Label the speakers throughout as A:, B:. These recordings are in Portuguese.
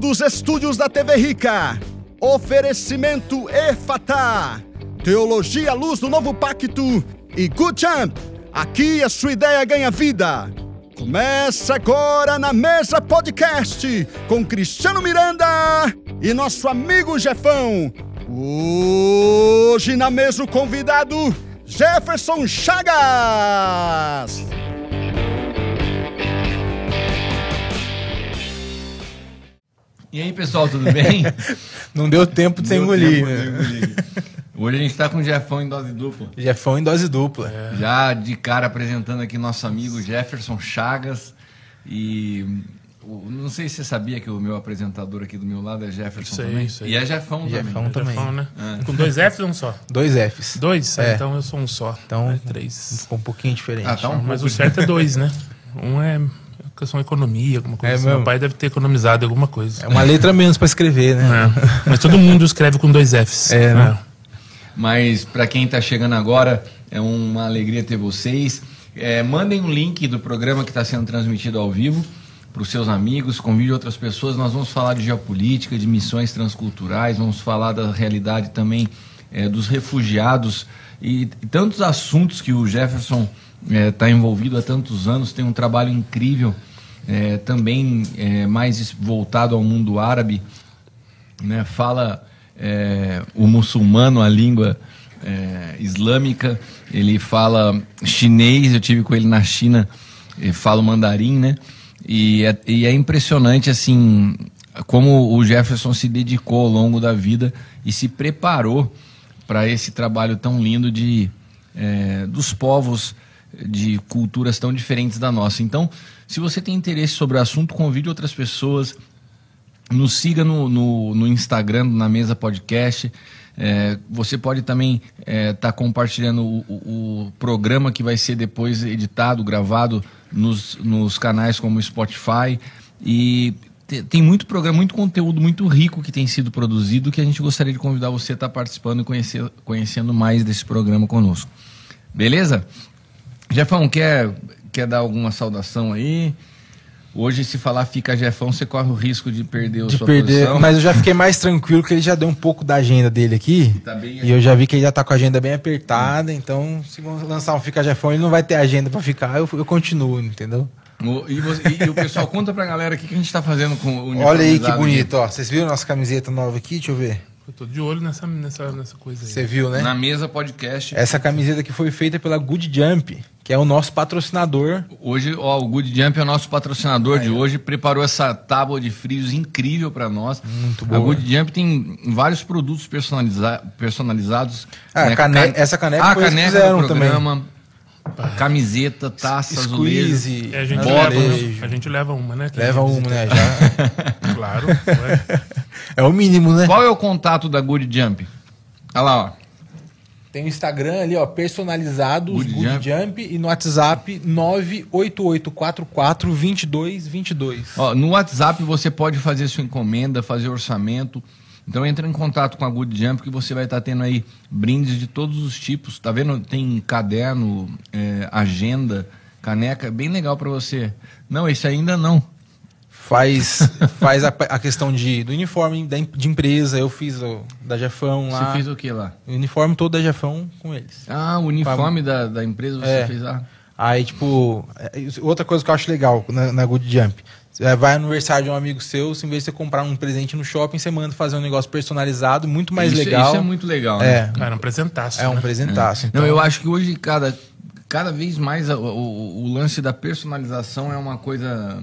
A: Dos estúdios da TV Rica. Oferecimento EFATA. Teologia Luz do Novo Pacto e Good Jump. Aqui a sua ideia ganha vida. Começa agora na Mesa Podcast com Cristiano Miranda e nosso amigo Jefão. Hoje na mesa o convidado Jefferson Chagas.
B: E aí, pessoal, tudo bem?
C: Não deu tempo de você engolir, né?
B: Hoje a gente tá com o Jefão em dose dupla.
C: Jefão em dose dupla.
B: É. Já de cara apresentando aqui nosso amigo Jefferson Chagas. E não sei se você sabia que o meu apresentador aqui do meu lado é Jefferson
D: Isso aí,
B: também.
D: isso aí.
B: E é Jefão,
C: Jefão
B: também.
C: também.
D: Jefão, né? Com dois Fs ou um só?
C: Dois Fs.
D: Dois? Ah,
C: É.
D: Então eu sou um só.
C: Então-
D: É três.
C: Ficou um pouquinho diferente.
B: Ah, tá um
D: Mas
B: pouco
D: o certo é dois, né? Um é questão de economia, alguma coisa
C: É
D: assim. Meu pai deve ter economizado alguma coisa.
C: É uma letra menos pra escrever, né?
D: É. Mas todo mundo escreve com dois Fs.
C: É, né?
B: Mas para quem está chegando agora, é uma alegria ter vocês. É, mandem um link do programa que está sendo transmitido ao vivo para os seus amigos, convide outras pessoas. Nós vamos falar de geopolítica, de missões transculturais, vamos falar da realidade também é, dos refugiados e, e tantos assuntos que o Jefferson está envolvido há tantos anos, tem um trabalho incrível, é, também é, mais voltado ao mundo árabe né, fala é, o muçulmano, a língua é, islâmica, ele fala chinês, eu tive com ele na China, ele fala mandarim, né? E é, e é impressionante, assim, como o Jefferson se dedicou ao longo da vida e se preparou para esse trabalho tão lindo de é, dos povos de culturas tão diferentes da nossa. Então, se você tem interesse sobre o assunto, convide outras pessoas, nos siga no, no, no Instagram, na Mesa Podcast. É, você pode também estar compartilhando o, o- o programa que vai ser depois editado, gravado nos, nos canais como Spotify. E te- tem muito programa, muito conteúdo muito rico que tem sido produzido que a gente gostaria de convidar você a estar participando e conhecer, conhecendo mais desse programa conosco. Beleza? Jefão, quer, quer dar alguma saudação aí? Hoje, se falar fica Jefão, você corre o risco de perder
C: De
B: sua
C: perder.
B: posição.
C: Mas eu já fiquei mais tranquilo que ele já deu um pouco da agenda dele aqui.
B: tá bem
C: E eu já vi que ele já tá com a agenda bem apertada. Então, se lançar um Fica Jefão, ele não vai ter agenda pra ficar. Eu, eu continuo, entendeu?
B: O- E, você- e- e o pessoal conta pra galera o que, que a gente tá fazendo com o
C: Olha aí que bonito, ó. Vocês viram nossa camiseta nova aqui? Deixa eu ver.
D: Eu tô de olho nessa, nessa, nessa coisa aí.
C: Você viu,
B: aqui.
C: né?
B: Na mesa podcast.
C: Essa camiseta que foi feita pela Good Jump, que é o nosso patrocinador.
B: Hoje, ó, o Good Jump é o nosso patrocinador de hoje, preparou essa tábua de frios incrível pra nós.
C: Muito
B: A
C: boa.
B: Good Jump tem vários produtos personaliza personalizados.
C: Ah,
B: né?
C: cane-
B: Ca-
C: essa caneca
B: a
C: que
B: caneca
C: fizeram
B: do programa, camiseta, taça, azulejo.
C: Squeeze.
D: É, a, gente leva,
C: azulejo.
D: a gente leva uma, né? Quem
C: Leva uma, né? Já.
D: Claro. ué.
C: É o mínimo, né?
B: Qual é o contato da Good Jump? Olha lá, ó.
C: Tem o Instagram ali, ó, personalizados,
B: Good
C: Good,
B: Jump.
C: Jump. e no WhatsApp 988442222.
B: Ó, no WhatsApp você pode fazer sua encomenda, fazer orçamento. Então entra em contato com a Good Jump que você vai estar tendo aí brindes de todos os tipos. Tá vendo? Tem caderno, é, agenda, caneca, bem legal para você. Não, esse ainda não.
C: Faz, faz a, a questão de, do uniforme da, de empresa. Eu fiz o da Jefão lá.
B: Você fez o que lá?
C: O uniforme todo da Jefão com eles.
B: Ah, o uniforme da, da empresa você
C: É.
B: fez lá.
C: Aí, tipo, é, outra coisa que eu acho legal na, na Good Jump. Você vai no aniversário de um amigo seu, se em vez de você comprar um presente no shopping, você manda fazer um negócio personalizado, muito mais
B: isso,
C: legal.
B: Isso é muito legal, né?
C: É,
D: Cara, um presentaço.
C: é um
D: né?
C: presentaço.
B: Não,
C: então-
B: eu acho que hoje cada, cada vez mais a- o, o- o lance da personalização é uma coisa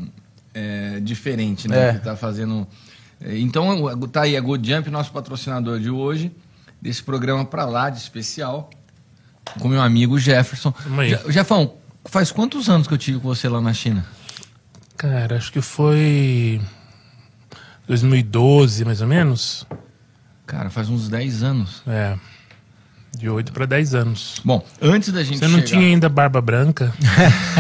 B: é, diferente, né?
C: É.
B: Que tá fazendo. é, Então, o- tá aí a Good Jump, nosso patrocinador de hoje, desse programa pra lá de especial, com meu amigo Jefferson.
D: Tamo aí.
B: Je- Jefão, faz quantos anos que eu tive com você lá na China?
D: Cara, acho que foi 2012, mais ou menos.
B: Cara, faz uns 10 anos.
D: É. De 8 para 10 anos.
B: Bom, antes da gente
D: Você não
B: chegar...
D: tinha ainda barba branca?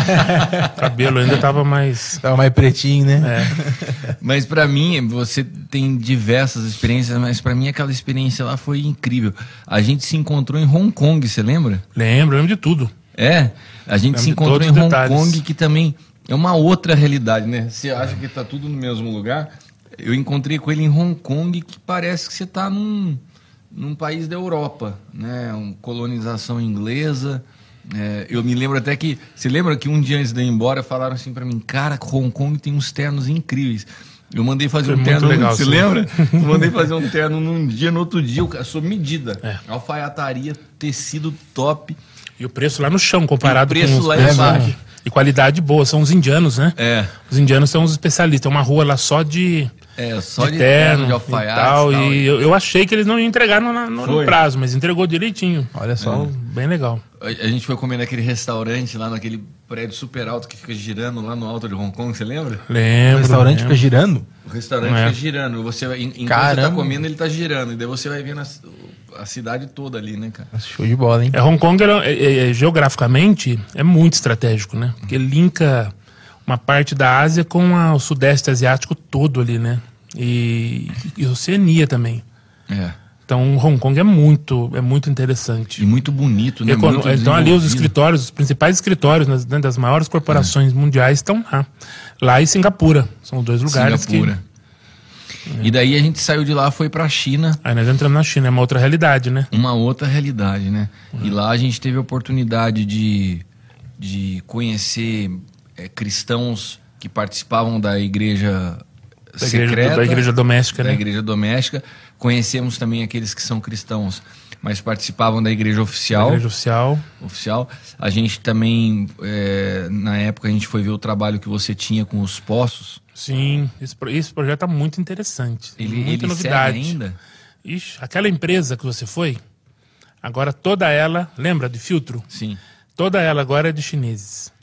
D: Cabelo ainda tava mais.
C: Tava mais pretinho, né?
D: É.
B: Mas pra mim, você tem diversas experiências, mas pra mim aquela experiência lá foi incrível. A gente se encontrou em Hong Kong, você lembra?
D: Lembro, lembro de tudo.
B: É, a gente
D: Lembro
B: se encontrou em Hong
D: detalhes.
B: Kong, que também é uma outra realidade, né? Você acha que tá tudo no mesmo lugar, eu encontrei com ele em Hong Kong, que parece que você está num, num país da Europa, né? Uma colonização inglesa. É, eu me lembro até que. Você lembra que um dia antes de ir embora falaram assim para mim, cara, Hong Kong tem uns ternos incríveis. Eu mandei fazer
D: Foi
B: um terno.
D: legal,
B: você lembra? Eu mandei fazer um terno num dia, no outro dia, a sua medida.
D: É.
B: Alfaiataria, tecido top.
D: E o preço lá no chão, comparado
B: E o preço
D: com os
B: lá embaixo.
D: E qualidade boa, são os indianos, né?
B: É.
D: Os indianos são os especialistas. É uma rua lá só de,
B: É, só de,
D: terno,
B: de
D: e
B: alfaiate
D: tal.
B: e tal.
D: E eu, eu achei que eles não iam entregar no, no- no prazo, mas entregou direitinho.
C: Olha só.
D: Então, bem legal.
B: A a gente foi comer naquele restaurante lá naquele prédio super alto que fica girando lá no alto de Hong Kong, você lembra?
C: O
D: Lembro.
C: restaurante fica
D: lembro.
C: girando?
B: O restaurante
D: É.
B: fica girando. Você enquanto você
C: Caramba.
B: tá comendo, ele tá girando. E daí você vai vendo a cidade toda ali, né, cara?
C: Show de bola, hein?
D: É, Hong Kong, ela- é- é- é- geograficamente, é muito estratégico, né? Porque linka uma parte da Ásia com a- o Sudeste Asiático todo ali, né? E, e Oceania também.
B: É.
D: Então, Hong Kong é muito, é muito interessante.
B: E muito bonito, né?
D: Econo-
B: Muito
D: então ali os escritórios, os principais escritórios né, das maiores corporações mundiais estão lá. Lá e Singapura. São os dois lugares
B: Singapura. E daí a gente saiu de lá, foi pra China,
D: que. Aí nós entramos na China, é uma outra realidade, né?
B: uma outra realidade, né? E lá a gente teve a oportunidade de, de conhecer é, cristãos que participavam da igreja
D: Da igreja,
B: secreta,
D: da igreja doméstica,
B: da
D: né?
B: igreja doméstica. Conhecemos também aqueles que são cristãos, mas participavam da igreja
D: Da
B: oficial.
D: igreja oficial.
B: oficial. A gente também, é, na época, a gente foi ver o trabalho que você tinha com os poços.
D: Sim, esse, esse projeto é muito interessante.
B: Ele,
D: muita
B: ele
D: novidade.
B: ainda?
D: Ixi, aquela empresa que você foi, agora toda ela, lembra de filtro?
B: Sim.
D: Toda ela agora é de chineses.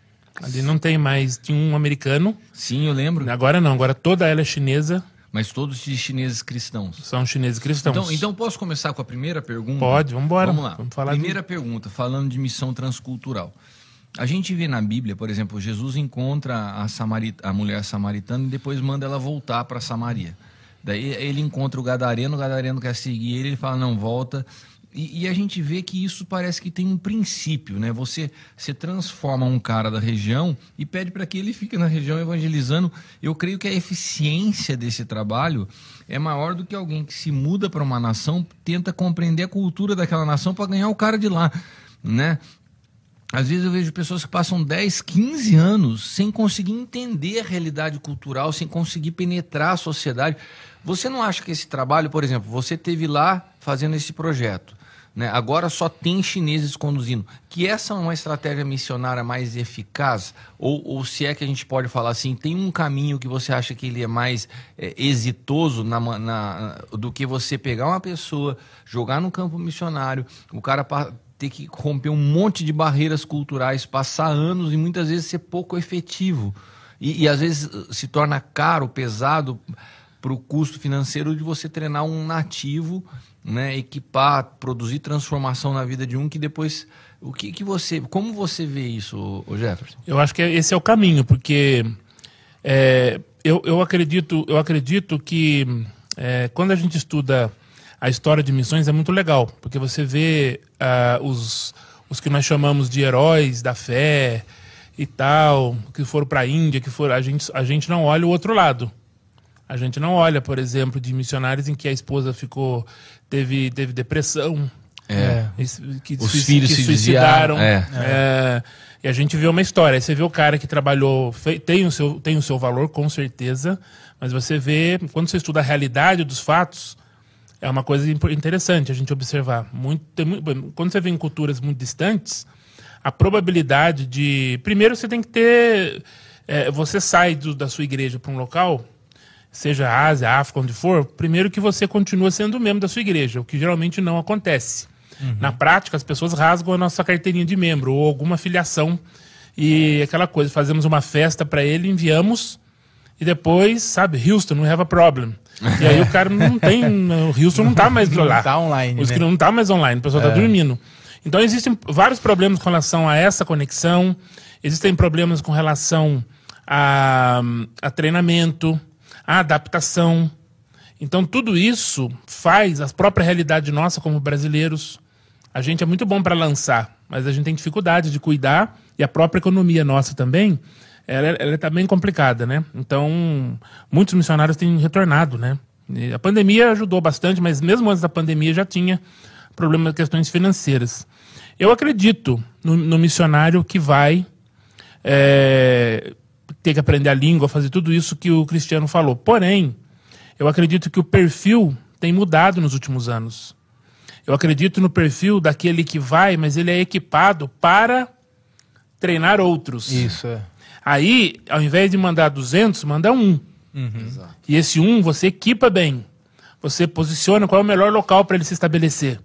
D: Ali não tem mais, tinha um americano,
B: Sim, eu lembro.
D: agora não, agora toda ela é chinesa,
B: Mas todos de chineses cristãos.
D: são chineses cristãos.
B: Então, então posso começar com a primeira pergunta?
D: Pode, vambora.
B: Vamos lá.
D: Vamos falar
B: primeira pergunta, falando de missão transcultural. A gente vê na Bíblia, por exemplo, Jesus encontra a, a mulher samaritana e depois manda ela voltar para Samaria. Daí ele encontra o gadareno, o gadareno quer seguir ele, ele fala, não, volta. E, e a gente vê que isso parece que tem um princípio, né? Você, você transforma um cara da região e pede para que ele fique na região evangelizando. Eu creio que a eficiência desse trabalho é maior do que alguém que se muda para uma nação, tenta compreender a cultura daquela nação para ganhar o cara de lá, né? Às vezes eu vejo pessoas que passam 10, 15 anos sem conseguir entender a realidade cultural, sem conseguir penetrar a sociedade. Você não acha que esse trabalho, por exemplo, você teve lá fazendo esse projeto, né? agora só tem chineses conduzindo, que essa é uma estratégia missionária mais eficaz? Ou, ou se é que a gente pode falar assim, tem um caminho que você acha que ele é mais é, exitoso na, na- do que você pegar uma pessoa, jogar no campo missionário, o cara ter que romper um monte de barreiras culturais, passar anos e muitas vezes ser pouco efetivo. E, e às vezes eh, se torna caro, pesado para o custo financeiro de você treinar um nativo, né, equipar, produzir transformação na vida de um que depois o que, que você, como você vê isso, Jefferson?
D: Eu acho que esse é o caminho, porque é, eu, eu acredito, eu acredito que é, quando a gente estuda a história de missões é muito legal, porque você vê ah, os, os que nós chamamos de heróis da fé e tal, que foram para a Índia, que foram, a gente, a gente não olha o outro lado. A gente não olha, por exemplo, de missionários em que a esposa ficou teve, teve depressão,
B: É.
D: es- que,
B: Os
D: sui-
B: filhos
D: que
B: se
D: suicidaram.
B: desviaram,
D: É, e a gente vê uma história. Aí Você vê o cara que trabalhou, tem o, seu, tem o seu valor, com certeza, mas você vê, quando você estuda a realidade dos fatos, é uma coisa interessante a gente observar. Muito, quando você vê em culturas muito distantes, a probabilidade de. Primeiro, você tem que ter. é, você sai do- da sua igreja para um local, seja Ásia, África, onde for, primeiro que você continua sendo membro da sua igreja, o que geralmente não acontece. Na prática, as pessoas rasgam a nossa carteirinha de membro ou alguma filiação e aquela coisa, fazemos uma festa para ele, enviamos e depois, sabe, Houston, we have a problem. E aí o cara não tem, o Houston não tá mais
C: Não
D: lá.
C: tá online,
D: Os
C: né?
D: não tá mais online, o pessoal tá dormindo. Então existem vários problemas com relação a essa conexão, existem problemas com relação a, a treinamento, a adaptação. Então tudo isso faz a própria realidade nossa como brasileiros. A gente é muito bom para lançar, mas a gente tem dificuldade de cuidar e a própria economia nossa também ela, ela está bem complicada, né? Então, muitos missionários têm retornado, né? E a pandemia ajudou bastante, mas mesmo antes da pandemia já tinha problemas, questões financeiras. Eu acredito no, no missionário que vai é, ter que aprender a língua, fazer tudo isso que o Cristiano falou. Porém, eu acredito que o perfil tem mudado nos últimos anos. Eu acredito no perfil daquele que vai, mas ele é equipado para treinar outros.
C: Isso, é.
D: Aí, ao invés de mandar 200, manda um. E esse um você equipa bem. Você posiciona qual é o melhor local para ele se estabelecer.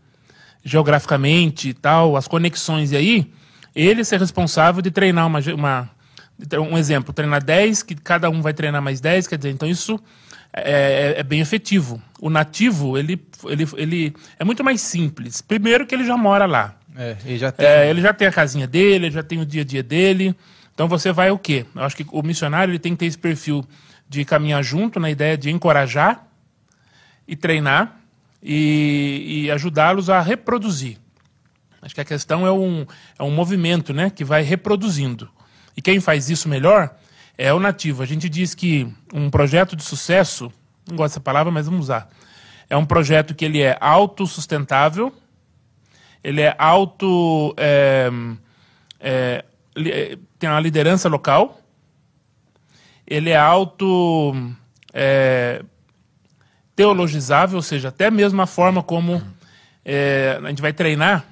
D: Geograficamente e tal, as conexões. E aí, ele ser responsável de treinar uma, uma um exemplo, treinar 10, que cada um vai treinar mais 10, quer dizer, então isso é, é, é bem efetivo. O nativo, ele, ele, ele é muito mais simples. Primeiro que ele já mora lá.
C: É, ele já tem.
D: É, ele já tem a casinha dele, ele já tem o dia a dia dele. Então você vai o quê? Eu acho que o missionário ele tem que ter esse perfil de caminhar junto na ideia de encorajar e treinar e, e ajudá-los a reproduzir. Acho que a questão é um, é um movimento né, que vai reproduzindo. E quem faz isso melhor é o nativo. A gente diz que um projeto de sucesso, não gosto dessa palavra, mas vamos usar. É um projeto que ele é autossustentável, ele é auto. É, é, tem uma liderança local, ele é auto. É, teologizável, ou seja, até mesmo a forma como é, a gente vai treinar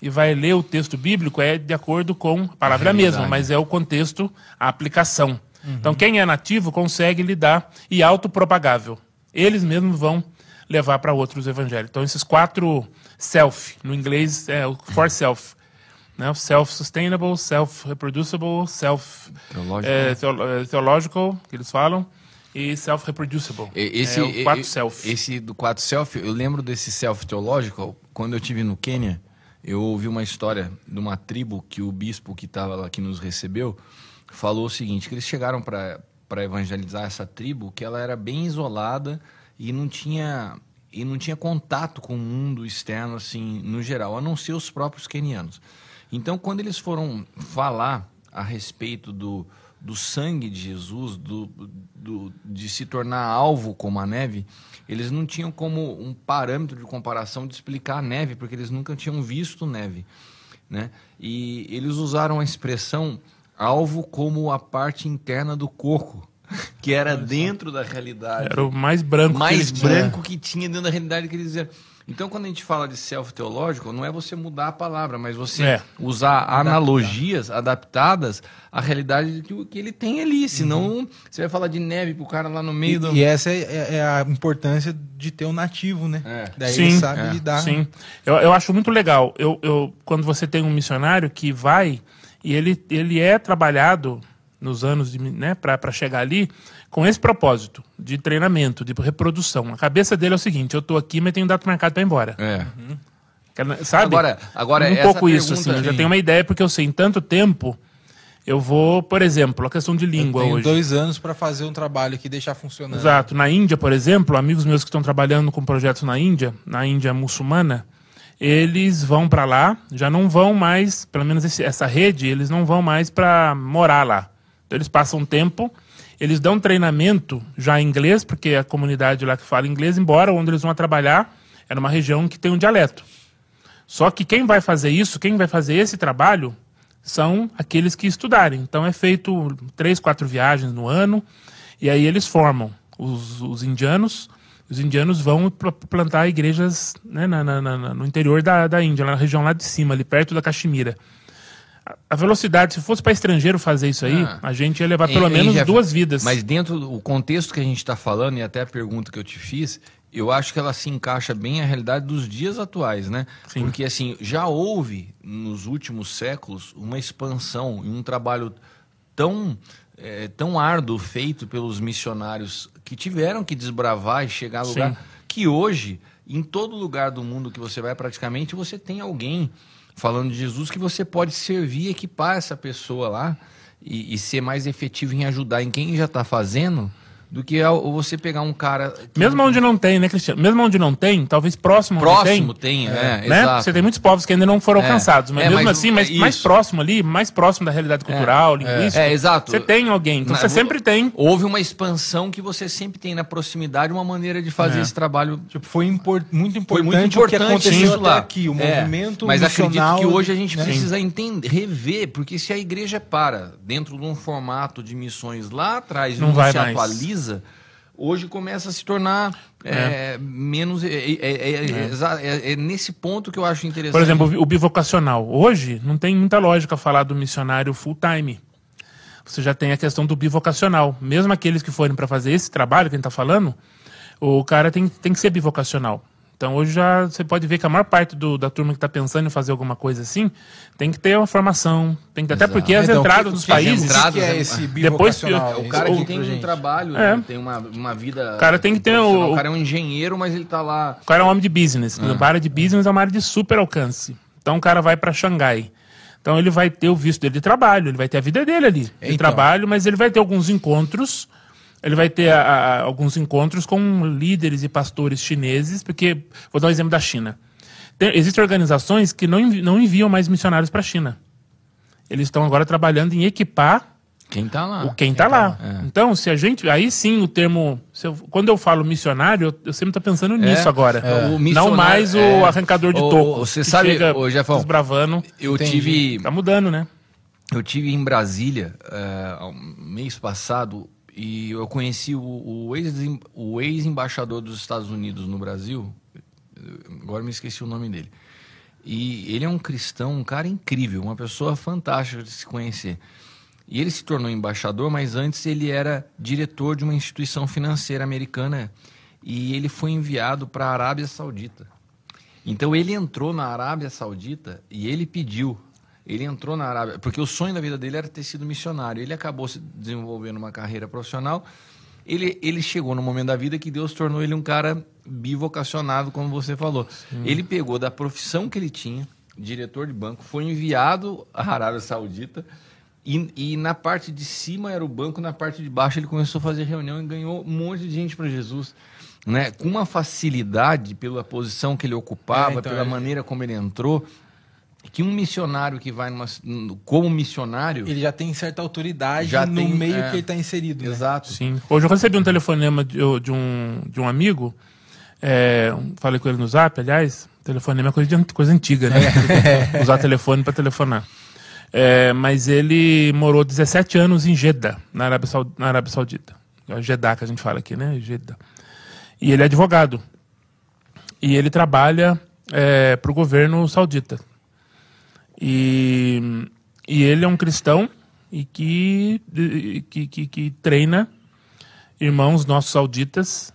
D: e vai ler o texto bíblico é de acordo com a palavra é a mesma, mas é o contexto, a aplicação. Então, quem é nativo consegue lidar e autopropagável. Eles mesmos vão levar para outros evangelhos. Então, esses quatro self, no inglês é o for self. Né? Self-sustainable, self-reproducible, self
B: Theological.
D: é, teolo- é, theological, que eles falam, e self-reproducible.
B: Esse,
D: é o self.
B: Esse do quatro self, eu lembro desse self teológico, quando eu tive no Quênia, eu ouvi uma história de uma tribo que o bispo que estava lá, que nos recebeu, falou o seguinte, que eles chegaram para evangelizar essa tribo, que ela era bem isolada e não tinha e não tinha contato com o mundo externo assim, no geral, a não ser os próprios quenianos. Então, quando eles foram falar a respeito do, do sangue de Jesus, do, do, de se tornar alvo como a neve, eles não tinham como um parâmetro de comparação de explicar a neve, porque eles nunca tinham visto neve. Né? E eles usaram a expressão alvo como a parte interna do coco, que era dentro da realidade
D: Era o mais branco que
B: mais
D: eles tinham.
B: branco que tinha dentro da realidade que eles diziam. Então, quando a gente fala de self-teológico, não é você mudar a palavra, mas você
D: É.
B: usar analogias adaptadas à realidade que, que ele tem ali. Senão, você vai falar de neve pro cara lá no meio
C: E,
B: do.
C: e essa é, é- é a importância de ter um nativo, né?
B: É.
C: Daí
D: Sim,
C: ele sabe
B: é.
C: lidar.
D: Sim, eu, eu acho muito legal. Eu, eu, quando você tem um missionário que vai e ele, ele é trabalhado nos anos de, né, para chegar ali com esse propósito de treinamento, de reprodução. A cabeça dele é o seguinte: eu tô aqui, mas tenho data marcado para ir embora.
B: É.
D: Quer- Sabe?
B: Agora- agora,
D: um
B: essa
D: pouco isso
B: pergunta-
D: assim. Eu já tenho uma ideia porque eu sei em tanto tempo. Eu vou, por exemplo, a questão de
C: Eu
D: língua
C: tenho
D: hoje.
C: dois anos para fazer um trabalho aqui e deixar funcionando.
D: Exato. Na Índia, por exemplo, amigos meus que estão trabalhando com projetos na Índia, na Índia muçulmana, eles vão para lá, já não vão mais, pelo menos esse- essa rede, eles não vão mais para morar lá. Então eles passam um tempo, eles dão treinamento já em inglês, porque é a comunidade lá que fala inglês, embora onde eles vão trabalhar é numa região que tem um dialeto. Só que quem vai fazer isso, quem vai fazer esse trabalho, são aqueles que estudarem. Então é feito três, quatro viagens no ano, e aí eles formam os, os indianos. Os indianos vão pl- plantar igrejas né, na- na- na- no interior da, da Índia, na região lá de cima, ali perto da Caxemira. A- velocidade, se fosse para estrangeiro fazer isso aí,
B: Ah.
D: a gente ia levar pelo
B: hein,
D: menos
B: Jeff?
D: duas vidas.
B: Mas dentro do contexto que a gente está falando, e até a pergunta que eu te fiz, eu acho que ela se encaixa bem à realidade dos dias atuais, né?
D: Sim.
B: Porque, assim, já houve, nos últimos séculos, uma expansão e um trabalho tão, eh, tão árduo feito pelos missionários que tiveram que desbravar e chegar a lugar
D: Sim.
B: que hoje, em todo lugar do mundo que você vai, praticamente, você tem alguém falando de Jesus que você pode servir, equipar essa pessoa lá e, e ser mais efetivo em ajudar em quem já está fazendo do que você pegar um cara. que-
D: Mesmo onde não tem, né, Cristiano? Mesmo onde não tem, talvez próximo
B: próximo
D: tem.
B: tem, é,
D: né?
B: exato.
D: Você tem muitos povos que ainda não foram
B: É.
D: alcançados, mas
B: É,
D: mesmo
B: mas
D: assim,
B: o-
D: mais, mais próximo ali, mais próximo da realidade cultural, linguística.
B: É, exato.
D: Você tem alguém, então
B: Na-
D: você sempre tem.
B: Houve uma expansão que você sempre tem na proximidade, uma maneira de fazer
D: É.
B: esse trabalho.
C: Tipo, foi impor- muito
B: Foi
C: importante,
B: muito
C: o que
B: importante
C: aconteceu
B: isso
C: até
B: lá.
C: aqui, o
B: É,
C: movimento
B: Mas acredito que hoje a gente
C: né?
B: precisa entender, rever, porque se a igreja para dentro de um formato de missões lá atrás e
D: Não
B: não,
D: vai
B: se
D: mais.
B: atualiza, hoje começa a se tornar é, menos. É, é- é- é- é- é nesse ponto que eu acho interessante.
D: Por exemplo, o bivocacional. Hoje, não tem muita lógica falar do missionário full-time. Você já tem a questão do bivocacional. Mesmo aqueles que forem para fazer esse trabalho que a gente está falando, o cara tem, tem que ser bivocacional. Então, hoje já você pode ver que a maior parte do- da turma que está pensando em fazer alguma coisa assim tem que ter uma formação. Tem que, até porque as
C: Então, o que-
D: entradas nos
C: que- que
D: países.
B: entradas,
C: que é
B: é-
C: esse
D: Depois que-?
B: É o cara que tem um trabalho,
D: É.
B: né, tem uma, uma vida.
D: O cara tem que ter o-
B: O cara é um engenheiro, mas ele tá lá.
D: O cara é um homem de business. Exemplo, A área de business é uma área de super alcance. Então o cara vai para Xangai. Então ele vai ter o visto dele de trabalho, ele vai ter a vida dele ali de
C: Então.
D: trabalho, mas ele vai ter alguns encontros. Ele vai ter a- a- alguns encontros com líderes e pastores chineses, porque vou dar um exemplo da China. Tem- existem organizações que não, envi- não enviam mais missionários para a China. Eles estão agora trabalhando em equipar
B: Quem tá lá?
D: o quem está lá. Então, se a gente. Aí sim, o termo. eu- quando eu falo missionário, eu, eu sempre estou pensando nisso agora.
B: É.
D: Não mais o
B: é.
D: arrancador de toco.
B: você
D: que
B: sabe,
D: chega
B: ô, Jefão,
D: desbravando.
B: Eu
C: Entendi.
B: tive.
D: Tá mudando, né?
B: Eu tive em Brasília é, um mês passado e eu conheci o, o ex- o ex-embaixador dos Estados Unidos no Brasil. Agora me esqueci o nome dele. E ele é um cristão, um cara incrível, uma pessoa fantástica de se conhecer. E ele se tornou embaixador, mas antes ele era diretor de uma instituição financeira americana e ele foi enviado para a Arábia Saudita. Então ele entrou na Arábia Saudita e ele pediu. Ele entrou na Arábia, porque o sonho da vida dele era ter sido missionário. Ele acabou se desenvolvendo uma carreira profissional. Ele, ele chegou no momento da vida que Deus tornou ele um cara bivocacionado, como você falou. Ele pegou da profissão que ele tinha, diretor de banco, foi enviado à Arábia Saudita. E, e na parte de cima era o banco, na parte de baixo ele começou a fazer reunião e ganhou um monte de gente para Jesus. Né? Com uma facilidade pela posição que ele ocupava,
C: É, então,
B: pela maneira como ele entrou, que um missionário que vai numa, como missionário.
C: Ele já tem certa autoridade
B: Já
C: no
B: tem,
C: meio
B: é.
C: que ele está inserido. né?
B: Exato.
D: Sim. Hoje eu recebi um telefonema de, de um, de um amigo. é, falei com ele no zap, aliás. Telefonema é coisa, de, coisa antiga, né? Usar telefone para telefonar. É, mas ele morou 17 anos em Jeddah, na Arábia, Saud- na Arábia Saudita. É Jeddah que a gente fala aqui, né? Jeddah. E ele é advogado. E ele trabalha para o governo saudita. E, e ele é um cristão e que, que, que, que treina irmãos nossos sauditas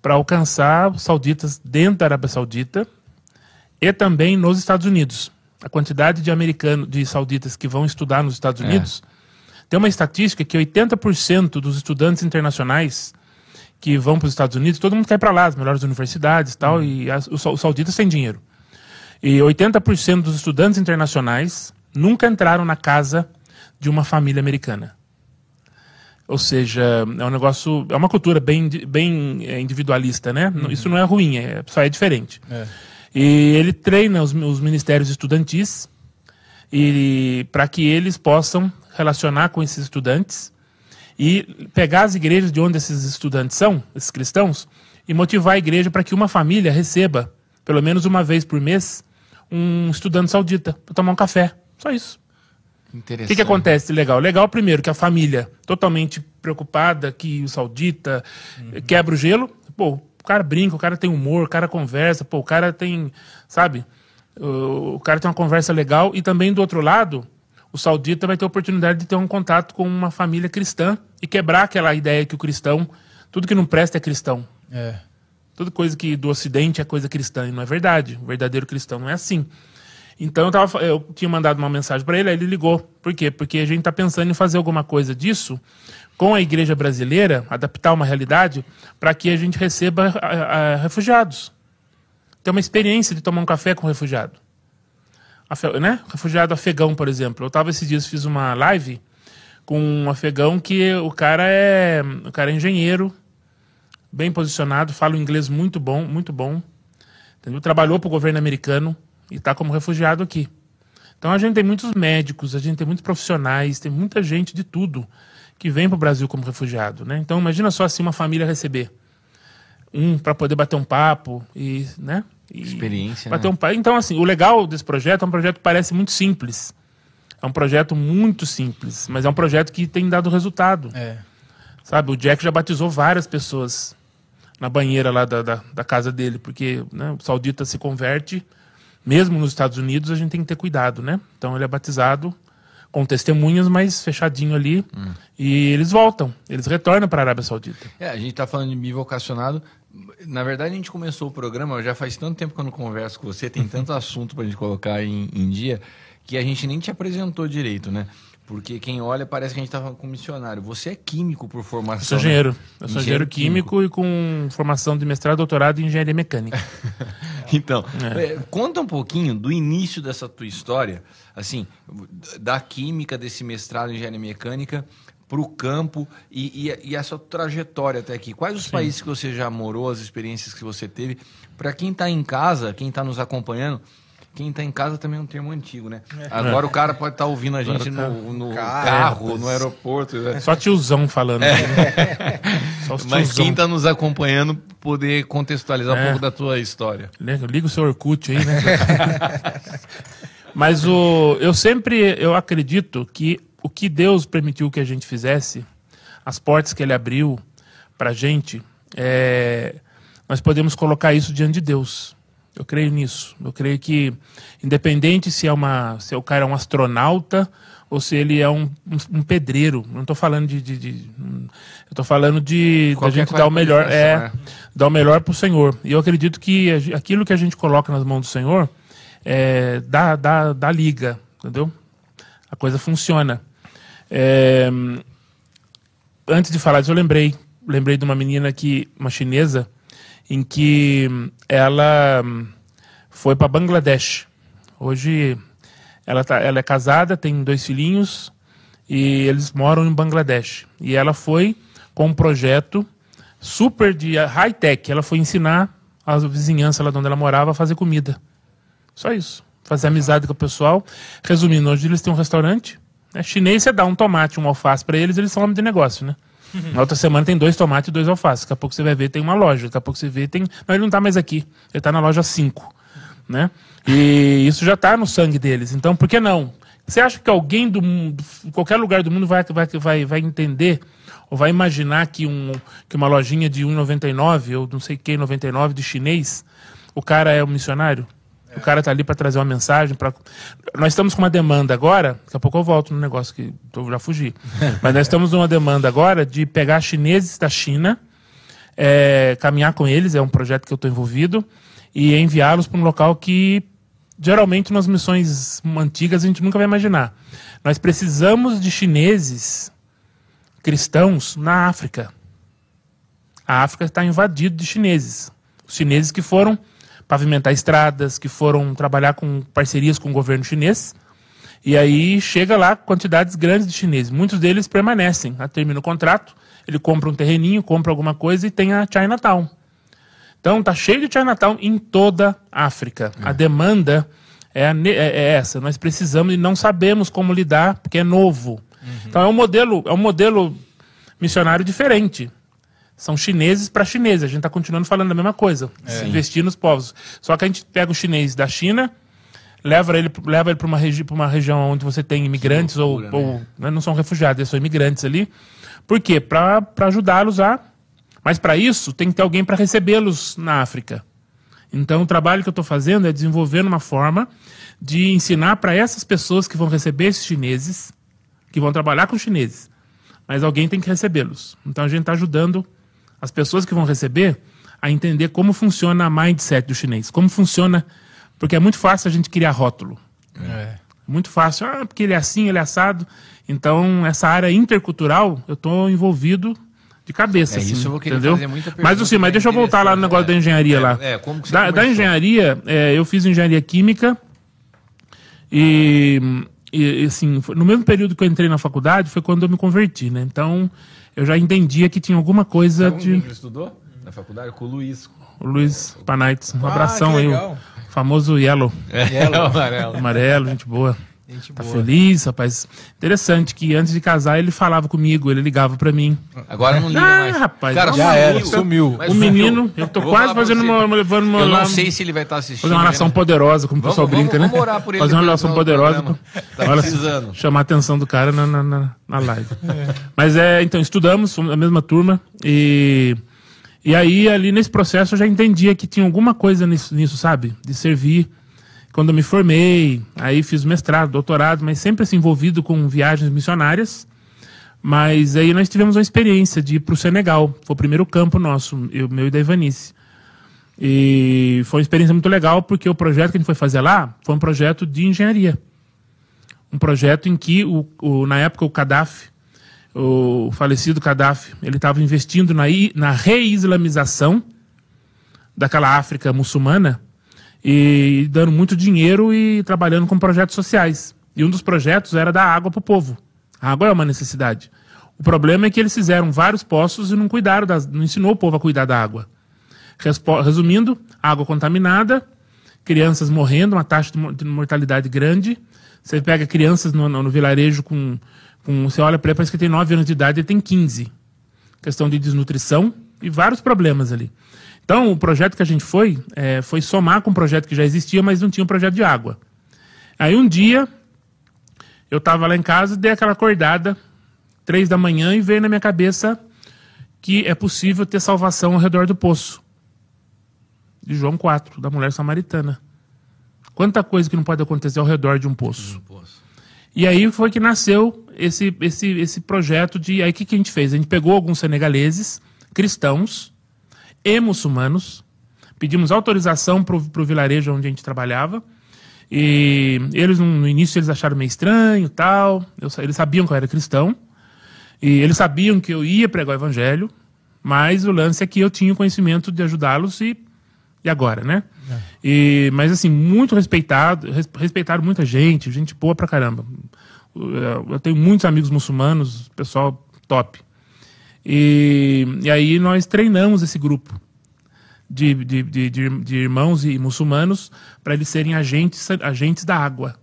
D: para alcançar sauditas dentro da Arábia Saudita e também nos Estados Unidos. A quantidade de americanos, de sauditas que vão estudar nos Estados Unidos, tem uma estatística que 80% dos estudantes internacionais que vão para os Estados Unidos, todo mundo quer para lá, as melhores universidades e tal, e as- os sauditas têm dinheiro. E 80% dos estudantes internacionais nunca entraram na casa de uma família americana. Ou seja, é um negócio, é uma cultura bem, bem é, individualista, né? Isso não é ruim, é, só é diferente. E ele treina os, os ministérios estudantis e para que eles possam relacionar com esses estudantes e pegar as igrejas de onde esses estudantes são, esses cristãos, e motivar a igreja para que uma família receba, pelo menos uma vez por mês, um estudante saudita para tomar um café. Só isso. O que, que acontece de legal? Legal, primeiro, que a família, totalmente preocupada, que o saudita eh, quebra o gelo. Pô, o cara brinca, o cara tem humor, o cara conversa, pô, o cara tem, sabe? O o cara tem uma conversa legal. E também, do outro lado, o saudita vai ter a oportunidade de ter um contato com uma família cristã e quebrar aquela ideia que o cristão, tudo que não presta é cristão.
C: É.
D: Toda coisa que do Ocidente é coisa cristã, e não é verdade. O verdadeiro cristão não é assim. Então eu, tava, eu tinha mandado uma mensagem para ele, aí ele ligou. Por quê? Porque a gente está pensando em fazer alguma coisa disso com a igreja brasileira, adaptar uma realidade para que a gente receba a- a- refugiados. Ter uma experiência de tomar um café com um refugiado. Afe- né? Refugiado afegão, por exemplo. Eu estava esses dias, fiz uma live com um afegão que o cara é, o cara é engenheiro, bem posicionado, fala um inglês muito bom, muito bom. Entendeu? Trabalhou para o governo americano e está como refugiado aqui. Então a gente tem muitos médicos, a gente tem muitos profissionais, tem muita gente de tudo que vem para o Brasil como refugiado, né? Então imagina só assim uma família receber um para poder bater um papo e, né? E
B: Experiência,
D: Bater
B: né?
D: um papo. Então assim, o legal desse projeto é um projeto que parece muito simples. É um projeto muito simples, mas é um projeto que tem dado resultado.
C: É.
D: Sabe, o Jack já batizou várias pessoas na banheira lá da, da, da casa dele, porque né, o saudita se converte, mesmo nos Estados Unidos, a gente tem que ter cuidado, né? Então ele é batizado com testemunhas, mas fechadinho ali, e eles voltam, eles retornam para a Arábia Saudita.
B: É, a gente tá falando de bivocacionado. Na verdade, a gente começou o programa, já faz tanto tempo que eu não converso com você, tem tanto assunto pra gente colocar em, em dia, que a gente nem te apresentou direito, né? Porque quem olha parece que a gente tava com um missionário. Você é químico por
D: Eu
B: formação.
D: sou
B: né?
D: engenheiro, eu sou engenheiro químico, e com formação de mestrado e doutorado em engenharia mecânica.
B: Então, é, conta um pouquinho do início dessa tua história, assim, da química, desse mestrado em engenharia mecânica para o campo e, e, e essa trajetória até aqui. Quais os países que você já morou, as experiências que você teve? Para quem está em casa, quem está nos acompanhando, quem está em casa também é um termo antigo, né? Agora o cara pode estar ouvindo a gente
D: Agora
B: no, no
C: Carro.
B: carro, no aeroporto. né?
D: Só tiozão falando. né? Só os
B: Mas quem está nos acompanhando poder contextualizar um
D: É.
B: pouco da tua história.
D: Liga liga o seu Orkut aí, né? Mas o, eu sempre eu acredito que o que Deus permitiu que a gente fizesse, as portas que Ele abriu para gente, é, nós podemos colocar isso diante de Deus. Eu creio nisso. Eu creio que, independente se é uma, se o cara é um astronauta ou se ele é um, um, um pedreiro, não estou falando de, de, de- eu estou falando de da gente dar o melhor, é,
B: qualificação,
D: dar o melhor para o Senhor. E eu acredito que aquilo que a gente coloca nas mãos do Senhor é, dá, dá, dá liga, entendeu? A coisa funciona. É, antes de falar disso, eu lembrei, lembrei de uma menina que, uma chinesa, em que ela hum, foi para Bangladesh. Hoje ela, tá, ela é casada, tem dois filhinhos e eles moram em Bangladesh. E ela foi com um projeto super de high-tech. Ela foi ensinar a vizinhança lá de onde ela morava a fazer comida. Só isso. Fazer amizade com o pessoal. Resumindo, hoje eles têm um restaurante. Né? Chinês, você dá um tomate, um alface para eles, eles são homem de negócio, né? Na outra semana tem dois tomates e dois alfaces. Daqui a pouco você vai ver, tem uma loja. Daqui a pouco você vê, tem. Não, ele não tá mais aqui. Ele tá na loja 5. Né? E isso já tá no sangue deles. Então, por que não? Você acha que alguém do mundo, qualquer lugar do mundo, vai, vai, vai, vai entender ou vai imaginar que, um, que uma lojinha de 1,99 ou não sei que 99 de chinês, o cara é um missionário? O cara tá ali para trazer uma mensagem. Pra... Nós estamos com uma demanda agora, daqui a pouco eu volto no negócio que eu já fugi. Mas nós estamos numa demanda agora de pegar chineses da China, é, caminhar com eles, é um projeto que eu estou envolvido, e enviá-los para um local que geralmente nas missões antigas a gente nunca vai imaginar. Nós precisamos de chineses cristãos na África. A África está invadida de chineses. Os chineses que foram pavimentar estradas, que foram trabalhar com parcerias com o governo chinês. E aí chega lá quantidades grandes de chineses. Muitos deles permanecem. Termina o contrato, ele compra um terreninho, compra alguma coisa e tem a Chinatown. Então tá cheio de Chinatown em toda a África. A demanda é, a é- é essa. Nós precisamos e não sabemos como lidar porque é novo. Então é um modelo, é um modelo missionário diferente. São chineses para chineses. A gente está continuando falando a mesma coisa. Investir nos povos. Só que a gente pega o chinês da China, leva ele, leva ele para uma, regi uma região onde você tem imigrantes
B: loucura,
D: ou, ou né, não são refugiados, eles são imigrantes ali. Por quê? Para ajudá-los a. Mas para isso tem que ter alguém para recebê-los na África. Então o trabalho que eu estou fazendo é desenvolvendo uma forma de ensinar para essas pessoas que vão receber esses chineses, que vão trabalhar com chineses, mas alguém tem que recebê-los. Então a gente está ajudando as pessoas que vão receber a entender como funciona a mindset do chinês, como funciona, porque é muito fácil a gente criar rótulo.
C: É.
D: Muito fácil, ah, porque ele é assim, ele é assado. Então, essa área intercultural, eu estou envolvido de cabeça.
B: É,
D: assim,
B: isso eu vou querer
D: entendeu?
B: fazer muita
D: Mas assim,
B: pergunta
D: mas deixa eu voltar lá no negócio da engenharia
B: É,
D: lá.
B: é, como que você
D: da, da engenharia, é, eu fiz engenharia química e e, assim, no mesmo período que eu entrei na faculdade foi quando eu me converti, né? Então eu já entendia que tinha alguma coisa
B: Sabe
D: de.
B: que ele estudou? Na faculdade? Com o Luiz.
D: O Luiz Panaites. Um
C: Ah,
D: abração
C: que
D: aí, o famoso Yellow.
B: É, o amarelo.
D: Amarelo, gente boa.
C: Gente
D: Tá
C: boa.
D: feliz, rapaz. Interessante que antes de casar ele falava comigo, ele ligava pra mim.
B: Agora não liga
D: Ah,
B: mais.
D: rapaz,
B: Cara,
C: Já
B: sumiu.
C: era, sumiu.
B: Mas
D: o menino, eu tô
B: Vou
D: quase fazendo
B: você.
D: uma, levando uma,
B: Eu não sei se ele vai estar assistindo.
D: fazer uma oração
B: né?
D: poderosa, como o pessoal
B: Vamos-
D: brinca,
B: vamos-
D: né?
B: vamos orar por ele
D: fazer uma oração poderosa,
B: Tá
D: olha,
B: precisando.
D: chamar a atenção do cara na, na, na, na live. Mas é, então, estudamos, fomos na mesma turma, e, e aí ali nesse processo eu já entendia que tinha alguma coisa nisso, nisso, sabe? De servir. Quando eu me formei, aí fiz mestrado, doutorado, mas sempre assim, envolvido com viagens missionárias. Mas aí nós tivemos uma experiência de ir para o Senegal. Foi o primeiro campo nosso, eu, meu e da Ivanice. E foi uma experiência muito legal, porque o projeto que a gente foi fazer lá foi um projeto de engenharia. Um projeto em que, o, o- na época, o Gaddafi, o falecido Gaddafi, ele estava investindo na, na reislamização daquela África muçulmana e dando muito dinheiro e trabalhando com projetos sociais. E um dos projetos era dar água para o povo. A água é uma necessidade. O problema é que eles fizeram vários poços e não cuidaram, das, não ensinou o povo a cuidar da água. Resumindo, água contaminada, crianças morrendo, uma taxa de mo- de mortalidade grande. Você pega crianças no, no- no vilarejo com, com. Você olha para ele, parece que tem 9 anos de idade, ele tem 15. Questão de desnutrição e vários problemas ali. Então, o projeto que a gente foi, eh, foi somar com um projeto que já existia, mas não tinha um projeto de água. Aí um dia, eu estava lá em casa, dei aquela acordada, três da manhã, e veio na minha cabeça que é possível ter salvação ao redor do poço. De João 4, da mulher samaritana. Quanta coisa que não pode acontecer ao redor de um poço. E aí foi que nasceu esse, esse, esse projeto de. Aí o que, que a gente fez? A gente pegou alguns senegaleses, cristãos e muçulmanos, pedimos autorização para o vilarejo onde a gente trabalhava. E eles, no início, eles acharam meio estranho tal. Eu eles sabiam que eu era cristão. E eles sabiam que eu ia pregar o evangelho. Mas o lance é que eu tinha o conhecimento de ajudá-los e, e agora, né? E, mas assim, muito respeitado, res- respeitaram muita gente, gente boa pra caramba. Eu tenho muitos amigos muçulmanos, pessoal top. E, e aí nós treinamos esse grupo de, de, de, de, de irmãos e muçulmanos para eles serem agentes, agentes da água.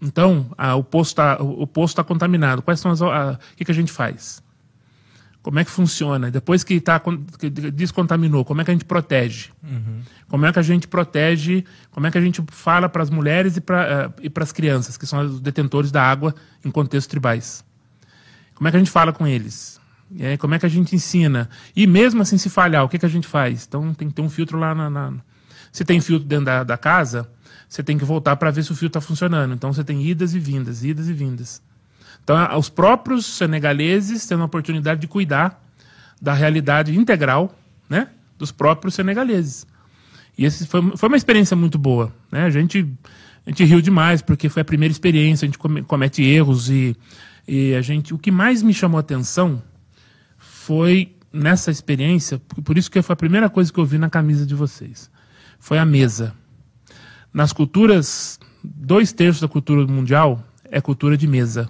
D: Então, a- o poço está tá contaminado. Quais são as. O que, que a gente faz? Como é que funciona? Depois que, tá, que descontaminou, como é que a gente protege? Como é que a gente protege? Como é que a gente fala para as mulheres e para e as crianças, que são os detentores da água em contextos tribais? Como é que a gente fala com eles? Aí, como é que a gente ensina? E mesmo assim, se falhar, o que, que a gente faz? Então, tem que ter um filtro lá na. na- Se tem filtro dentro da, da casa, você tem que voltar para ver se o filtro está funcionando. Então, você tem idas e vindas, idas e vindas. Então, os próprios senegaleses tendo a oportunidade de cuidar da realidade integral né, dos próprios senegaleses. E esse foi, foi uma experiência muito boa. Né? A, gente, a gente riu demais, porque foi a primeira experiência, a gente come- comete erros e, e a gente. O que mais me chamou a atenção foi nessa experiência, por isso que foi a primeira coisa que eu vi na camisa de vocês. Foi a mesa. Nas culturas, dois terços da cultura mundial é cultura de mesa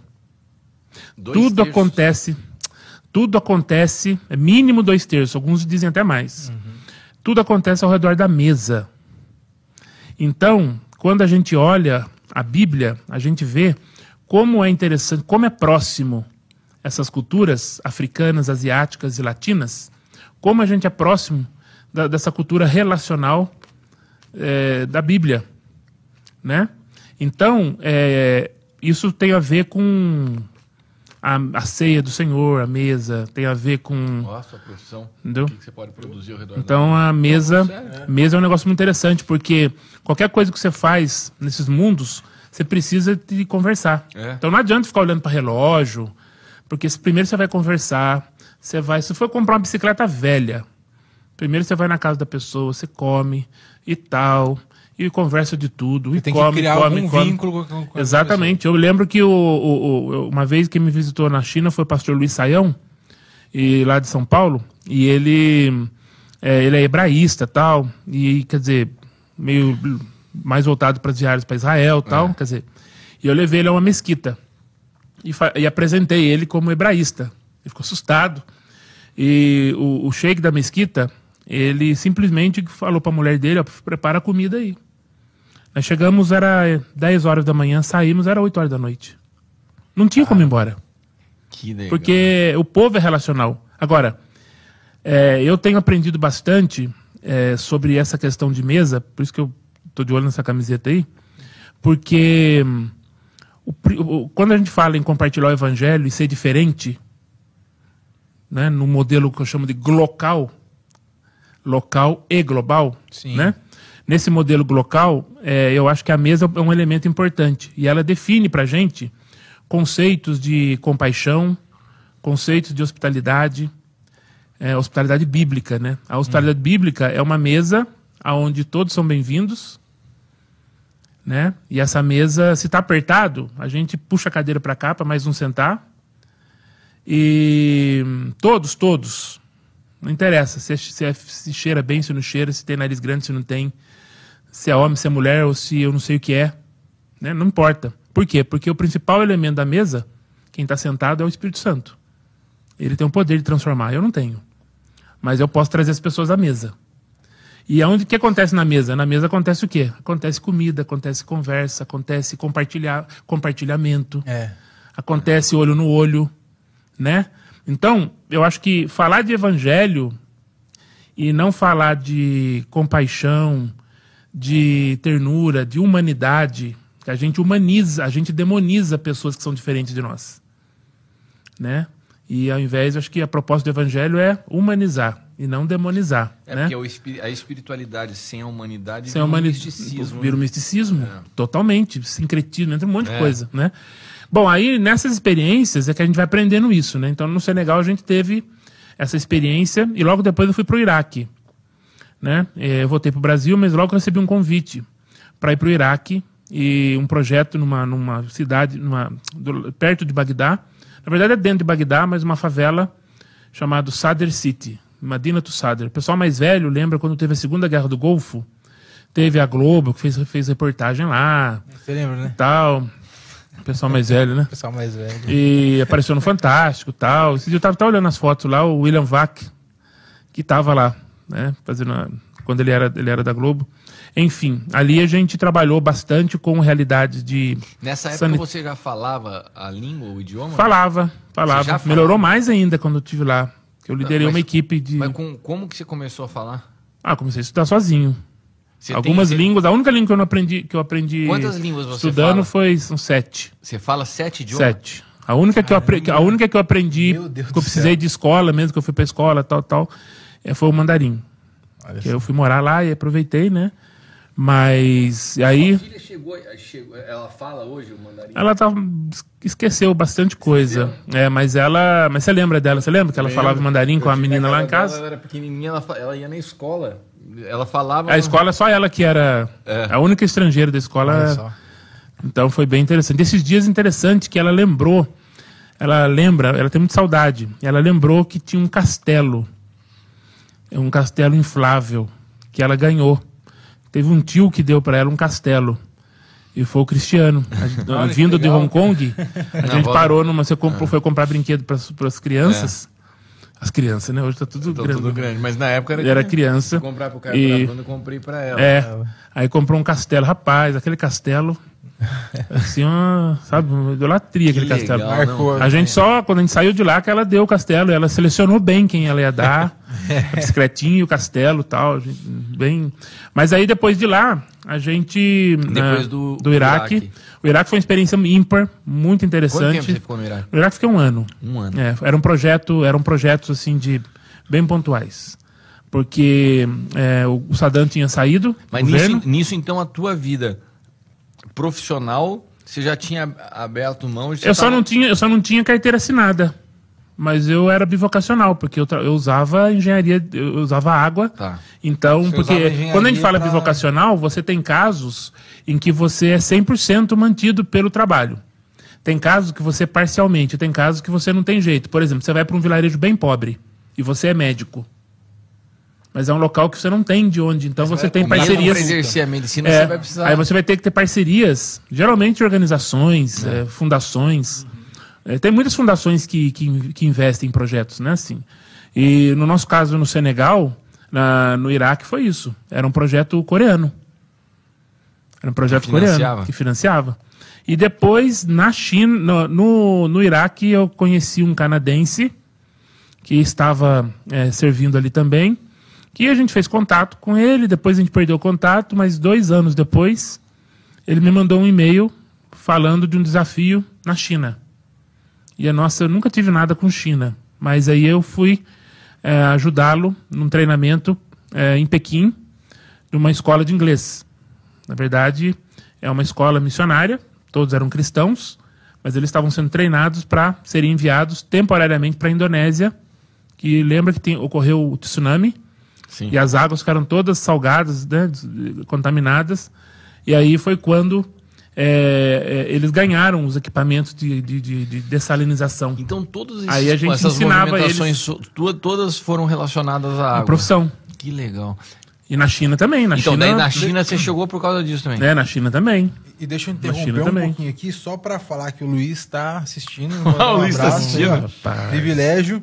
B: Dois
D: tudo
B: terços.
D: acontece, tudo acontece, é mínimo dois terços, alguns dizem até mais. Tudo acontece ao redor da mesa. Então, quando a gente olha a Bíblia, a gente vê como é interessante, como é próximo essas culturas africanas, asiáticas e latinas, como a gente é próximo da- dessa cultura relacional eh, da Bíblia, né? Então, eh, isso tem a ver com a, a ceia do Senhor, a mesa, tem a ver com.
B: Nossa, a profissão.
D: Entendeu?
B: O que que você pode produzir ao redor
D: Então a mesa,
B: sério,
D: mesa é um negócio muito interessante, porque qualquer coisa que você faz nesses mundos, você precisa de conversar.
B: É.
D: Então não adianta ficar olhando para relógio, porque primeiro você vai conversar, você vai, se for comprar uma bicicleta velha, primeiro você vai na casa da pessoa, você come e tal, e conversa de tudo, e
C: Tem
D: come,
C: que criar
D: come,
C: algum
D: come.
C: vínculo com, com
D: Exatamente. Eu lembro que o, o- o- uma vez que me visitou na China foi o pastor Luiz Saião, e lá de São Paulo, e ele é, ele é hebraísta tal, e quer dizer, meio mais voltado para as viagens para Israel tal, quer dizer. E eu levei ele a uma mesquita e, e apresentei ele como hebraísta. Ele ficou assustado. E o, o sheik da mesquita, ele simplesmente falou para a mulher dele, ó, prepara a comida aí. Nós chegamos, era 10 horas da manhã, saímos, era 8 horas da noite. Não tinha como ir embora.
B: Que legal.
D: Porque o povo é relacional. Agora, é, eu tenho aprendido bastante é, sobre essa questão de mesa, por isso que eu estou de olho nessa camiseta aí, porque o o- quando a gente fala em compartilhar o evangelho e ser diferente, né, no modelo que eu chamo de glocal, local e global,
C: Sim.
D: né? Nesse modelo glocal, é, eu acho que a mesa é um elemento importante e ela define para gente conceitos de compaixão, conceitos de hospitalidade, é, hospitalidade bíblica, né? A hospitalidade bíblica é uma mesa aonde todos são bem-vindos, né? E essa mesa, se está apertado, a gente puxa a cadeira para cá para mais um sentar. E todos, todos, não interessa se, é- se, é- se cheira bem, se não cheira, se tem nariz grande, se não tem, se é homem, se é mulher ou se eu não sei o que é, né? Não importa. Por quê? Porque o principal elemento da mesa, quem está sentado, é o Espírito Santo. Ele tem o poder de transformar, eu não tenho. Mas eu posso trazer as pessoas à mesa. E aonde que acontece na mesa? Na mesa acontece o quê? Acontece comida, acontece conversa, acontece compartilhar, compartilhamento,
C: É.
D: acontece olho no olho, né? Então, eu acho que falar de evangelho e não falar de compaixão, de ternura, de humanidade, que a gente humaniza, a gente demoniza pessoas que são diferentes de nós, né? E ao invés, eu acho que a proposta do evangelho é humanizar e não demonizar,
B: É
D: né?
B: porque a espiritualidade sem a humanidade
D: Sem
B: vira um misticismo.
D: Vira um
B: né?
D: misticismo. Totalmente. Sincretismo, entra um monte de
B: É.
D: coisa, né? Bom, aí nessas experiências é que a gente vai aprendendo isso, né? Então no Senegal a gente teve essa experiência e logo depois eu fui para o Iraque, né? Eh, Eu voltei para o Brasil, mas logo recebi um convite para ir para o Iraque e um projeto numa, numa cidade, numa, do- perto de Bagdá. Na verdade é dentro de Bagdá, mas uma favela chamada Sadr City, Madina to Sadr. O pessoal mais velho lembra quando teve a Segunda Guerra do Golfo, teve a Globo que fez, fez reportagem lá,
C: Você lembra, né?
D: tal. O pessoal mais velho, né?
C: Pessoal mais velho.
D: E apareceu no Fantástico tal. Esse dia eu tava, tava olhando as fotos lá, o William Vac, que tava lá, né? Fazendo a- quando ele era, ele era da Globo. Enfim, ali a gente trabalhou bastante com realidades de.
B: Nessa época
D: Sanit-
B: você já falava a língua, o idioma?
D: Falava, falava.
B: falava?
D: Melhorou mais ainda quando eu estive lá. Eu liderei
B: Mas-
D: uma equipe de.
B: Mas com, como que você começou a falar?
D: Ah, comecei a estudar sozinho.
B: Você
D: Algumas
B: tem- você-
D: línguas. A única língua que eu não aprendi, que eu aprendi
B: Quantas línguas você
D: estudando
B: fala?
D: foi são sete.
B: Você fala sete idiomas?
D: Sete. A única, que eu, apre- a única que eu aprendi, que eu precisei
C: céu.
D: de escola mesmo, que eu fui pra escola, tal, tal, é, foi o mandarim.
C: Olha
D: Que eu fui morar lá e aproveitei, né? Mas aí
B: filha chegou, chegou, ela fala hoje o mandarim?
D: ela tá, esqueceu bastante coisa. É, mas ela. Mas você lembra dela? Você lembra que ela falava mandarim com a menina lá em casa?
B: Ela era pequenininha, ela, ela ia na escola. Ela falava...
D: A escola, só ela que era
B: É.
D: a única estrangeira da
C: Olha
D: escola.
C: só.
D: Então foi bem interessante. Esses dias interessante que ela lembrou, ela lembra, ela tem muita saudade. Ela lembrou que tinha um castelo, é um castelo inflável que ela ganhou. Teve um tio que deu para ela um castelo. E foi o Cristiano. Gente-
C: Olha
D: vindo de. Hong Kong, a gente parou numa. Você comprou, foi comprar brinquedo para as crianças. As crianças, né? Hoje tá tudo grande.
B: tudo grande, mas na época era,
D: era criança.
B: Fui comprar pro cara
D: E-
B: Bruna, eu comprei pra ela.
D: É. Aí comprou um castelo. Rapaz, aquele castelo. Assim, uma, sabe, uma idolatria aquele
B: Que
D: castelo.
B: legal,
C: Marcou.
B: não.
D: A gente só, quando a gente saiu de lá, que ela deu o castelo. Ela selecionou bem quem ela ia dar. a bicicletinha, o castelo e tal. Bem... Mas aí, depois de lá, a gente...
B: Depois
D: né,
B: do-
D: do Iraque.
B: Iraque.
D: O Iraque foi uma experiência ímpar, muito
B: Quanto tempo
D: interessante.
B: você ficou no Iraque?
D: No Iraque fiquei um ano.
B: Um ano.
D: É, era um projeto, eram projetos assim de bem pontuais. Porque é, o o Saddam tinha saído,
B: Mas
D: o
B: nisso, nisso, então, a tua vida profissional, você já tinha aberto mão?
D: eu só
B: tava-
D: não tinha, eu só não tinha carteira assinada. Mas eu era bivocacional, porque eu, eu usava engenharia, eu usava água.
B: Tá.
D: Então,
C: Você
D: porque quando a gente fala
C: pra-
D: bivocacional, você tem casos em que você é 100% mantido pelo trabalho. Tem casos que você é parcialmente, tem casos que você não tem jeito. Por exemplo, você vai para um vilarejo bem pobre e você é médico. Mas é um local que você não tem de onde, então você tem parcerias.
B: para exercer a medicina,
D: É,
B: você vai precisar.
D: Aí você vai ter que ter parcerias, geralmente organizações, é, fundações. É, tem muitas fundações que, que, que investem em projetos, né? Assim. E no nosso caso, no Senegal, na- no Iraque, foi isso. Era um projeto coreano. Era um projeto
B: Que
D: coreano que financiava. E depois, na China, no, no, no Iraque, eu conheci um canadense que estava é, servindo ali também, que a gente fez contato com ele, depois a gente perdeu o contato, mas dois anos depois, ele me mandou um e-mail falando de um desafio na China. E a nossa, eu nunca tive nada com China, mas aí eu fui é, ajudá-lo num treinamento é, em Pequim, numa escola de inglês. Na verdade, é uma escola missionária, todos eram cristãos, mas eles estavam sendo treinados para serem enviados temporariamente para a Indonésia, que lembra que tem, ocorreu o tsunami,
B: Sim.
D: e as águas ficaram todas salgadas, né, contaminadas, e aí foi quando é, é, eles ganharam os equipamentos de, de, de- de dessalinização.
B: Então todos esses,
D: Aí a gente
B: essas
D: ensinava
B: movimentações so- tu- todas foram relacionadas à água.
D: profissão.
B: Que legal.
D: E na China também. Na
B: então
D: China,
B: daí na China você chegou por causa disso também.
D: É, na China também.
C: E deixa eu interromper um
D: também.
C: pouquinho aqui, só para falar que o Luiz está assistindo.
B: O Luiz tá assistindo.
C: Privilégio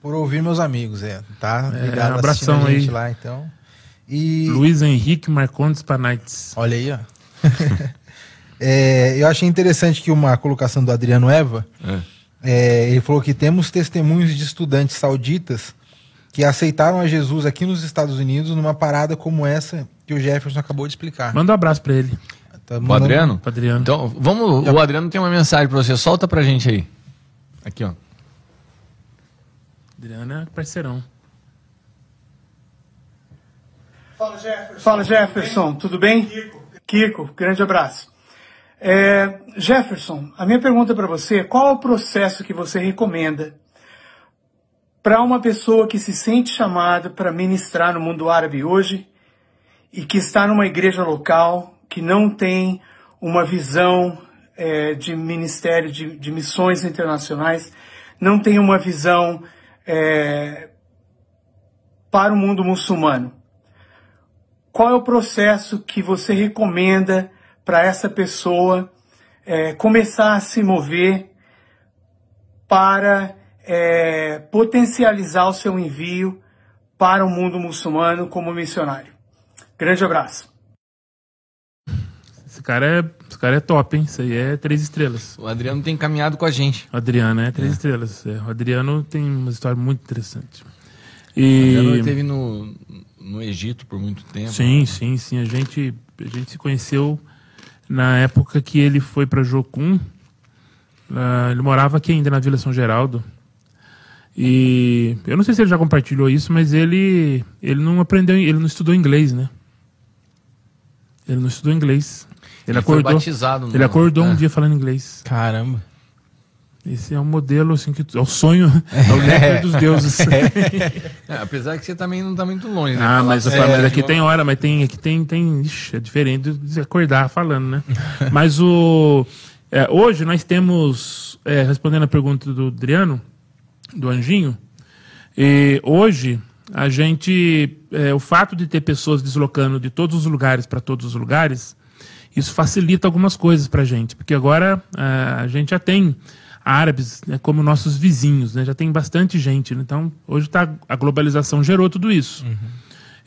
C: por ouvir meus amigos, é. Tá? Obrigado
D: um abração
C: assistindo a gente
D: aí.
C: lá, então. E
D: Luiz Henrique Marcondes Panites.
C: olha aí, ó. É, eu achei interessante que uma colocação do Adriano Eva, é, ele falou que temos testemunhos de estudantes sauditas que aceitaram a Jesus aqui nos Estados Unidos numa parada como essa que o Jefferson acabou de explicar.
D: Manda um abraço pra ele.
C: Tá
B: O Adriano?
D: Pro Adriano.
B: Então, vamos. O Adriano tem uma mensagem pra você. Solta pra gente aí. Aqui, ó.
D: Adriano é parceirão.
E: Fala Jefferson, tudo bem? Kiko. grande abraço. É, Jefferson, a minha pergunta para você é qual o processo que você recomenda para uma pessoa que se sente chamada para ministrar no mundo árabe hoje e que está numa igreja local que não tem uma visão é, de ministério de, de missões internacionais, não tem uma visão é, para o mundo muçulmano? qual é o processo que você recomenda para essa pessoa é, começar a se mover para é, potencializar o seu envio para o mundo muçulmano como missionário? Grande abraço.
D: Esse cara é, esse cara é top, hein? Isso aí é três estrelas.
B: O Adriano tem caminhado com a gente.
D: O Adriano é três estrelas. É, o Adriano tem uma história muito interessante.
B: O Adriano
D: E...
B: esteve no, no Egito por muito tempo.
D: Sim, sim, sim. A gente, a gente se conheceu na época que ele foi para Jocum. Ah, ele morava aqui ainda na Vila São Geraldo. E eu não sei se ele já compartilhou isso, mas ele ele não aprendeu, ele não estudou inglês, né? Ele não estudou inglês. Ele,
B: Ele foi
D: acordou.
B: batizado no-
D: ele acordou um
B: é.
D: dia falando inglês.
C: Caramba.
D: Esse é um modelo assim que é o sonho, é o néctar dos deuses.
B: É, apesar que você também não tá muito longe. né?
D: Ah, mas,
B: assim,
D: mas
B: é,
D: aqui
B: uma-
D: tem hora, mas tem aqui tem tem, ixi, é diferente de acordar falando, né? mas o é, hoje nós temos é, respondendo a pergunta do Adriano, do Anjinho, e hoje a gente é, o fato de ter pessoas deslocando de todos os lugares para todos os lugares, isso facilita algumas coisas para a gente, porque agora é, a gente já tem árabes né, como nossos vizinhos, né? já tem bastante gente. né? Então, hoje tá, a globalização gerou tudo isso.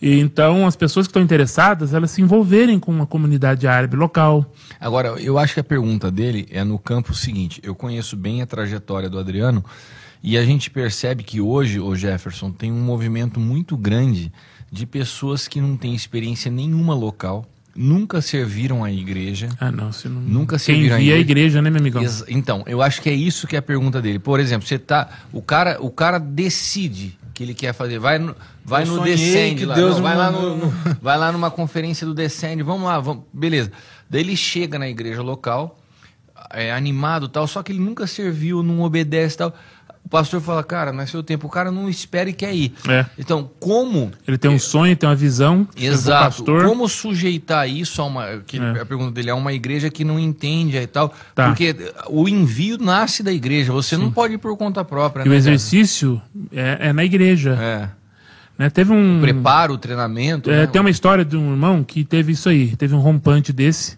D: E então, as pessoas que estão interessadas, elas se envolverem com uma comunidade árabe local.
B: Agora, eu acho que a pergunta dele é no campo seguinte. Eu conheço bem a trajetória do Adriano e a gente percebe que hoje, o Jefferson, tem um movimento muito grande de pessoas que não têm experiência nenhuma local, nunca serviram a igreja.
D: Ah, não, você não.
B: Nunca serviram a
D: via a
B: igreja.
D: igreja, né, meu amigão?
B: Ex- Então, eu acho que é isso que é a pergunta dele. Por exemplo, você tá. O cara, o cara decide que ele quer fazer. Vai no, vai
C: Eu
B: no
C: sonhei
B: Descend
C: que
B: lá.
C: Deus
B: não, vai, lá no, no- vai lá numa conferência do Descend. Vamos lá, vamos, beleza. Daí ele chega na igreja local, é animado e tal, só que ele nunca serviu, não obedece e tal. O pastor fala, cara, não é seu tempo. O cara não espera e quer ir.
D: É.
B: Então, como
D: Ele tem um sonho, tem uma visão. pro
B: Exato.
D: Pastor,
B: Como sujeitar isso a uma. Que
D: É.
B: A pergunta dele é uma igreja que não entende e tal.
D: Tá.
B: Porque o envio nasce da igreja. Você não pode ir por conta própria.
D: E o
B: né,
D: exercício é, é na igreja.
B: É.
D: Né? Teve um.
B: Preparo, o treinamento.
D: É,
B: né?
D: Tem uma história de um irmão que teve isso aí, teve um rompante desse,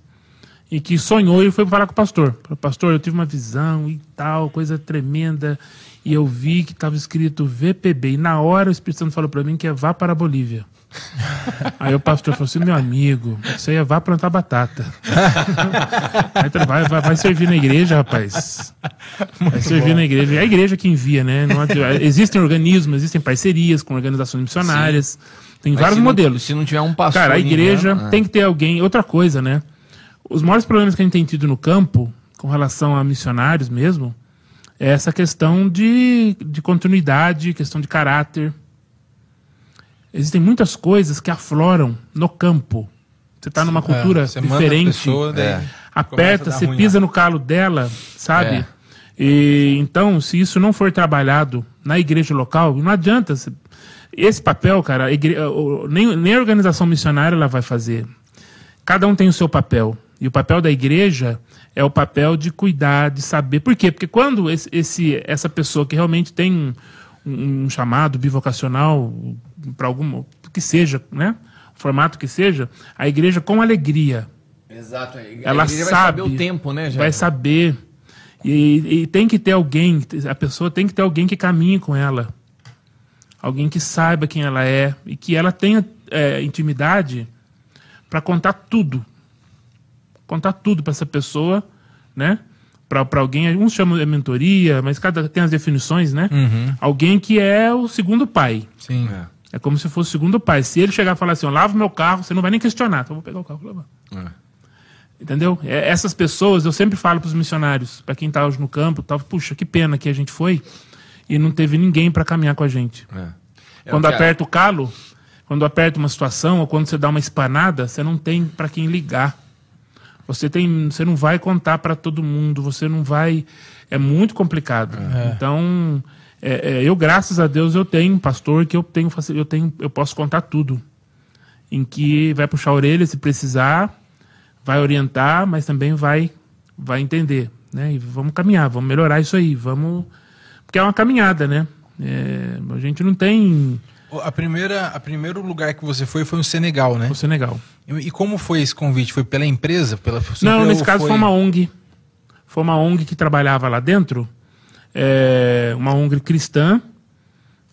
D: e que sonhou e foi falar com o pastor. Pastor, eu tive uma visão e tal, coisa tremenda, e eu vi que estava escrito VPB, e na hora o Espírito Santo falou para mim que é vá para a Bolívia. Aí o pastor falou assim, meu amigo, isso aí é vá plantar batata. vai, vai, vai servir na igreja, rapaz. Vai servir na igreja. É a igreja que envia, né? Existem organismos, existem parcerias com organizações missionárias. Tem
B: Mas
D: vários
B: se não-
D: modelos.
B: se não tiver um pastor.
D: Cara, a igreja
B: ninguém-
D: tem que ter alguém. Outra coisa, né? Os maiores problemas que a gente tem tido no campo, com relação a missionários mesmo, essa questão de, de continuidade, questão de caráter. Existem muitas coisas que afloram no campo. Você está numa cultura
C: É, você manda a
D: diferente.
C: pessoa,
B: É.
D: aperta, você
C: ruim,
D: pisa no calo dela, sabe?
B: É.
D: E então, se isso não for trabalhado na igreja local, não adianta. você- Esse papel, cara, igre- nem, nem a organização missionária ela vai fazer. Cada um tem o seu papel. E o papel da igreja é o papel de cuidar, de saber. Por quê? Porque quando esse, esse- essa pessoa que realmente tem um, um chamado bivocacional para algum que seja, né? Formato que seja, a igreja com alegria
B: Exato. A
D: ela
B: igreja
D: sabe.
B: vai saber o tempo, né,
D: Vai saber. E, e tem que ter alguém, a pessoa tem que ter alguém que caminhe com ela. Alguém que saiba quem ela é e que ela tenha é, intimidade para contar tudo. Contar tudo para essa pessoa, né? Para alguém, uns chamam de mentoria, mas cada tem as definições, né? Alguém que é o segundo pai.
C: Sim.
D: É como se fosse o segundo pai. Se ele chegar e falar assim, eu lavo meu carro, você não vai nem questionar. Então eu vou pegar o carro e lavar. Entendeu? É, essas pessoas, eu sempre falo para os missionários, para quem está hoje no campo, tal, puxa, que pena que a gente foi e não teve ninguém para caminhar com a gente.
B: É.
D: Quando
B: É o que a-
D: aperta o calo, quando aperta uma situação, ou quando você dá uma espanada, você não tem para quem ligar. Você tem, você não vai contar para todo mundo, você não vai, é muito complicado. Então, é, é, eu graças a Deus eu tenho um pastor que eu tenho, eu tenho, eu posso contar tudo, em que vai puxar a orelha se precisar, vai orientar, mas também vai, vai entender, né? E vamos caminhar, vamos melhorar isso aí, vamos, porque é uma caminhada, né? É, a gente não tem
C: A primeira, a primeiro lugar que você foi foi o Senegal, né?
D: o Senegal.
C: E e como foi esse convite? Foi pela empresa? Pela
D: Não, nesse caso foi uma ONG. Foi uma ONG que trabalhava lá dentro, é, uma ONG cristã.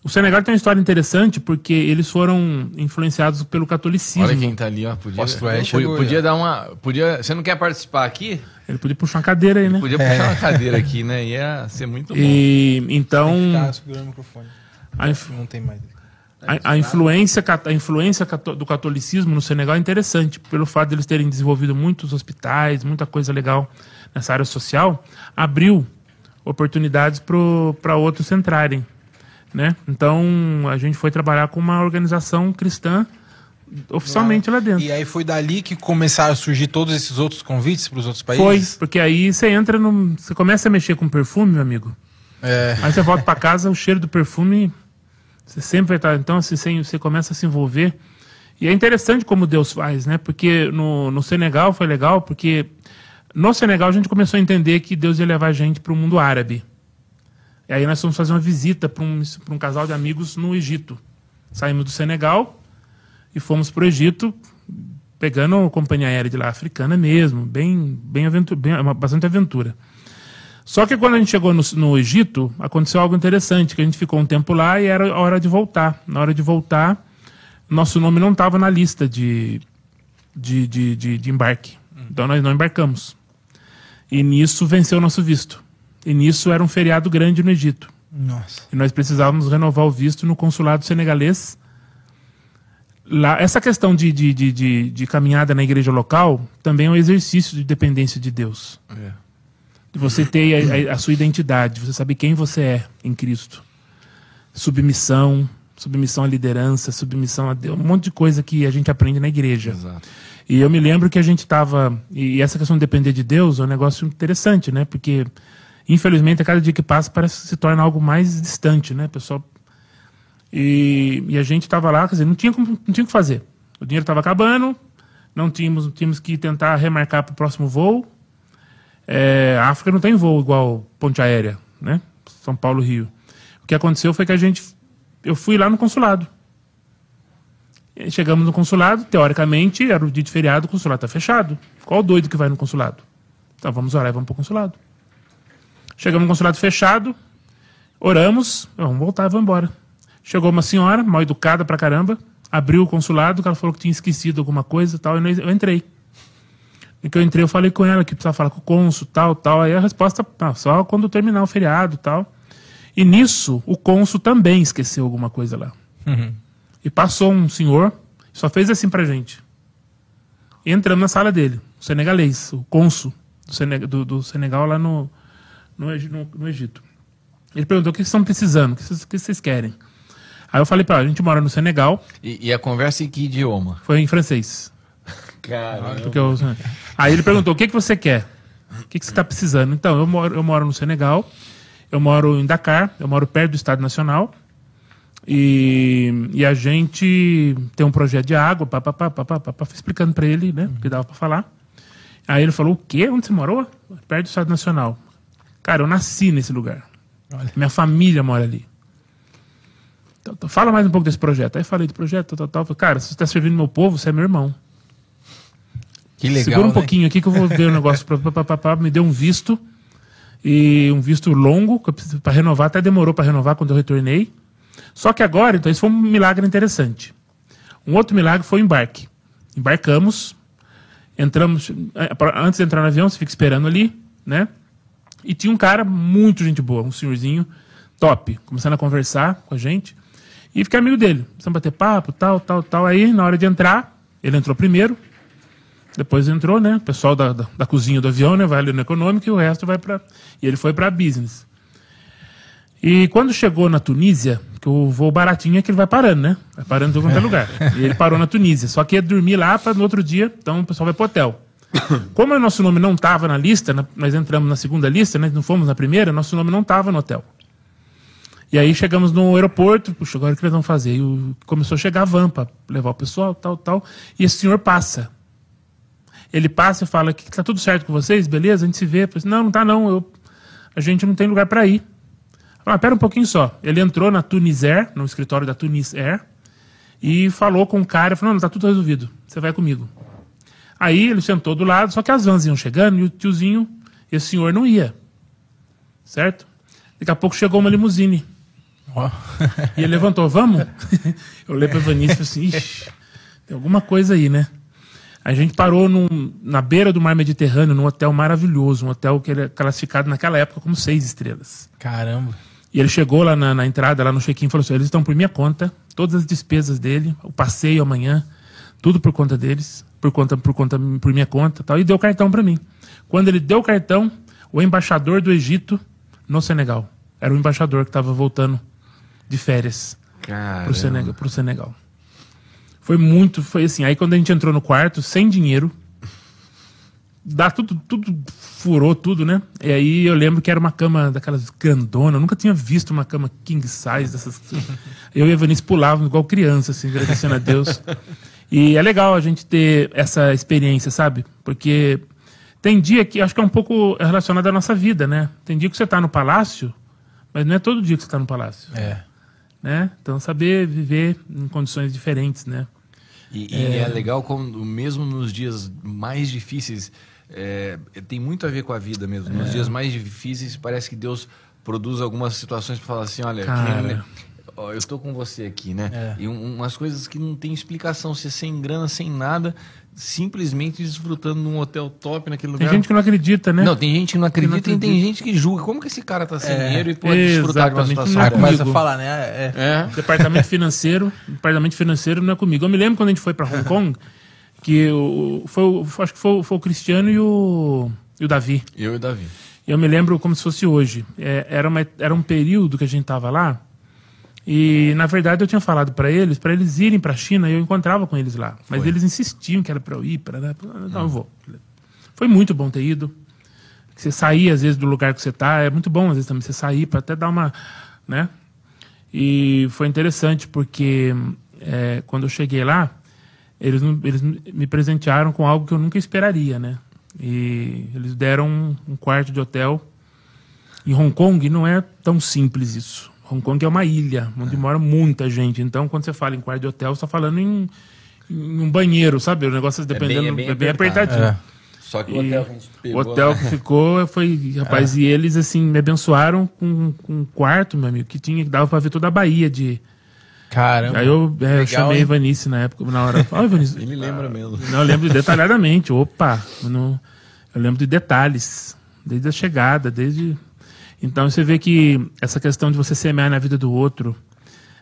D: O Senegal tem uma história interessante porque eles foram influenciados pelo catolicismo.
B: Olha quem tá ali, ó. Podia,
C: Oeste
B: podia, podia dar uma. Podia, você não quer participar aqui?
D: Ele podia puxar uma cadeira aí, né?
B: Podia puxar uma cadeira aqui, né? Ia ser muito bom.
D: E então
C: Tá segurando o microfone.
D: a, inf-
C: Não tem mais.
D: A- a influência, a influência do catolicismo no Senegal é interessante, pelo fato de eles terem desenvolvido muitos hospitais, muita coisa legal nessa área social, abriu oportunidades para outros entrarem. Né? Então a gente foi trabalhar com uma organização cristã oficialmente lá dentro.
C: E aí foi dali que começaram a surgir todos esses outros convites para os outros
D: Foi,
C: países?
D: porque aí você entra no. Você começa a mexer com perfume, meu amigo.
C: É.
D: Aí você volta para casa, o cheiro do perfume, você sempre vai estar. Então, assim, você, começa a se envolver. E é interessante como Deus faz, né? Porque no, no Senegal foi legal, porque no Senegal a gente começou a entender que Deus ia levar a gente para o mundo árabe. E aí nós fomos fazer uma visita para um, um casal de amigos no Egito. Saímos do Senegal e fomos para o Egito, pegando a companhia aérea de lá, africana mesmo, bem, bem, aventura, bem uma- bastante aventura. Só que quando a gente chegou no, no Egito, aconteceu algo interessante, que a gente ficou um tempo lá e era hora de voltar. Na hora de voltar, nosso nome não estava na lista de, de, de, de, de embarque. Então nós não embarcamos. E nisso venceu o nosso visto. E nisso era um feriado grande no Egito.
C: Nossa.
D: E nós precisávamos renovar o visto no consulado senegalês. Lá, essa questão de, de, de, de, de caminhada na igreja local também é um exercício de dependência de Deus. De você ter a, a- sua identidade, você saber quem você é em Cristo. Submissão, submissão à liderança, submissão a Deus, um monte de coisa que a gente aprende na igreja.
B: Exato.
D: E eu me lembro que a gente estava. E essa questão de depender de Deus é um negócio interessante, né? Porque, infelizmente, a cada dia que passa parece que se torna algo mais distante, né, pessoal? E, e a gente estava lá, quer dizer, não tinha, como, não tinha o que fazer. O dinheiro estava acabando, não tínhamos, tínhamos que tentar remarcar para o próximo voo. É, a África não tem voo igual ponte aérea, né? São Paulo, Rio. O que aconteceu foi que a gente. Eu fui lá no consulado. Chegamos no consulado, teoricamente, era o dia de feriado, o consulado está fechado. Qual doido que vai no consulado? Então vamos orar e vamos para o consulado. Chegamos no consulado fechado, oramos, vamos voltar, vamos embora. Chegou uma senhora, mal educada pra caramba, abriu o consulado, ela falou que tinha esquecido alguma coisa e tal, e eu entrei. No que eu entrei, eu falei com ela que precisava falar com o cônsul, tal, tal. Aí a resposta, ah, só quando terminar o feriado tal. E nisso, o cônsul também esqueceu alguma coisa lá. E passou um senhor, só fez assim pra gente. E entramos na sala dele, o senegalês, o cônsul do, Sene- do- do Senegal lá no, no, no- no Egito. Ele perguntou o que vocês estão precisando, o que vocês, o que vocês querem. Aí eu falei pra ela, a gente mora no Senegal,
B: E, e a conversa em que idioma?
D: foi em francês.
B: Cara,
D: Porque eu- Aí ele perguntou: o que, que você quer? O que, que você está precisando? Então, eu moro, eu moro no Senegal, eu moro em Dakar, eu moro perto do Estado Nacional. E, e a gente tem um projeto de água, pá, pá, pá, pá, pá, pá, pá, fui explicando para ele né, o que dava para falar. Aí ele falou: o quê? Onde você morou? Perto do Estado Nacional. Cara, eu nasci nesse lugar. Minha família mora ali. Então, fala mais um pouco desse projeto. Aí falei do projeto, tal, tal, tal. Falei, Cara, se você está servindo meu povo, você é meu irmão.
B: Que legal.
D: Segura um
B: né?
D: pouquinho aqui que eu vou ver o negócio. Pra, pra, pra, pra, me deu um visto. E um visto longo, para renovar, até demorou para renovar quando eu retornei. Só que agora, então, isso foi um milagre interessante. Um outro milagre foi o embarque. Embarcamos, entramos. eh, Antes de entrar no avião, você fica esperando ali, né? E tinha um cara muito gente boa, um senhorzinho top, começando a conversar com a gente. E fiquei amigo dele. A bater papo, tal, tal, tal. Aí, na hora de entrar, ele entrou primeiro. Depois entrou, né? O pessoal da, da, da cozinha do avião, né? Vai ali no econômico e o resto vai para. E ele foi para business. E quando chegou na Tunísia, que o voo baratinho é que ele vai parando, né? Vai parando em quanto é lugar. E ele parou na Tunísia. Só que ia dormir lá para no outro dia, então o pessoal vai pro hotel. Como o nosso nome não estava na lista, na- nós entramos na segunda lista, né? Não fomos na primeira, nosso nome não estava no hotel. E aí chegamos no aeroporto, puxa, agora o que nós vamos fazer? E o- começou a chegar a van para levar o pessoal, tal, tal. E esse senhor passa. Ele passa e fala que tá tudo certo com vocês, beleza? A gente se vê. Não, não tá não. Eu, a gente não tem lugar para ir. Ah, pera um pouquinho só. Ele entrou na Tunisair, no escritório da Tunis Air, e falou com o cara, falou, não, tá tudo resolvido. Você vai comigo. Aí ele sentou do lado, só que as vans iam chegando e o tiozinho, esse senhor não ia. Certo? Daqui a pouco chegou uma limusine.
C: Ó.
D: E ele levantou, vamos? Eu olhei pra Vanícia e falei assim, ixi, tem alguma coisa aí, né? A gente parou num- na beira do mar Mediterrâneo, num hotel maravilhoso, um hotel que era classificado naquela época como seis estrelas.
C: Caramba.
D: E ele chegou lá na, na entrada, lá no check-in, e falou assim: eles estão por minha conta, todas as despesas dele, o passeio amanhã, tudo por conta deles, por conta, por conta, por minha conta, tal. E deu o cartão para mim. Quando ele deu o cartão, o embaixador do Egito no Senegal, era o embaixador que estava voltando de férias
B: Cara.
D: pro Senegal, pro Senegal. Foi muito, foi assim, aí quando a gente entrou no quarto, sem dinheiro, dá tudo, tudo furou tudo, né? E aí eu lembro que era uma cama daquelas grandona, eu nunca tinha visto uma cama king size dessas. Eu e a Vanice pulavam igual criança, assim, agradecendo a Deus. E é legal a gente ter essa experiência, sabe? Porque tem dia que acho que é um pouco relacionado à nossa vida, né? Tem dia que você tá no palácio, mas não é todo dia que você tá no palácio
C: É.
D: né? Então saber viver em condições diferentes, né?
B: E, e é. legal como, mesmo nos dias mais difíceis, é, tem muito a ver com a vida mesmo.
D: É.
B: Nos dias mais difíceis, parece que Deus produz algumas situações para falar assim: olha, que
D: Cara.
B: nem- ó, eu estou com você aqui, né?
C: É.
B: E um- umas coisas que não tem explicação, você sem grana, sem nada, simplesmente desfrutando num hotel top naquele
D: Tem
B: lugar.
D: gente que não acredita, né?
B: Não, tem gente que não acredita, e tem
D: acredita.
B: gente que julga. Como que esse cara tá sem
C: É.
B: dinheiro e pode desfrutar de uma situação?
D: Não é?
C: Começa a falar, né? É.
B: É.
D: Departamento financeiro, departamento financeiro não é comigo. Eu me lembro quando a gente foi para Hong Kong, que o, foi, acho que foi, o- foi o Cristiano e o, e o Davi.
B: Eu e o Davi.
D: E eu me lembro como se fosse hoje. É, era, uma, era um período que a gente tava lá. E, na verdade, eu tinha falado para eles, para eles irem para a China, e eu encontrava com eles lá. Mas
B: Foi.
D: eles insistiam que era para eu ir, para não, eu vou. Foi muito bom ter ido. Você sair, às vezes, do lugar que você tá, é muito bom, às vezes, também, você sair para até dar uma, né? E foi interessante, porque é, quando eu cheguei lá, eles, não- eles me presentearam com algo que eu nunca esperaria, né? E eles deram um, um quarto de hotel. Em Hong Kong não é tão simples isso. Hong Kong é uma ilha, onde mora muita gente. Então, quando você fala em quarto de hotel, você está falando em, em um banheiro, sabe? O negócio, dependendo, é bem, é bem apertadinho. É.
B: Só que o hotel que a gente pegou...
D: O hotel que ficou foi... Rapaz, e eles, assim, me abençoaram com, com um quarto, meu amigo, que tinha, que dava para ver toda a Bahia de...
C: Caramba.
D: Aí eu, é, eu chamei hein? Ivanice na época, na hora.
B: Oh, Ivanice. Ele lembra mesmo.
D: Não, eu lembro detalhadamente. Opa! Eu, não, eu lembro de detalhes. Desde a chegada, desde. Então você vê que essa questão de você semear na vida do outro,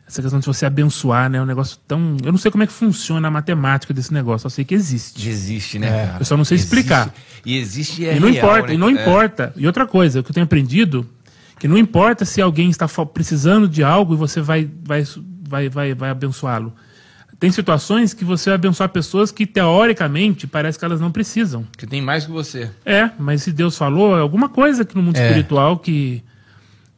D: essa questão de você abençoar, né? É um negócio tão. Eu não sei como é que funciona a matemática desse negócio, eu sei que existe.
B: Existe, né?
D: É. Eu só não sei
B: existe.
D: explicar.
B: E existe é
D: E não
B: real,
D: importa,
B: né?
D: e não
B: É.
D: importa. E outra coisa, o que eu tenho aprendido, que não importa se alguém está precisando de algo e você vai, vai, vai, vai, vai abençoá-lo. Tem situações que você vai abençoar pessoas que, teoricamente, parece que elas não precisam.
B: Que tem mais que você.
D: É, mas se Deus falou, é alguma coisa aqui no mundo
C: É.
D: espiritual que.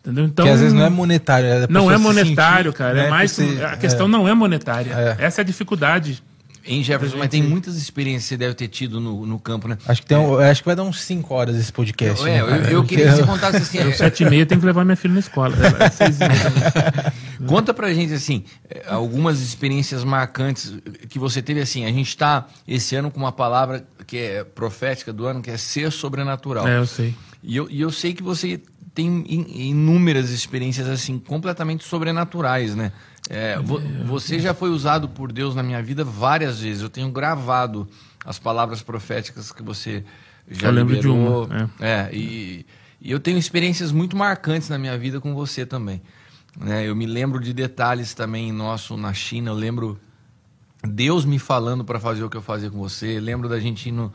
D: Entendeu? Então.
C: que às vezes não é monetário. é
D: não é
C: se
D: monetário,
C: sentir,
D: cara.
C: né,
D: é mais.
C: você-
D: a questão não é monetária.
C: É.
D: Essa é a dificuldade.
B: Em Jefferson, mas tem muitas experiências que você deve ter tido no, no campo, né?
C: Acho que, tem um- acho que vai dar uns 5 horas esse podcast.
B: É,
C: né,
B: eu,
C: cara?
B: eu queria que você contasse assim.
D: Eu,
B: é,
D: sete e meia, tenho que levar minha filha na escola. É, meia.
B: Conta pra gente, assim, eh, algumas experiências marcantes que você teve, assim. A gente tá esse ano com uma palavra que é profética do ano, que é ser sobrenatural.
D: É, eu sei.
B: E eu, e eu sei que você tem in- inúmeras experiências, assim, completamente sobrenaturais, né? É, vo- você já foi usado por Deus na minha vida várias vezes. Eu tenho gravado as palavras proféticas que você já
D: Eu lembro de
B: liberou.
D: uma,
B: É, e, e eu tenho experiências muito marcantes na minha vida com você também. Né? Eu me lembro de detalhes também nosso na China. Eu lembro Deus me falando para fazer o que eu fazia com você. Lembro da gente indo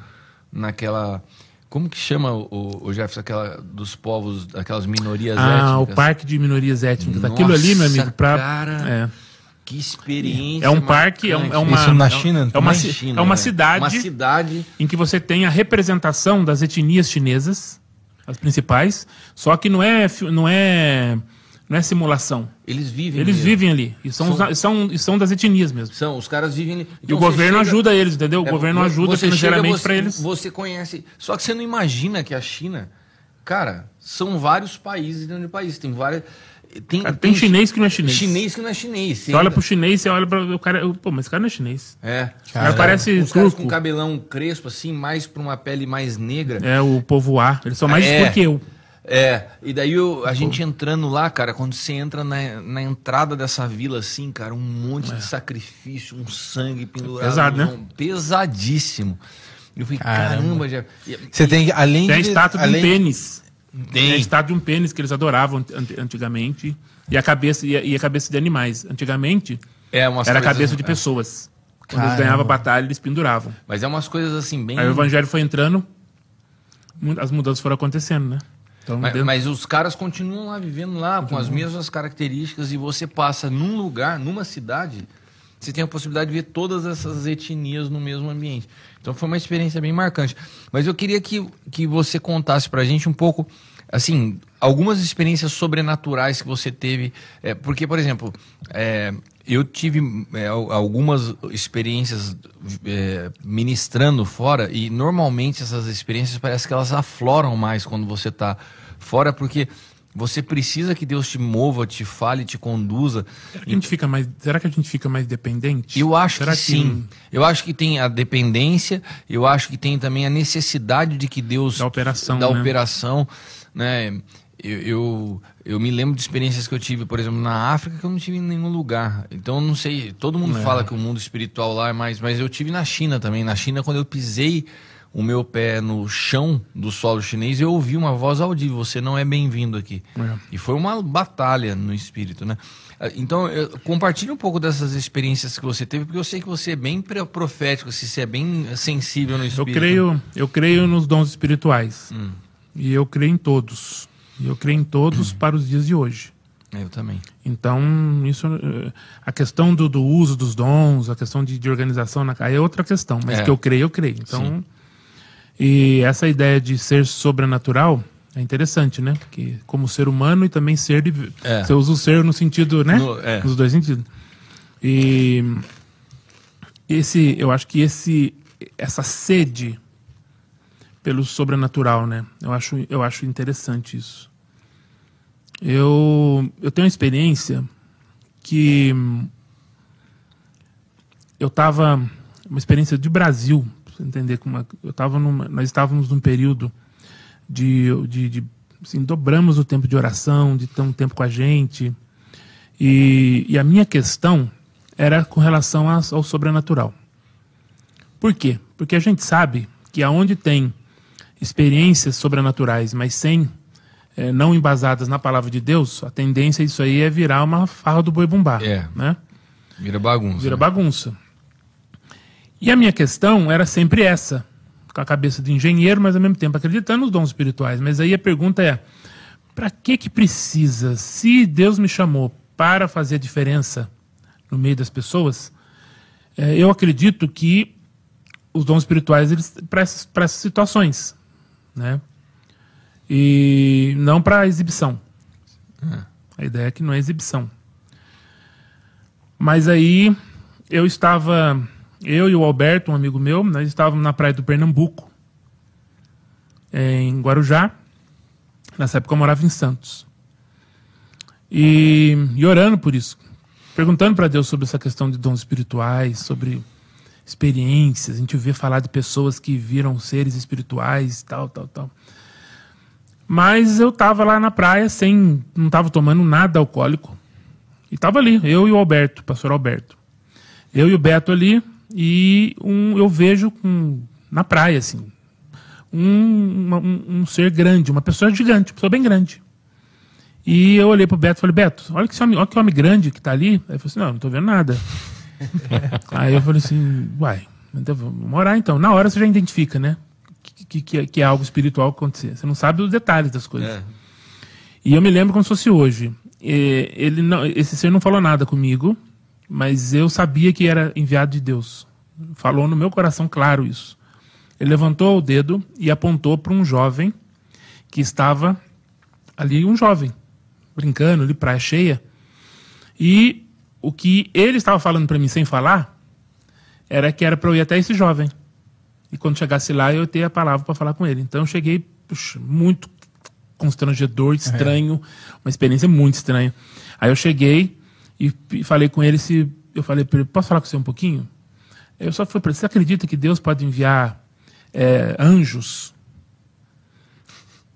B: naquela. Como que chama o, o Jefferson, aquela dos povos, aquelas minorias
D: Ah, o
B: étnicas?
D: parque de minorias étnicas.
B: Nossa,
D: Aquilo ali, meu amigo, pra.
B: cara.
D: É.
B: Que experiência.
D: É um parque, é, um- é uma.
C: Isso na
D: é
C: China
D: É uma, ci-
B: China,
D: é uma
B: né?
D: cidade
B: Uma cidade.
D: em que você tem a representação das etnias chinesas, as principais, só que não é, não é, não é simulação.
B: Eles vivem.
D: Eles
B: mesmo.
D: vivem ali. E são,
B: São-
D: os- são, e são das etnias mesmo.
B: São, os caras vivem ali.
D: E
B: Então,
D: o
B: você
D: governo
B: chega-
D: ajuda eles, entendeu? O
B: É,
D: governo ajuda
B: você
D: financeiramente
B: você-
D: para eles.
B: Você conhece. Só que você não imagina que a China, cara, são vários países dentro do país. Tem várias. Tem,
D: Cara, tem chinês que não é chinês.
B: Chinês que não é chinês.
D: Você olha pro chinês, você olha para o cara. Pô, mas esse cara não é chinês.
B: É.
D: Cara parece
B: Os caras com
D: turco.
B: cabelão crespo, assim, mais pra uma pele mais negra.
D: É o povo A. Eles são mais
B: É.
D: que eu.
B: É, e daí eu- a gente entrando lá, cara, quando você entra na, na entrada dessa vila, assim, cara, um monte de sacrifício, um sangue pendurado.
D: É. Pesado,
B: no
D: né?
B: chão, Pesadíssimo. Eu falei,
C: Caramba.
B: caramba, já.
C: Você tem que, além
D: Tem a
C: de.
D: estátua de um
C: além,
D: pênis. Tem a
B: Tem.
D: estátua de um pênis que eles adoravam ant- antigamente. E a cabeça, e a, e a cabeça de animais. Antigamente,
B: É umas
D: era a cabeça de
B: é.
D: pessoas. Quando eles ganhavam batalha, eles penduravam.
B: Mas é umas coisas assim, bem.
D: Aí o evangelho foi entrando, as mudanças foram acontecendo, né? Então,
B: Mas,
D: dentro-
B: mas os caras continuam lá vivendo lá com as mesmas características e você passa num lugar, numa cidade, você tem a possibilidade de ver todas essas etnias no mesmo ambiente. Então foi uma experiência bem marcante. Mas eu queria que, que você contasse pra gente um pouco, assim, algumas experiências sobrenaturais que você teve. É, porque, por exemplo, é, eu tive é, al- algumas experiências é, ministrando fora e normalmente essas experiências parece que elas afloram mais quando você está fora, porque você precisa que Deus te mova, te fale, te conduza.
D: será, que a gente fica mais, será que a gente fica mais dependente?
B: Eu acho
D: será
B: que sim. Eu acho que tem a dependência, eu acho que tem também a necessidade de que Deus.
D: Da operação,
B: Da
D: né?
B: operação, né? Eu, eu, eu me lembro de experiências que eu tive, por exemplo, na África, que eu não tive em nenhum lugar. Então, eu não sei. Todo mundo
D: É.
B: fala que o mundo espiritual lá é mais. Mas eu tive na China também. Na China, quando eu pisei o meu pé no chão do solo chinês, eu ouvi uma voz audível: Você não é bem-vindo aqui.
D: É.
B: E foi uma batalha no espírito, né? Ah, Então, eu- compartilhe um pouco dessas experiências que você teve, porque eu sei que você é bem profético, se você é bem sensível no
D: Eu
B: espírito.
D: creio, eu creio nos dons espirituais.
B: Hum.
D: E eu creio em todos. E eu creio em todos para os dias de hoje.
B: Eu também.
D: Então, isso, eh, a questão do, do uso dos dons, a questão de, de organização na é outra questão, mas
B: É.
D: que eu creio, eu creio. Então,
B: Sim.
D: E essa ideia de ser sobrenatural é interessante, né? Porque como ser humano e também ser de,
B: É.
D: você usa o ser no sentido, né?
B: No- é.
D: Nos dois sentidos. E esse, eu acho que esse, essa sede pelo sobrenatural, né? Eu acho, eu acho interessante isso. Eu, eu tenho uma experiência que eu estava uma experiência de Brasil, entender como eu tava numa, nós estávamos num período de, de, de assim, dobramos o tempo de oração, de ter um tempo com a gente. E, e a minha questão era com relação ao sobrenatural. Por quê? Porque a gente sabe que aonde tem experiências sobrenaturais, mas sem é, não embasadas na palavra de Deus, a tendência disso aí é virar uma farra do boi bumbá.
B: É.
D: Né?
B: Vira bagunça.
D: Vira
B: né?
D: bagunça. E a minha questão era sempre essa, com a cabeça de engenheiro, mas ao mesmo tempo acreditando nos dons espirituais. Mas aí a pergunta é: para que que precisa? Se Deus me chamou para fazer a diferença no meio das pessoas, é, eu acredito que os dons espirituais eles para essas, para essas situações, né? E não para exibição. A ideia é que não é exibição. Mas aí eu estava, eu e o Alberto, um amigo meu, nós estávamos na praia do Pernambuco, em Guarujá. Nessa época eu morava em Santos. E, e orando por isso, perguntando para Deus sobre essa questão de dons espirituais, sobre experiências. A gente vê falar de pessoas que viram seres espirituais, tal, tal, tal. Mas eu estava lá na praia sem, não estava tomando nada alcoólico. E estava ali, eu e o Alberto, pastor Alberto. Eu e o Beto ali, e um, eu vejo um, na praia, assim, um, uma, um, um, ser grande, uma pessoa gigante, uma pessoa bem grande. E eu olhei pro Beto e falei, Beto, olha que, homem, olha que homem grande que tá ali. Aí ele falou assim, não, não tô vendo nada. Aí eu falei assim, uai, então vamos orar então. Na hora você já identifica, né? Que, que, que é algo espiritual que acontecer. Você não sabe os detalhes das coisas. É. E eu me lembro como se fosse hoje. Ele não, esse ser não falou nada comigo, mas eu sabia que era enviado de Deus. Falou no meu coração claro isso. Ele levantou o dedo e apontou para um jovem que estava ali, um jovem, brincando ali, praia cheia. E o que ele estava falando para mim sem falar era que era para eu ir até esse jovem. E quando chegasse lá, eu ter a palavra para falar com ele. Então eu cheguei puxa, muito constrangedor, estranho, é. uma experiência muito estranha. Aí eu cheguei e falei com ele se eu falei para ele, posso falar com você um pouquinho? Eu só fui para ele, você acredita que Deus pode enviar é, anjos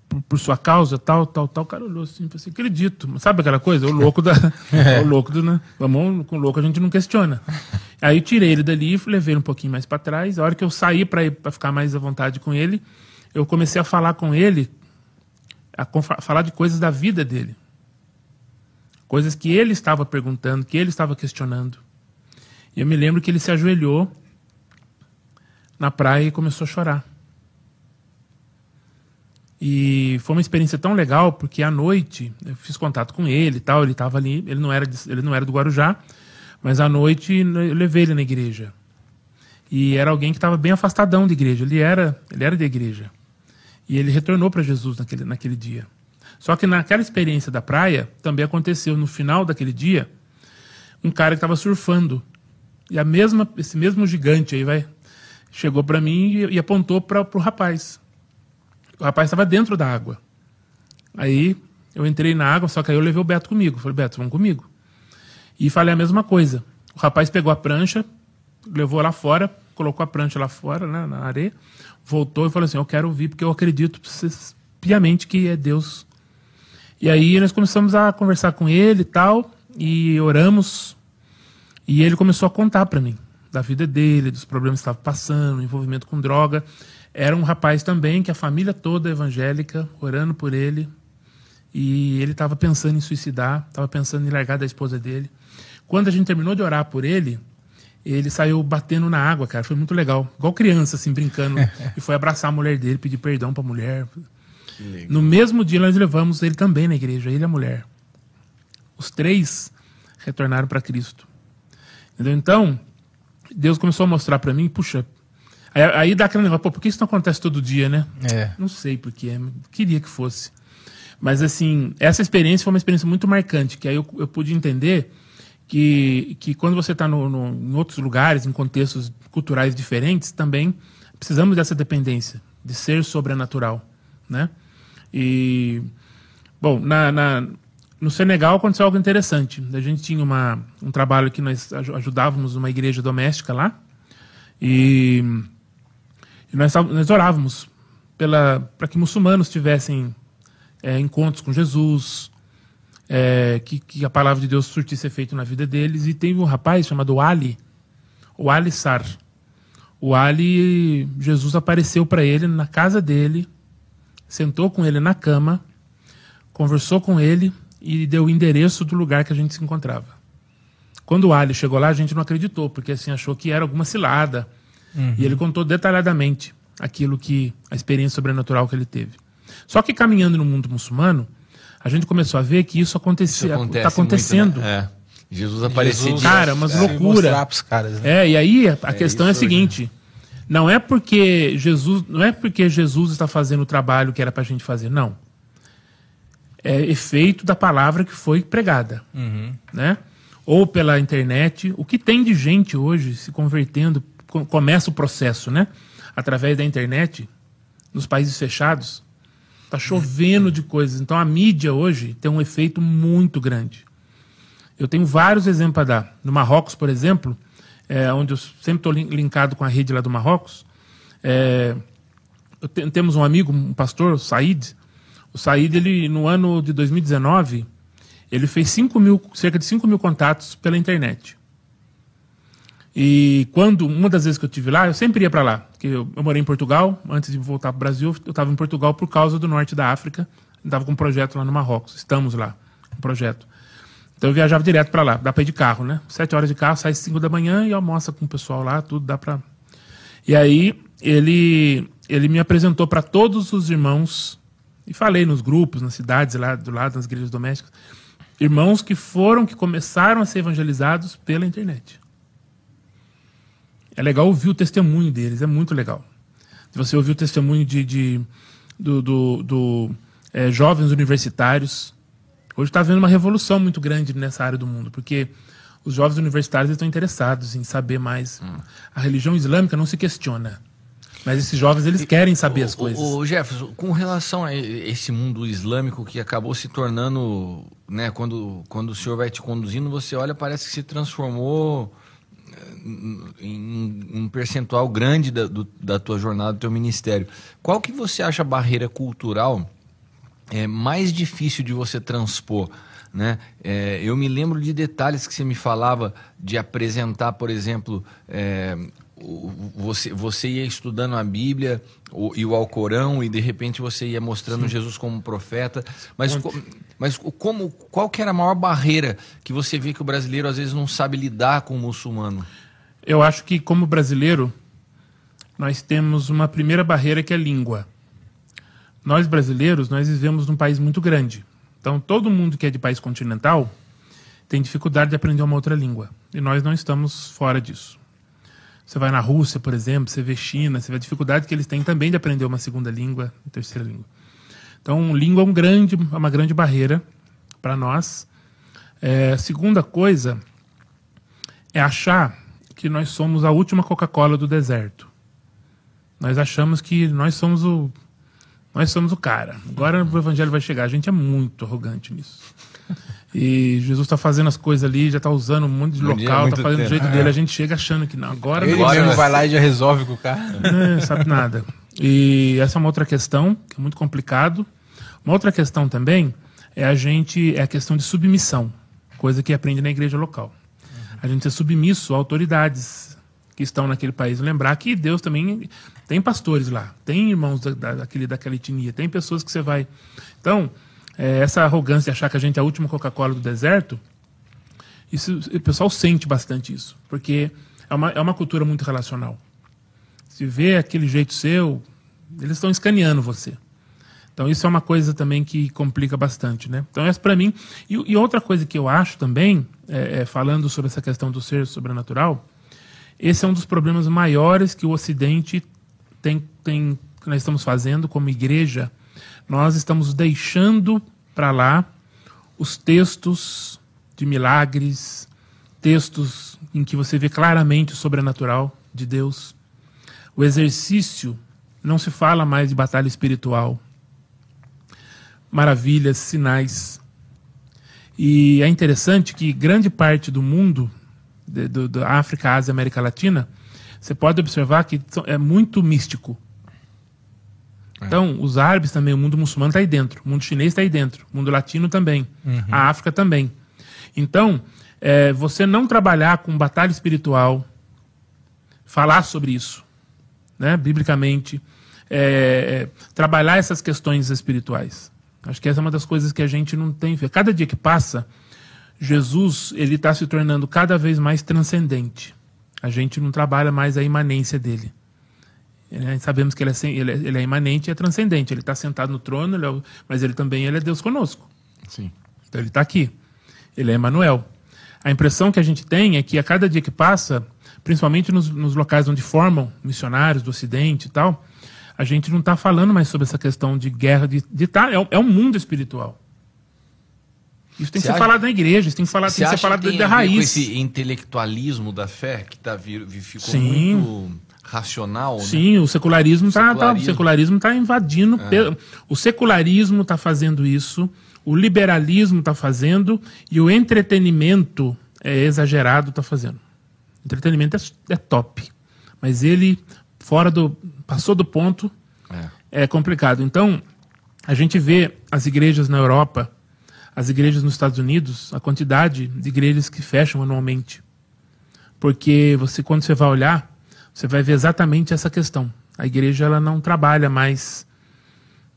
D: por, por, sua causa, tal, tal, tal? O cara olhou assim, falou assim, acredito. Sabe aquela coisa? O louco da, é. o louco do, né? Vamos, com o louco a gente não questiona. Aí eu tirei ele dali, levei ele um pouquinho mais para trás. A hora que eu saí para ficar mais à vontade com ele, eu comecei a falar com ele a falar de coisas da vida dele. Coisas que ele estava perguntando, que ele estava questionando. E eu me lembro que ele se ajoelhou na praia e começou a chorar. E foi uma experiência tão legal, porque à noite eu fiz contato com ele e tal, ele estava ali, ele não, era ele não era do Guarujá, mas à noite eu levei ele na igreja. E era alguém que estava bem afastadão da igreja, ele era, ele era da igreja. E ele retornou para Jesus naquele, naquele dia. Só que naquela experiência da praia, também aconteceu no final daquele dia, um cara que estava surfando. E a mesma, esse mesmo gigante aí, vai, chegou para mim e, e apontou para o rapaz. O rapaz estava dentro da água. Aí eu entrei na água, só que aí eu levei o Beto comigo. Falei, Beto, vamos comigo. E falei a mesma coisa. O rapaz pegou a prancha, levou lá fora, colocou a prancha lá fora, né, na areia, voltou e falou assim: Eu quero ouvir porque eu acredito piamente que é Deus. E aí nós começamos a conversar com ele e tal, e oramos. E ele começou a contar para mim da vida dele, dos problemas que estava passando, envolvimento com droga. Era um rapaz também que a família toda evangélica orando por ele. E ele estava pensando em suicidar, estava pensando em largar da esposa dele. Quando a gente terminou de orar por ele, ele saiu batendo na água, cara. Foi muito legal. Igual criança, assim, brincando. e foi abraçar a mulher dele, pedir perdão pra mulher. No mesmo dia, nós levamos ele também na igreja, ele e a mulher. Os três retornaram para Cristo. Entendeu? Então, Deus começou a mostrar para mim, puxa. Aí, aí dá aquele negócio, pô, por que isso não acontece todo dia, né?
C: É.
D: Não sei porquê, queria que fosse. Mas, assim, essa experiência foi uma experiência muito marcante, que aí eu, eu pude entender que, que quando você está em outros lugares, em contextos culturais diferentes, também precisamos dessa dependência, de ser sobrenatural, né? E, bom, na, na no Senegal aconteceu algo interessante. A gente tinha uma, um trabalho que nós ajudávamos uma igreja doméstica lá e, e nós, nós orávamos para que muçulmanos tivessem é, encontros com Jesus, é, que, que, a palavra de Deus surtisse efeito na vida deles. E teve um rapaz chamado Ali, o Ali Sar. O Ali, Jesus apareceu para ele na casa dele, sentou com ele na cama, conversou com ele e deu o endereço do lugar que a gente se encontrava. Quando o Ali chegou lá, a gente não acreditou, porque assim achou que era alguma cilada. Uhum. E ele contou detalhadamente aquilo que a experiência sobrenatural que ele teve. Só que caminhando no mundo muçulmano, a gente começou a ver que isso acontecia, está acontecendo. Muito, né?
B: é. Jesus aparecia Jesus,
D: Cara, umas é, loucura. Caras, né? É, e aí a, é questão é a seguinte: né? Não é porque Jesus, não é porque Jesus está fazendo o trabalho que era para a gente fazer, não. É efeito da palavra que foi pregada, uhum. né? Ou pela internet, o que tem de gente hoje se convertendo, começa o processo, né? Através da internet, nos países fechados, Está chovendo de coisas. Então a mídia hoje tem um efeito muito grande. Eu tenho vários exemplos para dar. No Marrocos, por exemplo, é, onde eu sempre estou linkado com a rede lá do Marrocos, é, te, temos um amigo, um pastor, o Said. O Said, ele, no ano de 2019, ele fez 5 mil, cerca de 5 mil contatos pela internet. E quando, uma das vezes que eu tive lá, eu sempre ia para lá. Porque eu, eu, morei em Portugal, antes de voltar para o Brasil, eu estava em Portugal por causa do norte da África. Estava com um projeto lá no Marrocos. Estamos lá, um projeto. Então eu viajava direto para lá. Dá para ir de carro, né? Sete horas de carro, sai cinco da manhã e almoça com o pessoal lá, tudo dá para. E aí ele, ele me apresentou para todos os irmãos, e falei nos grupos, nas cidades lá do lado, nas igrejas domésticas, irmãos que foram, que começaram a ser evangelizados pela internet. É legal ouvir o testemunho deles, é muito legal. Você ouvir o testemunho de, de do, do, do é, jovens universitários, hoje está havendo uma revolução muito grande nessa área do mundo, porque os jovens universitários estão interessados em saber mais. Hum. A religião islâmica não se questiona. Mas esses jovens, eles querem saber as coisas.
B: O, Jefferson, com relação a esse mundo islâmico que acabou se tornando, né, quando, quando o senhor vai te conduzindo, você olha, parece que se transformou em um percentual grande da, do, da tua jornada, do teu ministério. Qual que você acha a barreira cultural é, mais difícil de você transpor? Né? É, eu me lembro de detalhes que você me falava de apresentar, por exemplo, é, você, você ia estudando a Bíblia o, e o Alcorão e de repente você ia mostrando Sim. Jesus como profeta, mas, mas como, qual que era a maior barreira que você vê que o brasileiro às vezes não sabe lidar com o muçulmano?
D: Eu acho que, como brasileiro, nós temos uma primeira barreira que é a língua. Nós, brasileiros, nós vivemos num país muito grande. Então, todo mundo que é de país continental tem dificuldade de aprender uma outra língua. E nós não estamos fora disso. Você vai na Rússia, por exemplo, você vê China, você vê a dificuldade que eles têm também de aprender uma segunda língua, uma terceira língua. Então, língua é um grande, uma grande barreira para nós. É, segunda coisa é achar que nós somos a última Coca-Cola do deserto. Nós achamos que nós somos o nós somos o cara. Agora o evangelho vai chegar. A gente é muito arrogante nisso. E Jesus está fazendo as coisas ali, já está usando um monte de local, está fazendo do jeito dele. A gente chega achando que não. Agora
C: Ele mesmo vai lá e já resolve com o cara.
D: É, sabe nada. E essa é uma outra questão, que é muito complicado. Uma outra questão também é a gente é a questão de submissão, coisa que aprende na igreja local a gente é submisso a autoridades que estão naquele país. Lembrar que Deus também tem pastores lá, tem irmãos da, daquele, daquela etnia, tem pessoas que você vai. Então, é, essa arrogância de achar que a gente é a última Coca-Cola do deserto, isso, o pessoal sente bastante isso, porque é uma, é uma cultura muito relacional. Se vê aquele jeito seu, eles estão escaneando você. Então isso é uma coisa também que complica bastante, né? Então essa para mim e, e, outra coisa que eu acho também, é, é, falando sobre essa questão do ser sobrenatural, esse é um dos problemas maiores que o Ocidente tem, tem que nós estamos fazendo como igreja. Nós estamos deixando para lá os textos de milagres, textos em que você vê claramente o sobrenatural de Deus. O exercício não se fala mais de batalha espiritual, maravilhas, sinais. E é interessante que grande parte do mundo, de, do, da África, Ásia, América Latina, você pode observar que é muito místico. É. Então, os árabes também, o mundo muçulmano está aí dentro, o mundo chinês está aí dentro, o mundo latino também, uhum. a África também. Então, é, você não trabalhar com batalha espiritual, falar sobre isso, né, biblicamente, é, trabalhar essas questões espirituais. Acho que essa é uma das coisas que a gente não tem. Cada dia que passa, Jesus ele está se tornando cada vez mais transcendente. A gente não trabalha mais a imanência dele. É, sabemos que ele é, ele, é, ele é, imanente e é transcendente. Ele está sentado no trono, ele é, mas ele também ele é Deus conosco.
B: Sim.
D: Então ele está aqui. Ele é Emmanuel. A impressão que a gente tem é que a cada dia que passa, principalmente nos, nos locais onde formam missionários do Ocidente e tal, a gente não está falando mais sobre essa questão de guerra, de, de tá, é, é um mundo espiritual. Isso tem que ser acha, falado na igreja, isso tem que, falar, tem que ser falado da raiz. Com
B: esse intelectualismo da fé que tá, ficou Sim. muito racional. Né?
D: Sim, o secularismo está tá, o secularismo tá invadindo. É. O secularismo está fazendo isso, o liberalismo está fazendo e o entretenimento é exagerado está fazendo. O entretenimento é, é top, mas ele fora do passou do ponto é. é complicado. Então a gente vê as igrejas na Europa, as igrejas nos Estados Unidos, a quantidade de igrejas que fecham anualmente, porque você quando você vai olhar você vai ver exatamente essa questão. A igreja ela não trabalha mais.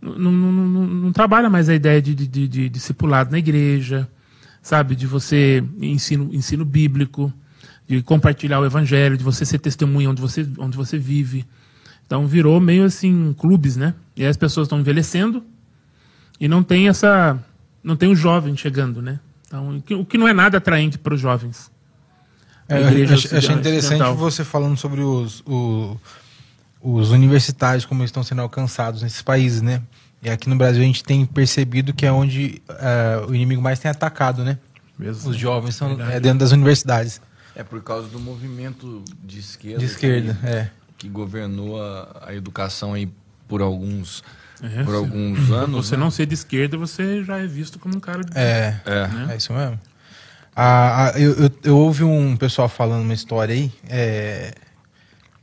D: Não, não, não, não trabalha mais a ideia de, de, de, de, discipulado na igreja, sabe? De você ensino, ensino bíblico, de compartilhar o evangelho, de você ser testemunha onde você, onde você vive. Então virou meio assim clubes, né? E aí as pessoas estão envelhecendo e não tem essa. Não tem o jovem chegando, né? Então, o que não é nada atraente para os jovens.
C: É, eu achei, achei interessante você falando sobre os, os, os universitários, como estão sendo alcançados nesses países, né? E aqui no Brasil a gente tem percebido que é onde uh, o inimigo mais tem atacado, né? Mesmo. Os jovens são é, dentro das universidades.
B: É por causa do movimento de esquerda.
C: De esquerda,
B: que,
C: é.
B: Que governou a, a educação aí por alguns é, por alguns anos.
D: Você né? não ser de esquerda, você já é visto como um cara de.
C: É, é. Né? é isso mesmo. Ah, eu, eu, eu, ouvi um pessoal falando uma história aí é,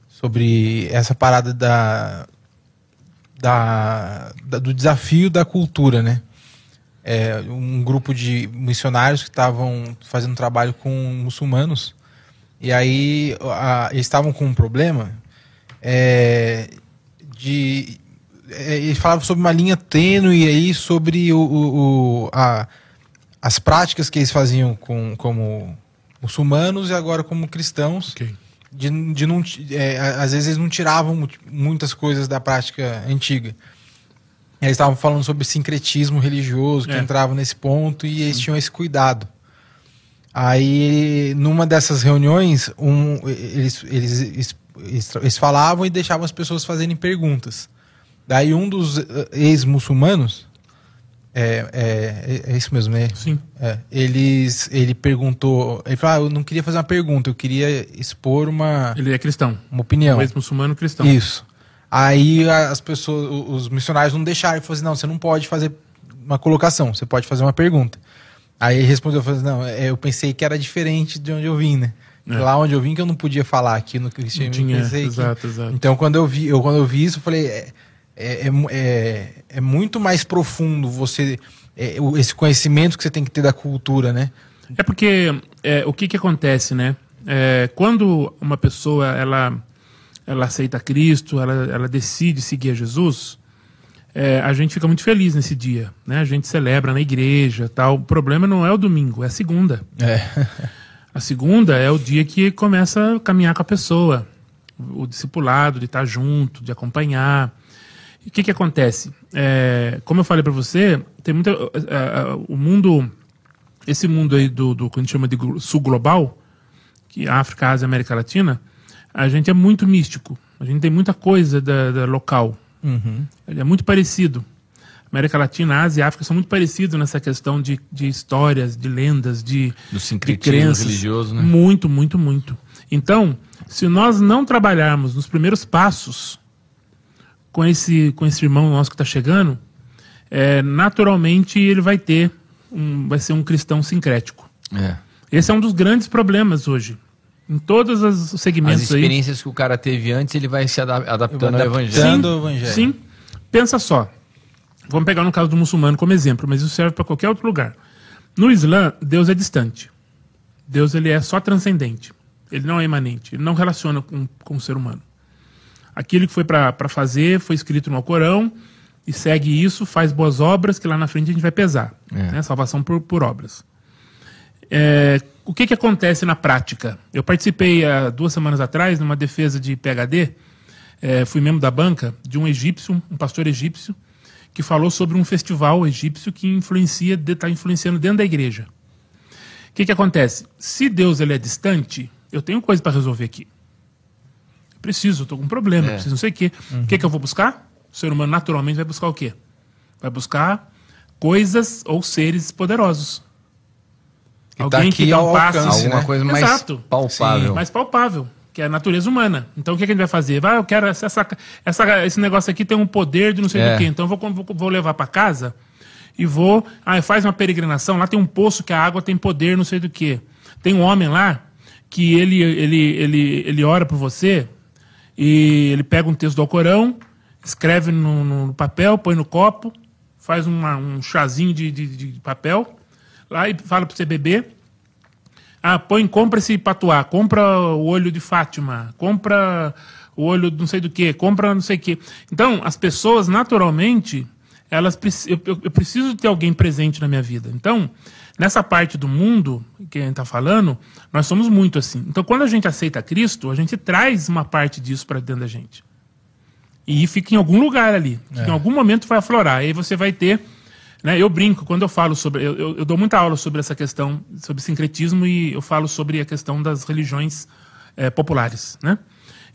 C: sobre essa parada da, da, da, do desafio da cultura, né? É, um grupo de missionários que estavam fazendo trabalho com muçulmanos e aí a, eles estavam com um problema é, de é, eles falavam sobre uma linha tênue aí sobre o, o, o a as práticas que eles faziam com, como muçulmanos e agora como cristãos. Okay. De, de não, é, às vezes eles não tiravam muitas coisas da prática antiga. Eles estavam falando sobre sincretismo religioso, que é. entrava nesse ponto, e eles tinham esse cuidado. Aí, numa dessas reuniões, um, eles, eles, eles, eles, falavam e deixavam as pessoas fazerem perguntas. Daí, um dos eh, ex-muçulmanos é, é, é, isso mesmo, né?
D: Sim.
C: É, eles, ele perguntou. Ele falou: ah, eu não queria fazer uma pergunta, eu queria expor uma.
D: Ele é cristão.
C: Uma opinião. Um
D: ex-muçulmano cristão.
C: Isso. Aí as pessoas, os missionários não deixaram. Ele falou assim: não, você não pode fazer uma colocação, você pode fazer uma pergunta. Aí ele respondeu: falou assim, não, é, eu pensei que era diferente de onde eu vim, né? É. Lá onde eu vim que eu não podia falar aqui no cristianismo.
D: exato, que... exato.
C: Então quando eu vi, eu, quando eu vi isso, eu falei. É, é, é, é, é muito mais profundo você é, esse conhecimento que você tem que ter da cultura, né?
D: É porque é, o que, que acontece, né? É, quando uma pessoa ela, ela aceita Cristo, ela, ela decide seguir a Jesus, é, a gente fica muito feliz nesse dia, né? A gente celebra na igreja, tal. O problema não é o domingo, é a segunda.
C: É.
D: a segunda é o dia que começa a caminhar com a pessoa, o discipulado, de estar junto, de acompanhar. O que, que acontece? É, como eu falei para você, tem muita. Uh, uh, o mundo. Esse mundo aí do, do que a gente chama de sul global, que é África, Ásia, América Latina, a gente é muito místico. A gente tem muita coisa da, da local.
C: Uhum.
D: É muito parecido. América Latina, Ásia e África são muito parecidos nessa questão de, de histórias, de lendas, de,
B: do de crenças. religioso, né?
D: Muito, muito, muito. Então, se nós não trabalharmos nos primeiros passos com esse, com esse irmão nosso que está chegando, é, naturalmente ele vai ter um, vai ser um cristão sincrético.
B: É.
D: Esse é um dos grandes problemas hoje. Em todos os
B: As
D: segmentos aí.
B: experiências que o cara teve antes, ele vai se ada- adaptando ao evangelho.
C: Adaptando ao evangelho.
D: Sim. Pensa só. Vamos pegar no caso do muçulmano como exemplo, mas isso serve para qualquer outro lugar. No Islã, Deus é distante. Deus ele é só transcendente. Ele não é imanente. Ele não relaciona com, com o ser humano. Aquilo que foi para fazer foi escrito no Alcorão e segue isso, faz boas obras que lá na frente a gente vai pesar.
B: É.
D: né? Salvação por, por obras. É, o que, que acontece na prática? Eu participei há duas semanas atrás numa defesa de PHD, é, fui membro da banca de um egípcio, um pastor egípcio, que falou sobre um festival egípcio que influencia, está influenciando dentro da igreja. O que, que acontece? Se Deus ele é distante, eu tenho coisa para resolver aqui. Preciso, estou com um problema,
B: É.
D: preciso não sei o quê. O que, que eu vou buscar? O ser humano naturalmente vai buscar o quê? Vai buscar coisas ou seres poderosos.
C: Que tá aqui
D: dá um
C: ao
D: passe,
C: alcance,
B: Alguma
C: né?
B: coisa mais
D: Exato.
B: palpável.
D: mais palpável, que é a natureza humana. Então o que, que a gente vai fazer? Vai, eu quero essa, essa, essa- esse negócio aqui tem um poder de não sei
B: É.
D: do que. Então eu vou, vou, vou levar para casa e vou. Ah, faz uma peregrinação. Lá tem um poço que a água tem poder, não sei do que. Tem um homem lá que ele, ele, ele, ele ora por você e ele pega um texto do Alcorão, escreve no, no papel, põe no copo, faz uma- um chazinho de, de, de papel lá e fala para você beber. Ah, põe, compra esse patuá, compra o olho de Fátima, compra o olho não sei do que, compra não sei o que. Então, as pessoas, naturalmente, elas eu, eu- eu preciso ter alguém presente na minha vida. Então, nessa parte do mundo que a gente está falando, nós somos muito assim. Então, quando a gente aceita Cristo, a gente traz uma parte disso para dentro da gente. E fica em algum lugar ali. que Em algum momento vai aflorar. Aí você vai ter. Né, eu brinco quando eu falo sobre. Eu, eu- eu dou muita aula sobre essa questão, sobre sincretismo, e eu falo sobre a questão das religiões eh, populares. Né?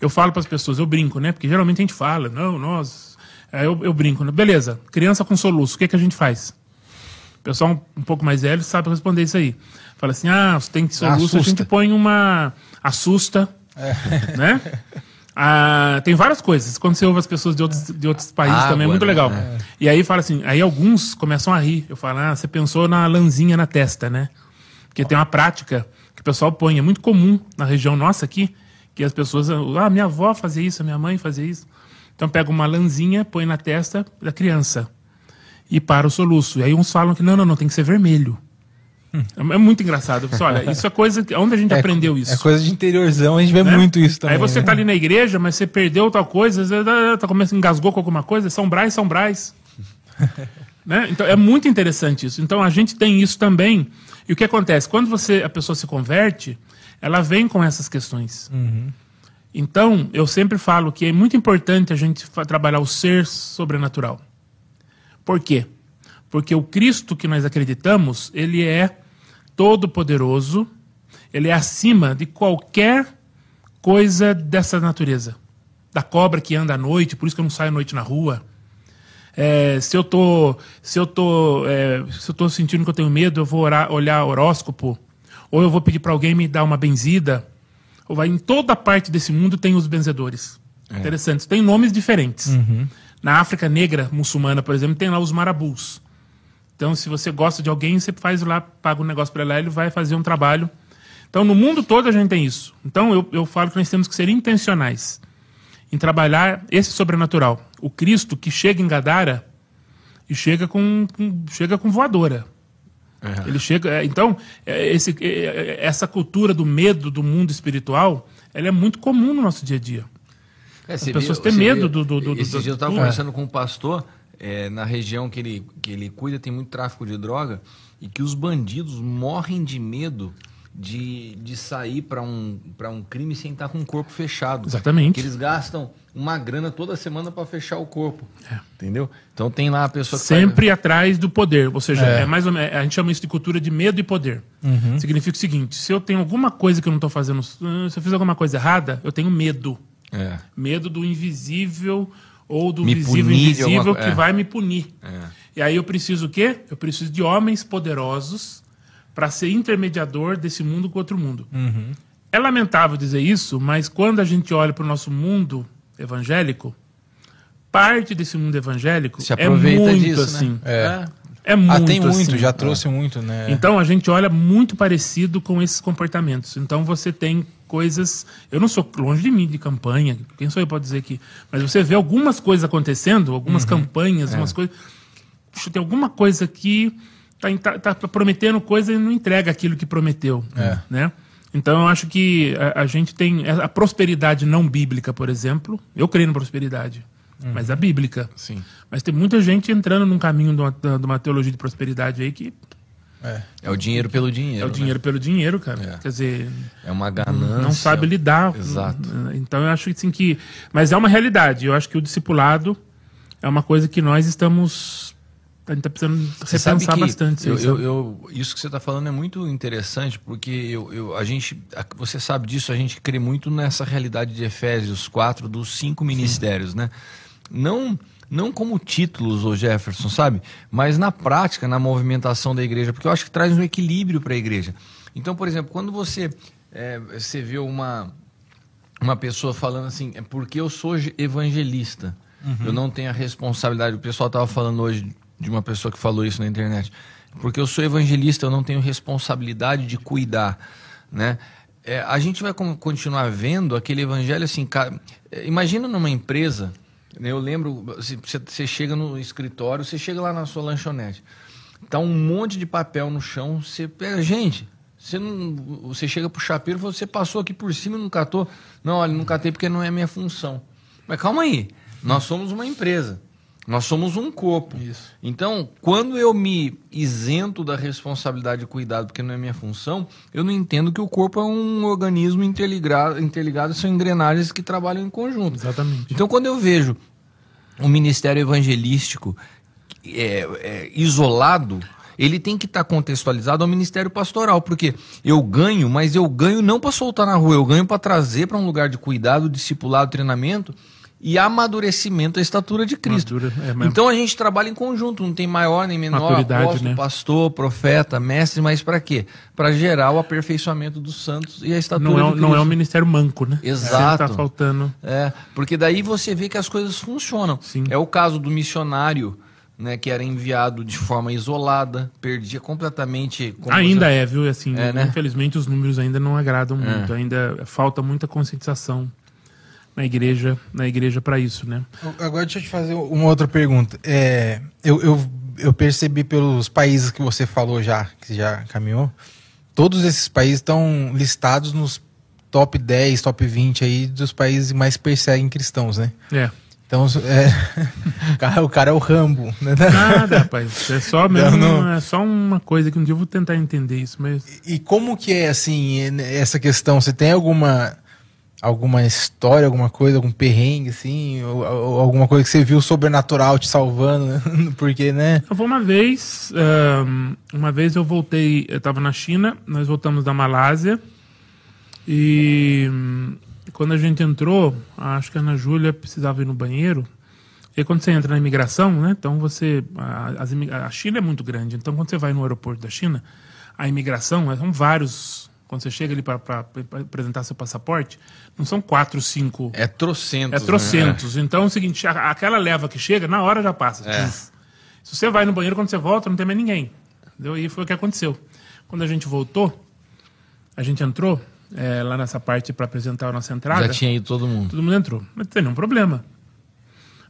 D: Eu falo para as pessoas, eu brinco, né? Porque geralmente a gente fala, não, nós. Aí eu, eu brinco, né? beleza, criança com soluço, o que, que a gente faz? O pessoal um, um pouco mais velho sabe responder isso aí. Fala assim: ah, você tem que soluço, a gente põe uma. assusta, né? Ah, tem várias coisas. Quando você ouve as pessoas de outros, de outros países
B: Água,
D: também é muito
B: né?
D: legal.
B: É.
D: E aí fala assim, aí alguns começam a rir. Eu falo, ah, você pensou na lãzinha na testa, né? Porque tem uma prática que o pessoal põe, é muito comum na região nossa aqui, que as pessoas, ah, minha avó fazia isso, minha mãe fazia isso. Então pega uma lãzinha, põe na testa da criança e para o soluço. E aí uns falam que não, não, não, tem que ser vermelho. É é muito engraçado. Falo, olha, isso é coisa que, onde a gente aprendeu isso?
C: É coisa de interiorzão, a gente vê
D: né?
C: muito isso também.
D: Aí você
C: né?
D: tá ali na igreja, mas você perdeu tal coisa, você tá, tá começando, engasgou com alguma coisa, São Brás, São Brás. né? Então é muito interessante isso. Então a gente tem isso também. E o que acontece? Quando você, a pessoa se converte, ela vem com essas questões. Então, eu sempre falo que é muito importante a gente trabalhar o ser sobrenatural. Por quê? Porque o Cristo que nós acreditamos, ele é todo poderoso, ele é acima de qualquer coisa dessa natureza. Da cobra que anda à noite, por isso que eu não saio à noite na rua. É, se eu tô, se eu tô, é, se eu tô sentindo que eu tenho medo, eu vou orar, olhar horóscopo, ou eu vou pedir para alguém me dar uma benzida. Ou vai em toda parte desse mundo tem os benzedores. Interessantes. Tem nomes diferentes. Na África negra muçulmana, por exemplo, tem lá os marabus. Então, se você gosta de alguém, você faz lá, paga um negócio para lá, ele vai fazer um trabalho. Então, no mundo todo a gente tem isso. Então, eu, eu falo que nós temos que ser intencionais em trabalhar esse sobrenatural. O Cristo que chega em Gadara e chega com, com- chega com voadora. Ele chega. é, Então, é, esse- essa cultura do medo do mundo espiritual, ela é muito comum no nosso dia a dia.
B: É,
D: As pessoas têm medo do- do- do-
B: Esse
D: do-
B: dia eu estava
D: tudo.
B: conversando com um pastor, é, na região que ele, que ele cuida tem muito tráfico de droga, e que os bandidos morrem de medo de, de sair para um, pra um crime sem estar com o corpo fechado.
D: Exatamente.
B: Que eles gastam uma grana toda semana para fechar o corpo.
D: É.
B: Entendeu? Então tem lá a pessoa que
D: Sempre atrás do poder. Ou seja, é. mais ou menos, a gente chama isso de cultura de medo e poder. Significa o seguinte: se eu tenho alguma coisa que eu não estou fazendo, se eu fiz alguma coisa errada, eu tenho medo.
B: É.
D: Medo do invisível ou do
B: Me
D: visível
B: punir
D: invisível
B: alguma
D: que
B: é.
D: vai me punir.
B: É.
D: E aí eu preciso o quê? Eu preciso de homens poderosos para ser intermediador desse mundo com outro mundo. É lamentável dizer isso, mas quando a gente olha para o nosso mundo evangélico, parte desse mundo evangélico
B: Se
D: é muito
B: disso,
D: assim.
B: né? É.
D: É muito.
C: ah, tem muito,
D: assim.
C: já trouxe muito, né?
D: Então a gente olha muito parecido com esses comportamentos. Então você tem coisas. Eu não sou longe de mim de campanha, quem sou eu para dizer que. Mas você vê algumas coisas acontecendo, algumas campanhas, algumas coisas. Puxa, tem alguma coisa que tá, tá, tá prometendo coisa e não entrega aquilo que prometeu. Né? Então eu acho que a, a gente tem. A prosperidade não bíblica, por exemplo. Eu creio na prosperidade. Mas a bíblica.
B: Sim.
D: Mas tem muita gente entrando num caminho de uma, de uma teologia de prosperidade aí que
B: É o dinheiro pelo dinheiro.
D: é o
B: né?
D: dinheiro pelo dinheiro, cara.
B: É.
D: Quer dizer,
B: É uma ganância.
D: não sabe lidar.
B: Exato.
D: Então eu acho assim que. Mas é uma realidade. Eu acho que o discipulado é uma coisa que nós estamos. A gente tá precisando
B: Você
D: repensar
B: que
D: bastante.
B: eu,
D: isso,
B: eu, eu- isso que você está falando é muito interessante, porque eu, eu- a gente, você sabe disso, a gente crê muito nessa realidade de Efésios 4, dos cinco ministérios, né? Não, não como títulos, ô Jefferson, sabe? Mas na prática, na movimentação da igreja, porque eu acho que traz um equilíbrio para a igreja. Então, por exemplo, quando você, é, você vê uma, uma pessoa falando assim, é porque eu sou ge- evangelista. Eu não tenho a responsabilidade. O pessoal estava falando hoje de uma pessoa que falou isso na internet. Porque eu sou evangelista, eu não tenho responsabilidade de cuidar, né? É, a gente vai con- continuar vendo aquele evangelho assim, ca- é, imagina numa empresa, eu lembro, você, chega no escritório, você chega lá na sua lanchonete, tá um monte de papel no chão, você pega, gente, você não, você chega pro chapeiro você passou aqui por cima e não catou? Não, olha, não catei porque não é minha função. Mas calma aí, nós somos uma empresa. Nós somos um corpo.
D: Isso.
B: Então, quando eu me isento da responsabilidade de cuidado, porque não é minha função, eu não entendo que o corpo é um organismo interligado, interligado são engrenagens que trabalham em conjunto.
D: Exatamente.
B: Então, quando eu vejo o ministério evangelístico é, é, isolado, ele tem que estar contextualizado ao ministério pastoral, porque eu ganho, mas eu ganho não para soltar na rua, eu ganho para trazer para um lugar de cuidado, discipulado, treinamento e amadurecimento da estatura de Cristo.
D: Madura, é
B: então a gente trabalha em conjunto, não tem maior nem menor,
D: Maturidade,
B: apóstolo,
D: né?
B: pastor, profeta, mestre, mas para quê? Para gerar o aperfeiçoamento dos santos e a estatura
D: Não é,
B: de Cristo.
D: não é o ministério manco, né?
B: Exato.
D: Tá faltando.
B: É, porque daí você vê que as coisas funcionam.
D: Sim.
B: É o caso do missionário, né, que era enviado de forma isolada, perdia completamente.
D: Ainda
B: você-
D: é, viu? Assim,
B: É, né?
D: infelizmente os números ainda não agradam muito. Ainda falta muita conscientização na igreja, na igreja para isso, né?
C: Agora deixa eu te fazer uma outra pergunta. É, eu, eu, eu percebi pelos países que você falou já, que já caminhou, todos esses países estão listados nos top 10, top 20 aí dos países que mais perseguem cristãos, né?
D: É.
C: Então, é, o, cara, o cara é o Rambo, né?
D: Nada, rapaz. É só mesmo,
C: Não, não.
D: é só uma coisa que um dia eu vou tentar entender isso, mas
C: E como que é, assim, essa questão? Você tem alguma alguma história, alguma coisa, algum perrengue, assim? Ou, ou alguma coisa que você viu sobrenatural te salvando? né? Porque, né?
D: Eu vou uma vez, uma vez eu voltei, eu estava na China, nós voltamos da Malásia e hum, quando a gente entrou, acho que a Ana Júlia precisava ir no banheiro. E quando você entra na imigração, né? Então você, a, a China é muito grande, então quando você vai no aeroporto da China, a imigração são vários. Quando você chega ali para apresentar seu passaporte, não são quatro, cinco
B: É trocentos.
D: é trocentos. Então é o seguinte, a- aquela leva que chega, na hora já passa.
B: É.
D: Se você vai no banheiro, quando você volta, não tem mais ninguém. Entendeu? E foi o que aconteceu. Quando a gente voltou, a gente entrou é, lá nessa parte para apresentar a nossa
B: Né?
D: entrada.
B: Já tinha ido todo mundo.
D: Todo mundo entrou. Mas não tem nenhum problema.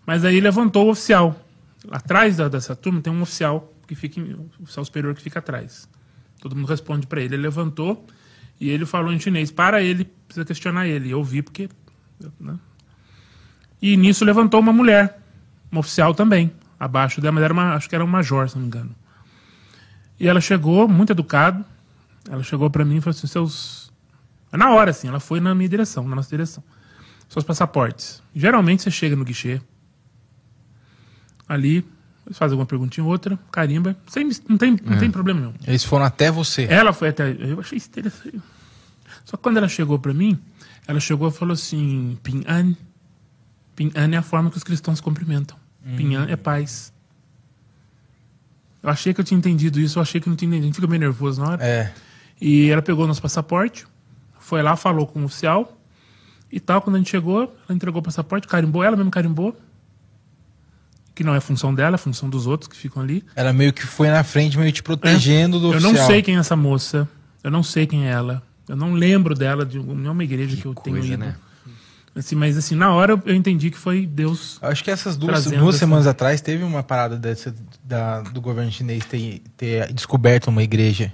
D: Mas aí levantou o oficial. Atrás da- dessa turma tem um oficial que fica em, um oficial superior que fica atrás. Todo mundo responde para ele. Ele levantou e ele falou em chinês. Para ele, precisa questionar ele. Eu vi porque. né? E nisso levantou uma mulher, uma oficial também, abaixo dela, mas era uma, acho que era um major, se não me engano. E ela chegou, muito educado. Ela chegou para mim e falou assim: seus. Na hora, assim, ela foi na minha direção, na nossa direção. Seus passaportes. Geralmente você chega no guichê, ali, eles fazem alguma perguntinha ou outra, carimba, sem, não, tem, não tem problema nenhum.
C: Eles foram até você.
D: Ela foi até. Eu achei interessante. Só que quando ela chegou para mim, ela chegou e falou assim: Pin An. Pin An é a forma que os cristãos cumprimentam. Pin An é paz. Eu achei que eu tinha entendido isso, eu achei que não tinha entendido. A gente fica meio nervoso na hora.
C: É.
D: E ela pegou nosso passaporte, foi lá, falou com o oficial e tal. Quando a gente chegou, ela entregou o passaporte, carimbou, ela mesmo carimbou. Que não é função dela, é função dos outros que ficam ali.
C: Ela meio que foi na frente, meio te protegendo é. do
D: Eu
C: oficial.
D: não sei quem é essa moça. Eu não sei quem é ela. Eu não lembro dela de nenhuma igreja que, que eu coisa, tenho ido. Né? Assim, mas assim, na hora eu entendi que foi Deus.
C: Acho que essas duas, duas semanas atrás teve uma parada dessa, da, do governo chinês ter, ter descoberto uma igreja.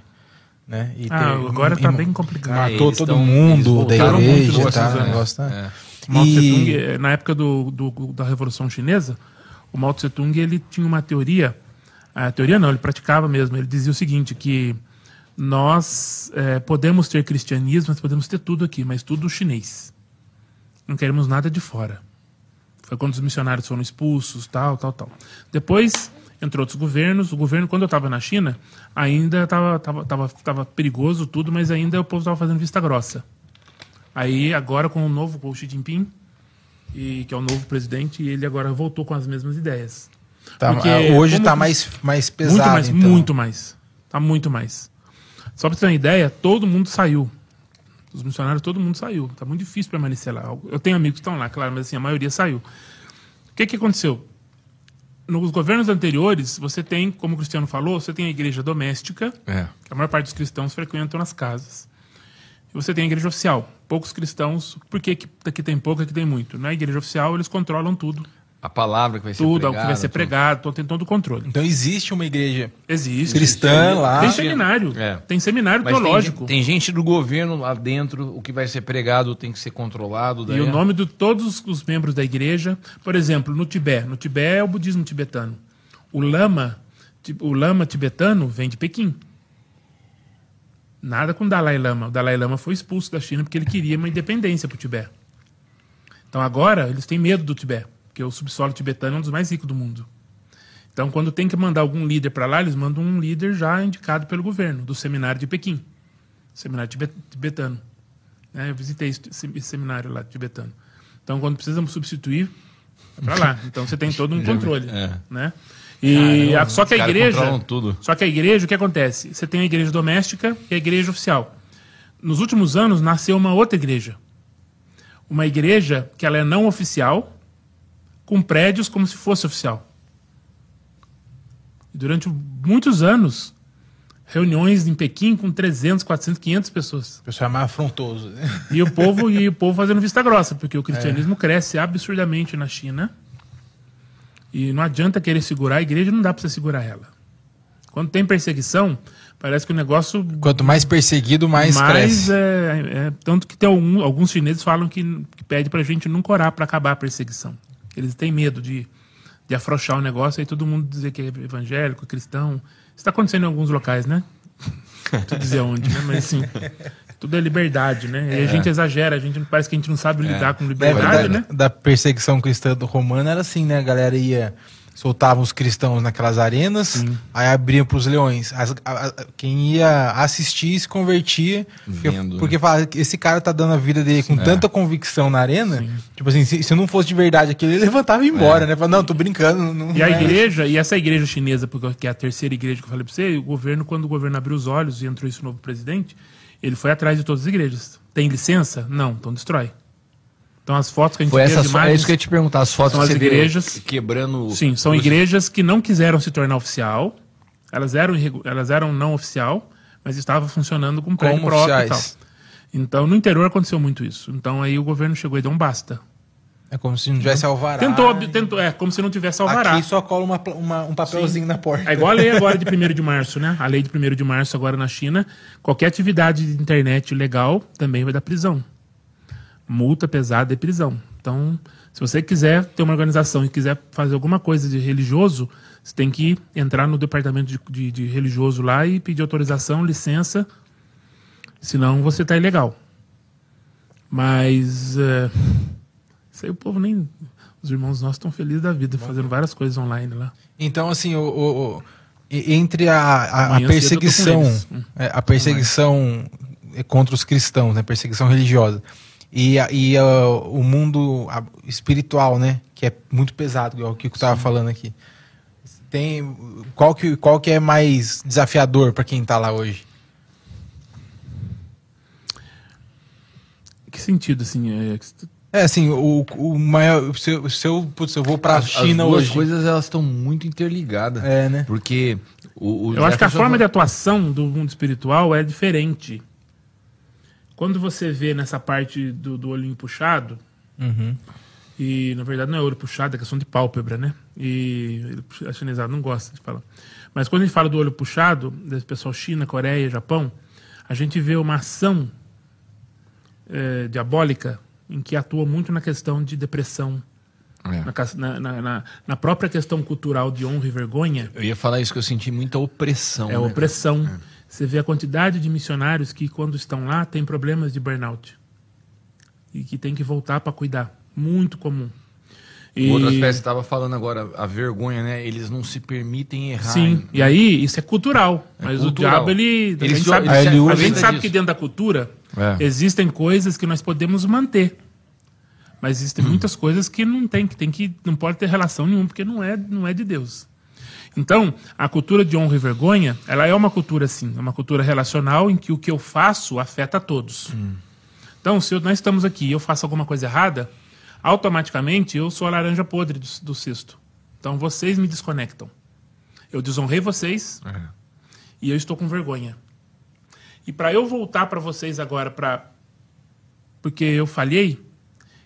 C: Né?
D: E ah, ter, agora está bem complicado.
C: Matou todo tão, mundo da igreja. Tá, negócio, tá? é.
D: Tung, eh, na época do, do, da Revolução Chinesa, o Mao Tse Tung ele tinha uma teoria. A teoria não, ele praticava mesmo. Ele dizia o seguinte: que nós é, podemos ter cristianismo, nós podemos ter tudo aqui, mas tudo chinês. Não queremos nada de fora. Foi quando os missionários foram expulsos, tal, tal, tal. Depois entrou outros governos. O governo, quando eu estava na China, ainda estava tava, tava, tava perigoso tudo, mas ainda o povo estava fazendo vista grossa. Aí, agora, com o novo com o Xi Jinping, e, que é o novo presidente, ele agora voltou com as mesmas ideias.
C: Tá, Porque, hoje está mais, mais pesado.
D: Muito mais,
C: então.
D: muito mais. Está muito mais. Só para ter uma ideia, todo mundo saiu. Os missionários, todo mundo saiu. Está muito difícil permanecer lá. Eu tenho amigos que estão lá, claro, mas assim, a maioria saiu. O que, que aconteceu? Nos governos anteriores, você tem, como o Cristiano falou, você tem a igreja doméstica, é. que a maior parte dos cristãos frequentam nas casas. E você tem a igreja oficial. Poucos cristãos, porque aqui, aqui tem pouco, aqui tem muito. Na igreja oficial, eles controlam tudo
B: a palavra que vai ser
D: tudo,
B: pregado.
D: Tudo, que vai ser pregado, tudo. tem todo o controle.
C: Então existe uma igreja
D: existe,
C: cristã
D: existe.
C: lá.
D: Tem seminário. É. Tem seminário Mas teológico.
B: Tem, tem, gente do governo lá dentro, o que vai ser pregado tem que ser controlado.
D: Daí. E o nome de todos os membros da igreja, por exemplo, no Tibete. No Tibete é o budismo tibetano. O lama, o lama tibetano vem de Pequim. Nada com o Dalai Lama. O Dalai Lama foi expulso da China porque ele queria uma independência para o Tibete. Então agora eles têm medo do Tibete porque o subsolo tibetano é um dos mais ricos do mundo. Então, quando tem que mandar algum líder para lá, eles mandam um líder já indicado pelo governo, do seminário de Pequim, seminário tibetano. É, eu visitei esse seminário lá tibetano. Então, quando precisamos substituir, é para lá. Então, você tem todo um controle, é. né? E Caramba, a, só que a igreja, só que a igreja, o que acontece? Você tem a igreja doméstica e a igreja oficial. Nos últimos anos nasceu uma outra igreja, uma igreja que ela é não oficial, com prédios como se fosse oficial. Durante muitos anos, reuniões em Pequim com 300, 400, 500 pessoas.
C: O pessoal é mais afrontoso. Né?
D: E o povo e o povo fazendo vista grossa, porque o cristianismo é. cresce absurdamente na China. E não adianta querer segurar a igreja, não dá para você segurar ela. Quando tem perseguição, parece que o negócio.
C: Quanto mais perseguido, mais, mais cresce.
D: É, é, tanto que tem algum, alguns chineses falam que, que pede para a gente não corar para acabar a perseguição. Eles têm medo de, de afrouxar o negócio e todo mundo dizer que é evangélico, cristão. Isso está acontecendo em alguns locais, né? Não dizer onde, né? Mas assim, tudo é liberdade, né? É. E a gente exagera, a gente parece que a gente não sabe lidar é. com liberdade,
C: da,
D: né?
C: Da perseguição cristã do romano era assim, né? A galera ia soltavam os cristãos naquelas arenas, Sim. aí abriam para os leões. As, a, a, quem ia assistir se convertia, Vendo. porque, porque esse cara tá dando a vida dele com é. tanta convicção na arena, Sim. tipo assim, se, se, não fosse de verdade aquilo, ele levantava e ia embora, é. né? Falava, não, tô brincando. Não,
D: e a é igreja, e essa igreja chinesa, porque é a terceira igreja que eu falei para você, o governo, quando o governo abriu os olhos e entrou esse novo presidente, ele foi atrás de todas as igrejas. Tem licença? Não, então destrói. Então as fotos que a gente
B: Foi essa imagens, é isso que eu ia te perguntar, as fotos
D: são as igrejas
B: quebrando.
D: Sim, são igrejas que não quiseram se tornar oficial. Elas eram elas eram não oficial, mas estavam funcionando com prédio Como próprio oficiais. e tal. Então no interior aconteceu muito isso. Então aí o governo chegou e deu um basta.
C: É como se não tivesse alvará.
D: Tentou, tentou, é como se não tivesse alvará.
C: Aqui só cola uma, uma, um papelzinho Sim. na porta.
D: É igual a lei agora de 1 de março, né? A lei de 1 de março agora na China, qualquer atividade de internet legal também vai dar prisão multa pesada e prisão. Então, se você quiser ter uma organização e quiser fazer alguma coisa de religioso, você tem que entrar no departamento de, de, de religioso lá e pedir autorização, licença, senão você está ilegal. Mas é, isso aí o povo nem. Os irmãos nossos estão felizes da vida, fazendo várias coisas online lá.
C: Então, assim, o, o, o entre a, a, a perseguição, é, a perseguição contra os cristãos, né, perseguição religiosa, e, e uh, o mundo espiritual, né? Que é muito pesado, igual o Kiko estava falando aqui. Tem, qual, que, qual que é mais desafiador para quem está lá hoje?
D: Que sentido, assim? É,
C: É, assim, o, o maior. Se, eu- se eu, putz, eu vou pra
B: As-
C: China
B: as duas
C: hoje.
B: coisas elas estão muito interligadas.
C: É, né?
B: Porque o, o
D: Eu acho que a forma de
B: fa-
D: atuação do mundo espiritual é diferente. Quando você vê nessa parte do, do olhinho puxado,
C: Uhum.
D: e na verdade não é olho puxado, é questão de pálpebra, né? E a chinesada não gosta de falar. Mas quando a gente fala do olho puxado, desse pessoal China, Coreia, Japão, a gente vê uma ação eh, diabólica em que atua muito na questão de depressão,
B: É.
D: na, na- na- na- própria questão cultural de honra e vergonha.
B: Eu ia falar isso que eu senti muita opressão.
D: É
B: né,
D: opressão. Você vê a quantidade de missionários que, quando estão lá, têm problemas de burnout. E que tem que voltar para cuidar. Muito comum. E,
B: O outro aspecto você estava falando agora, a vergonha, né? Eles não se permitem errar.
D: Sim,
B: hein?
D: e aí isso é cultural.
B: É
D: mas
B: cultural.
D: o diabo, ele.
B: Ele
D: a gente
B: se-
D: sabe,
B: ele
D: a gente sabe que dentro da cultura
B: É.
D: existem coisas que nós podemos manter. Mas existem
B: Hum.
D: muitas coisas que não tem, que tem que não pode ter relação nenhuma, porque não é, não é de Deus. Então, a cultura de honra e vergonha, ela é uma cultura assim, é uma cultura relacional em que o que eu faço afeta a todos. Então, se eu- nós estamos aqui e eu faço alguma coisa errada, automaticamente eu sou a laranja podre do, do cesto. Então, vocês me desconectam. Eu desonrei vocês
B: É.
D: e eu estou com vergonha. E para eu voltar para vocês agora, para porque eu falhei,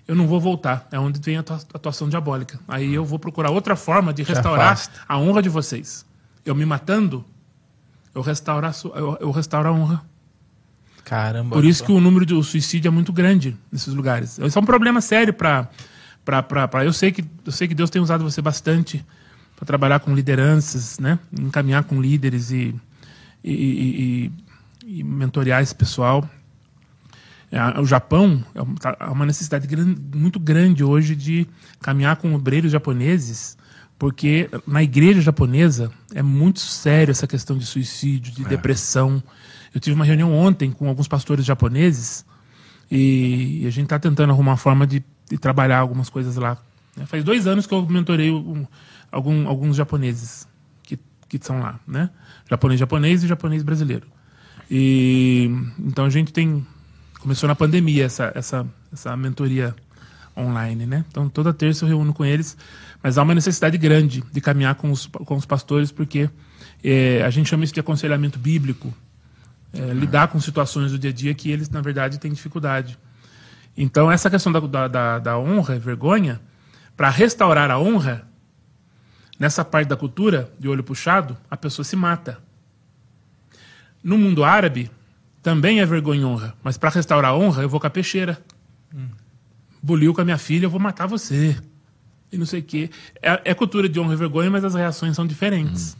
D: eu não vou voltar. É onde vem a atua- atuação diabólica. Aí eu vou procurar outra forma de restaurar a honra de vocês. Eu me matando, eu restauro a, eu, eu restauro a honra.
C: Caramba.
D: Por isso que o número de suicídio é muito grande nesses lugares. Isso é um problema sério para para eu sei que eu sei que Deus tem usado você bastante para trabalhar com lideranças, né? Encaminhar com líderes e e, e, e- e mentorear esse pessoal. É, O Japão é tá- há uma necessidade gran- muito grande hoje de caminhar com obreiros japoneses, porque na igreja japonesa é muito sério essa questão de suicídio, de depressão. Eu tive uma reunião ontem com alguns pastores japoneses e a gente está tentando arrumar uma forma de, de trabalhar algumas coisas lá. né? Faz dois anos que eu mentorei um- algum- alguns japoneses que, que são lá, né? Japonês japonês e japonês brasileiro. E então a gente tem começou na pandemia essa essa essa mentoria online, né? Então toda terça eu reúno com eles, mas há uma necessidade grande de caminhar com os com os pastores porque eh, a gente chama isso de aconselhamento bíblico, eh, lidar com situações do dia a dia que eles na verdade têm dificuldade. Então essa questão da, da, da honra e vergonha para restaurar a honra nessa parte da cultura de olho puxado a pessoa se mata. No mundo árabe, também é vergonha e honra. Mas para restaurar a honra, eu vou com a peixeira. Buliu com a minha filha, eu vou matar você. E não sei o quê. É, é cultura de honra e vergonha, mas as reações são diferentes.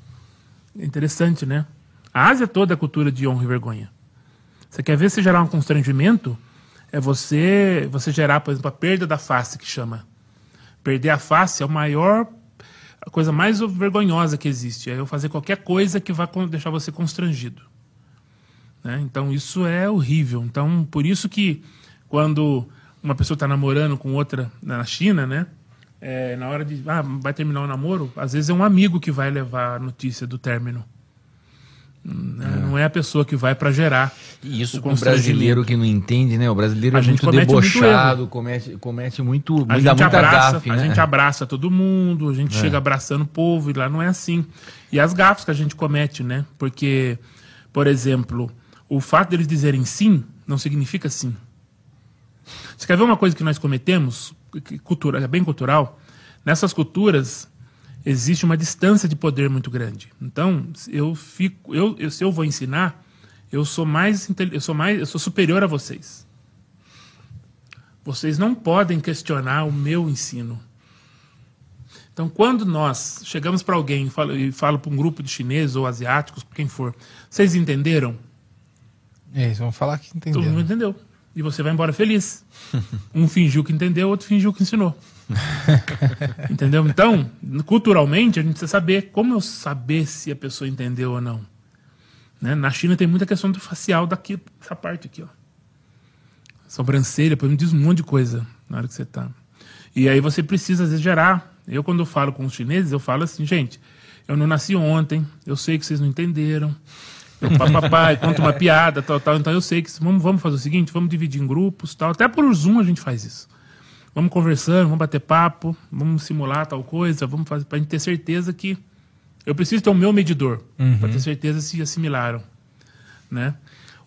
D: É interessante, né? A Ásia toda é cultura de honra e vergonha. Você quer ver se gerar um constrangimento? É você, você gerar, por exemplo, a perda da face, que chama. Perder a face é o maior a coisa mais vergonhosa que existe. É eu fazer qualquer coisa que vá deixar você constrangido. Né? Então isso é horrível. Então por isso que quando uma pessoa está namorando com outra na China, né? É, na hora de ah, vai terminar o namoro, às vezes é um amigo que vai levar a notícia do término. Né? Não é a pessoa que vai para gerar.
B: E isso com o brasileiro que não entende, né? O brasileiro
D: A
B: é
D: gente
B: muito
D: comete muito
B: debochado, comete, comete muito,
D: A
B: muita,
D: gente,
B: muita
D: abraça,
B: gafe,
D: a
B: né?
D: gente abraça todo mundo, a gente chega abraçando o povo, e lá não é assim. E as gafas que a gente comete, né? Porque, por exemplo, o fato deles dizerem sim não significa sim. Você quer ver uma coisa que nós cometemos, que cultura, é bem cultural? Nessas culturas existe uma distância de poder muito grande. Então, eu fico, eu, eu- se eu vou ensinar, eu sou mais, eu sou mais, eu sou superior a vocês. Vocês não podem questionar o meu ensino. Então, quando nós chegamos para alguém e falo, falo para um grupo de chineses ou asiáticos, quem for, vocês entenderam?
C: É, eles vão falar que
D: Todo
C: entendeu.
D: mundo entendeu. E você vai embora feliz. Um fingiu que entendeu, outro fingiu que ensinou. entendeu? Então, culturalmente, a gente precisa saber como eu saber se a pessoa entendeu ou não. Né? Na China tem muita questão do facial daqui, essa parte aqui, ó. Sobrancelha, por exemplo, diz um monte de coisa na hora que você tá. E aí você precisa, às vezes, gerar. Eu, quando eu falo com os chineses, eu falo assim, gente, eu não nasci ontem, eu sei que vocês não entenderam. Papai, conta uma piada, tal, tal. Então eu sei que vamos, vamos fazer o seguinte, vamos dividir em grupos, tal. Até por Zoom a gente faz isso. vamos conversando, vamos bater papo, vamos simular tal coisa, vamos fazer para gente ter certeza que eu preciso ter o meu medidor
B: Uhum.
D: para ter certeza se assimilaram, né?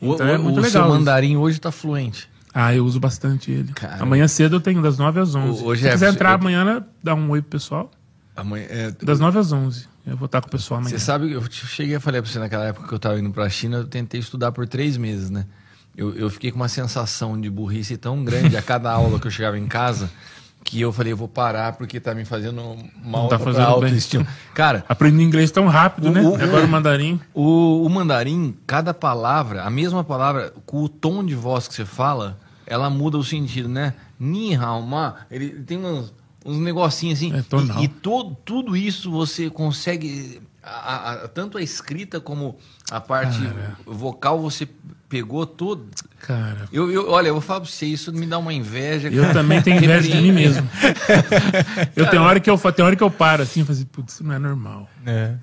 B: O,
D: Então é
B: o-
D: muito
B: o
D: legal
B: seu
D: isso.
B: mandarim hoje tá fluente.
D: Ah, eu uso bastante ele.
B: Cara.
D: Amanhã cedo eu tenho das 9 às 11.
B: Ô, ô,
D: Se
B: Jefferson,
D: quiser entrar
B: eu-
D: amanhã, dá um oi pro pessoal.
B: Amanhã, é,
D: Das 9 às 11. Eu vou estar com o pessoal amanhã.
B: Você sabe, eu cheguei a falar pra você naquela época que eu tava indo pra China, eu tentei estudar por três meses, né? Eu, eu fiquei com uma sensação de burrice tão grande a cada aula que eu chegava em casa, que eu falei, eu vou parar porque tá me fazendo mal
D: Não tá fazendo bem.
B: autoestima. Cara,
D: Aprendi inglês tão rápido,
B: O-
D: né?
B: o-
D: Agora o mandarim.
B: o, o mandarim, cada palavra, a mesma palavra, com o tom de voz que você fala, ela muda o sentido, né? Ni hao ma, ele tem uns, uns negocinhos assim.
D: É
B: e e to- tudo isso você consegue. a- a- tanto a escrita como a parte vocal você pegou tudo.
D: Cara,
B: Eu, eu, olha, eu vou falar pra você, isso me dá uma inveja.
D: eu
B: cara.
D: também tenho inveja de mim mesmo. Eu tenho hora que eu, tem hora que eu paro assim e falo assim, putz, isso não é normal.
C: É.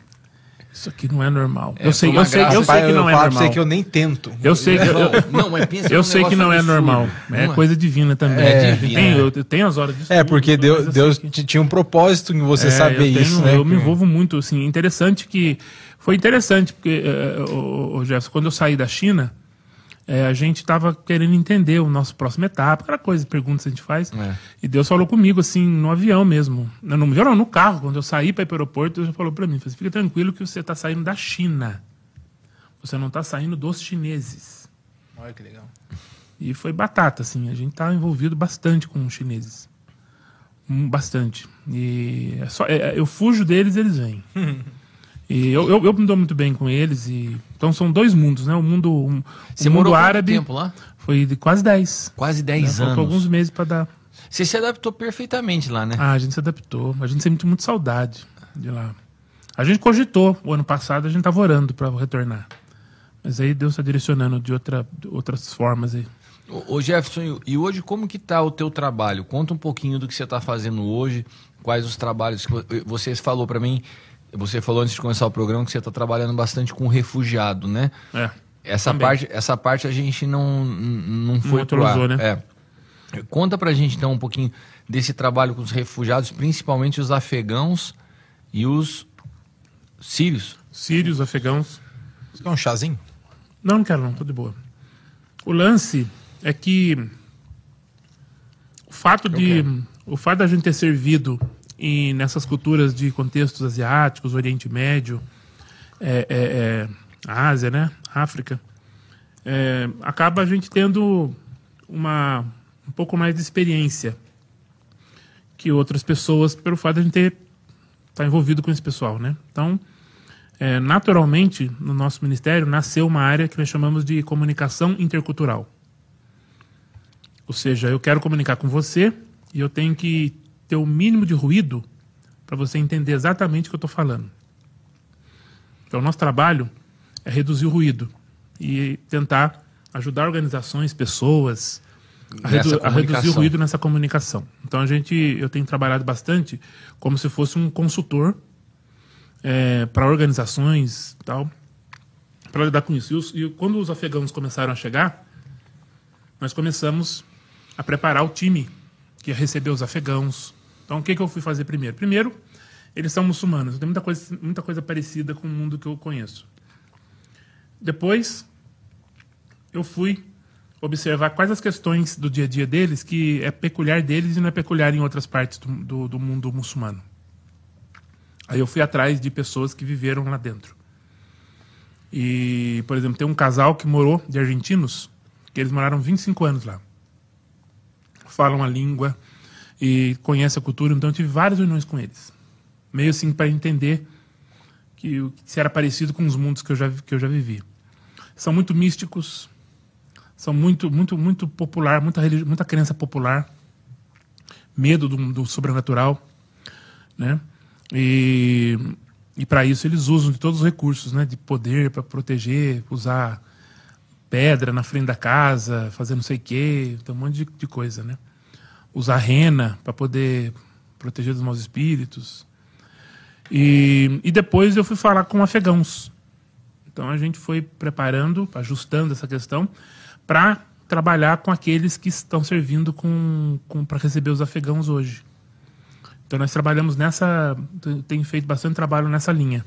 D: Isso aqui não é normal.
B: É,
D: eu sei,
B: uma
D: eu sei, eu sei que não é normal.
C: você que eu nem tento.
D: Eu sei que eu, eu,
B: Não, mas pensa
D: eu
B: num
D: sei que não é
B: absurdo.
D: normal. É
B: Não
D: coisa divina também.
B: É
D: Eu
B: divino,
D: tenho-
B: é.
D: eu, eu tenho as horas disso.
C: É, porque Deus,
D: eu
C: Deus
D: sei que-
C: tinha um propósito em você
D: É,
C: saber
D: eu tenho-
C: isso, né?
D: Eu me envolvo muito, assim, interessante que foi interessante porque eh, o, o Jefferson, quando eu saí da China, eh, a gente estava querendo entender o nosso próximo etapa, aquela coisa, perguntas que a gente faz.
B: É.
D: E Deus falou comigo assim no avião mesmo, não no avião, não, no carro. Quando eu saí para ir para o aeroporto, Deus já falou para mim, falou assim, fica tranquilo que você está saindo da China, você não está saindo dos chineses.
C: Olha que legal.
D: E foi batata, assim. A gente tá envolvido bastante com os chineses. Hum, Bastante. E é só, é- eu fujo deles, eles vêm. e eu, eu, eu me dou muito bem com eles. E, então são dois mundos, né? O mundo, um,
B: Você
D: o mundo árabe
B: tempo lá?
D: foi de quase 10.
B: Quase
D: Né?
B: 10
D: Faltou
B: anos.
D: alguns meses para dar.
B: Você se adaptou perfeitamente lá, né?
D: Ah, a gente se adaptou. A gente sente muito saudade de lá. A gente cogitou o ano passado, a gente tava orando para retornar. Mas aí Deus está direcionando de, outra, de outras formas aí.
B: Ô, Jefferson, e hoje como que tá o teu trabalho? Conta um pouquinho do que você está fazendo hoje, quais os trabalhos que vo- você falou para mim, você falou antes de começar o programa que você está trabalhando bastante com refugiado, né?
D: É.
B: Essa
D: Também.
B: parte, essa parte a gente não, não foi
D: atualizou, né?
B: É. Conta pra gente então um pouquinho desse trabalho com os refugiados, principalmente os afegãos e os sírios.
D: Sírios, afegãos.
C: Você quer um chazinho?
D: Não, não quero não, tô de boa. O lance é que o fato de o fato da gente ter servido em, nessas culturas de contextos asiáticos, Oriente Médio, é, é, é, Ásia, né, África, é, acaba a gente tendo uma um pouco mais de experiência que outras pessoas pelo fato de a gente estar envolvido com esse pessoal, né? Então é, naturalmente, no nosso ministério, nasceu uma área que nós chamamos de comunicação intercultural. Ou seja, eu quero comunicar com você e eu tenho que ter o mínimo de ruído para você entender exatamente o que eu estou falando. Então, o nosso trabalho é reduzir o ruído e tentar ajudar organizações, pessoas a, redu- a reduzir o ruído nessa comunicação. Então, a gente, eu tenho trabalhado bastante como se fosse um consultor para organizações tal, para lidar com isso. E, os- e quando os afegãos começaram a chegar, nós começamos a preparar o time que ia receber os afegãos. Então, o que, que eu fui fazer primeiro? Primeiro, eles são muçulmanos. Tem muita coisa, muita coisa parecida com o mundo que eu conheço. Depois, eu fui observar quais as questões do dia a dia deles que é peculiar deles e não é peculiar em outras partes do, do, do mundo muçulmano. Aí eu fui atrás de pessoas que viveram lá dentro. E, por exemplo, tem um casal que morou, de argentinos, que eles moraram 25 anos lá. Falam a língua e conhecem a cultura, então eu tive várias reuniões com eles. Meio assim para entender que, se era parecido com os mundos que eu já, que eu já vivi. São muito místicos, são muito, muito, muito popular, muita, muita crença popular, medo do, do sobrenatural, né? E, e para isso eles usam de todos os recursos, né? De poder para proteger, usar pedra na frente da casa, fazer não sei o quê, tem um monte de, de coisa, né? Usar rena para poder proteger dos maus espíritos. E, e depois eu fui falar com afegãos. Então a gente foi preparando, ajustando essa questão para trabalhar com aqueles que estão servindo com, com para receber os afegãos hoje. Então nós trabalhamos nessa, tem feito bastante trabalho nessa linha.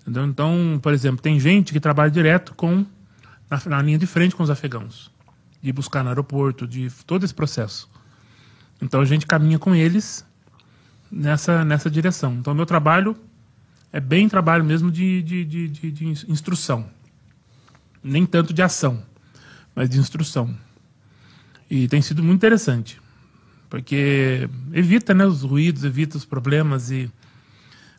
D: Entendeu? Então, por exemplo, tem gente que trabalha direto com na, na linha de frente com os afegãos, de buscar no aeroporto, de todo esse processo. Então a gente caminha com eles nessa nessa direção. Então meu trabalho é bem trabalho mesmo de, de, de, de, de instrução, nem tanto de ação, mas de instrução. E tem sido muito interessante porque evita né, os ruídos, evita os problemas e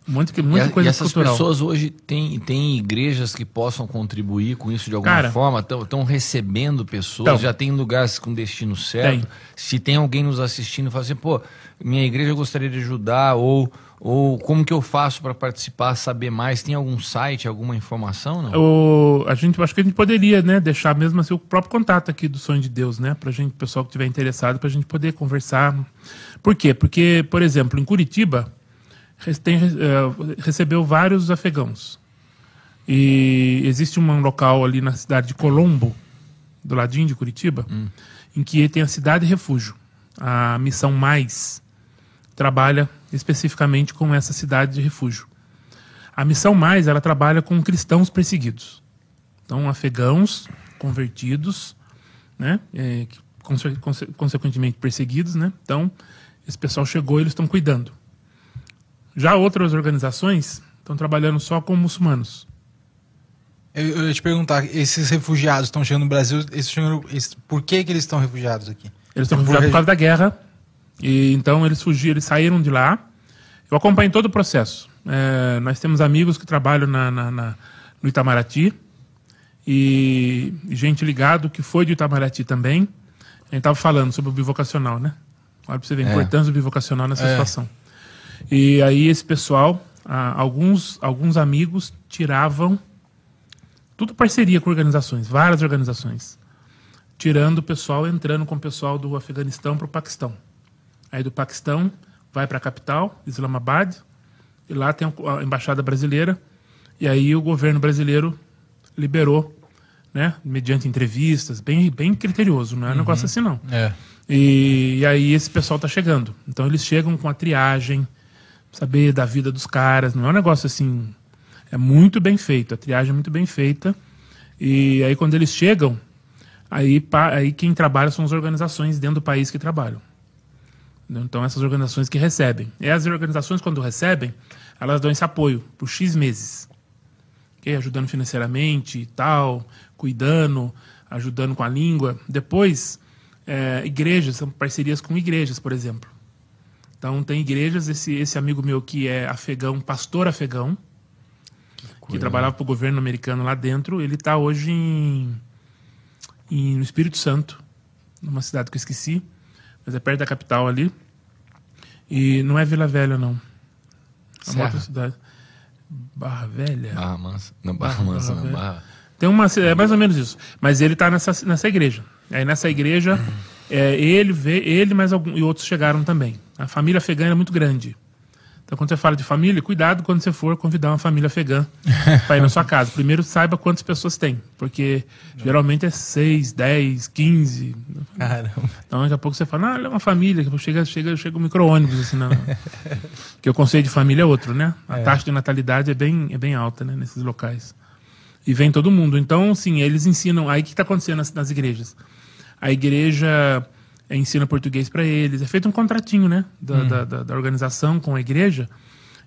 D: muito, muita
B: e,
D: coisa
B: e essas
D: cultural.
B: pessoas hoje têm, têm igrejas que possam contribuir com isso de alguma
D: Cara,
B: forma? Estão recebendo pessoas?
D: Então,
B: já tem lugares com destino certo?
D: Tem.
B: Se tem alguém nos assistindo e fala assim, pô, minha igreja gostaria de ajudar, ou, ou como que eu faço para participar, saber mais? Tem algum site, alguma informação? Não?
D: O, a gente, acho que a gente poderia né, deixar mesmo assim, o próprio contato aqui do Sonho de Deus, né? Para gente, pessoal que estiver interessado, para a gente poder conversar. Por quê? Porque, por exemplo, em Curitiba, tem, uh, recebeu vários afegãos. E existe um local ali na cidade de Colombo, do ladinho de Curitiba,
B: Hum.
D: em que tem a cidade refúgio. A missão Mais trabalha especificamente com essa cidade de refúgio. A missão Mais ela trabalha com cristãos perseguidos. Então, afegãos convertidos, né, é, conse- conse- consequentemente perseguidos, né. Então, esse pessoal chegou, e eles estão cuidando. Já outras organizações estão trabalhando só com muçulmanos.
C: Eu, eu ia te perguntar, esses refugiados estão chegando no Brasil, eles chegando, eles- por que, que eles estão refugiados aqui?
D: Eles estão
C: Por
D: refugiados
C: regi-
D: por causa da guerra. E então eles fugiram, eles saíram de lá. Eu acompanho todo o processo. É, nós temos amigos que trabalham na, na- na- no Itamaraty e, e gente ligado que foi de Itamaraty também. A gente estava falando sobre o bivocacional, né? Olha para você ver a
B: É.
D: importância do bivocacional nessa
C: É.
D: situação. E aí esse pessoal, ah, alguns, alguns amigos tiravam tudo parceria com organizações, várias organizações tirando o pessoal, entrando com o pessoal do Afeganistão para o Paquistão. Aí do Paquistão vai para a capital, Islamabad, e lá tem a embaixada brasileira, e aí o governo brasileiro liberou, né, mediante entrevistas, bem, bem criterioso, não é um negócio assim não.
C: É.
D: E, e aí esse pessoal tá chegando. Então eles chegam com a triagem, saber da vida dos caras, não é um negócio assim. É muito bem feito, a triagem é muito bem feita. E aí quando eles chegam, aí, aí quem trabalha são as organizações dentro do país que trabalham. Entendeu? Então essas organizações que recebem. E as organizações quando recebem, elas dão esse apoio por X meses. Ok? Ajudando financeiramente e tal, cuidando, ajudando com a língua. Depois, é, igrejas, são parcerias com igrejas, por exemplo. Então, tem igrejas, esse, esse amigo meu que é afegão, pastor afegão, que trabalhava para o governo americano lá dentro, ele está hoje em, em- no Espírito Santo, numa cidade que eu esqueci, mas é perto da capital ali. E não é Vila Velha, não. É uma outra cidade. Barra Velha?
B: Barra Mansa. Não, Barra
D: Barra
B: Mansa, não.
D: Velha.
B: Barra...
D: Tem uma, é mais ou menos isso. Mas ele está nessa, nessa igreja. Aí nessa igreja, é, ele vê, ele mais algum, e outros chegaram também. A família afegã é muito grande. Então, quando você fala de família, cuidado quando você for convidar uma família afegã para ir na sua casa. Primeiro, saiba quantas pessoas tem, porque geralmente é 6, 10, 15.
C: Caramba.
D: Então, daqui a pouco você fala, ah, é uma família, chega, chega, chega um micro-ônibus, assim, não. Porque o conceito de família é outro, né? A taxa de natalidade é bem, é bem alta, né, nesses locais. E vem todo mundo. Então, sim, eles ensinam. Aí o que está acontecendo nas, nas igrejas? A igreja ensina português para eles. É feito um contratinho, né? Da, da, da- da organização com a igreja.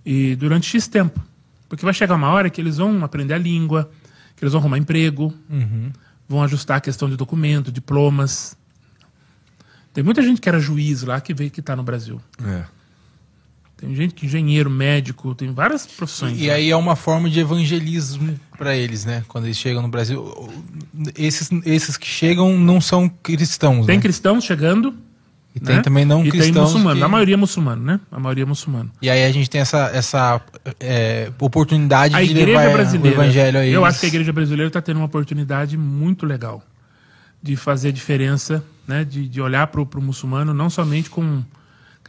D: E durante X tempo. Porque vai chegar uma hora que eles vão aprender a língua, que eles vão arrumar emprego, vão ajustar a questão de documento, diplomas. Tem muita gente que era juiz lá que veio que está no Brasil.
B: É.
D: Tem gente que é engenheiro, médico, tem várias profissões.
C: E
D: lá.
C: aí é uma forma de evangelismo para eles, né? Quando eles chegam no Brasil. Esses, esses que chegam não são cristãos,
D: Tem
C: né?
D: cristãos chegando.
C: E tem
D: né?
C: também não
D: e
C: cristãos.
D: tem muçulmano.
C: que-
D: A maioria é muçulmano, né? A maioria é muçulmano.
C: E aí a gente tem essa, essa é, oportunidade
D: A
C: de levar
D: brasileira.
C: o evangelho a eles.
D: Eu acho que a igreja brasileira está tendo uma oportunidade muito legal de fazer diferença, né? De, de olhar para o muçulmano não somente com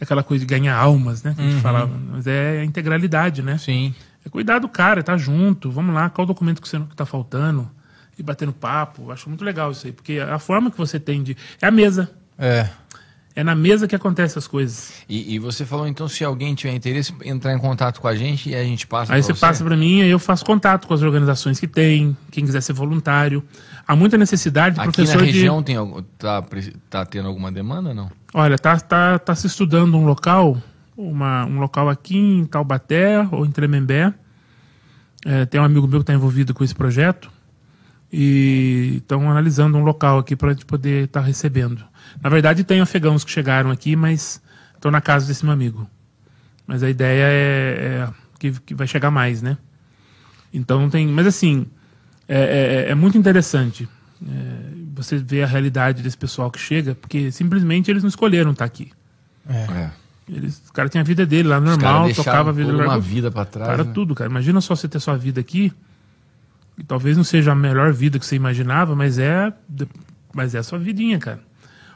D: aquela coisa de ganhar almas, né? Que a gente falava, mas é a integralidade, né?
C: Sim.
D: É cuidar do cara, tá junto, vamos lá, qual o documento que você que tá faltando? e batendo papo. Acho muito legal isso aí, porque a forma que você tem de. É a mesa.
C: É.
D: É na mesa que acontecem as coisas.
B: E, e você falou então, se alguém tiver interesse, entrar em contato com a gente e a gente passa
D: Aí
B: pra
D: você passa para mim, aí eu faço contato com as organizações que tem, quem quiser ser voluntário. Há muita necessidade de
B: Aqui
D: professor
B: na
D: de.
B: região tem, algum- tá, tá tendo alguma demanda não?
D: Olha, tá, tá, tá se estudando um local, uma, um local aqui em Taubaté ou em Tremembé. É, tem um amigo meu que está envolvido com esse projeto e estão analisando um local aqui para a gente poder estar recebendo. Na verdade, tem afegãos que chegaram aqui, mas estão na casa desse meu amigo. Mas a ideia é, é que, que vai chegar mais, né? Então tem. Mas assim, é, é- é muito interessante é, você ver a realidade desse pessoal que chega, porque simplesmente eles não escolheram estar aqui.
B: É.
D: Eles, o cara tinha a vida dele lá normal, tocava a vida
B: toda uma vida pra trás.
D: Para
B: né?
D: tudo, cara. Imagina só você ter sua vida aqui. E talvez não seja a melhor vida que você imaginava, mas é, mas é a sua vidinha, cara.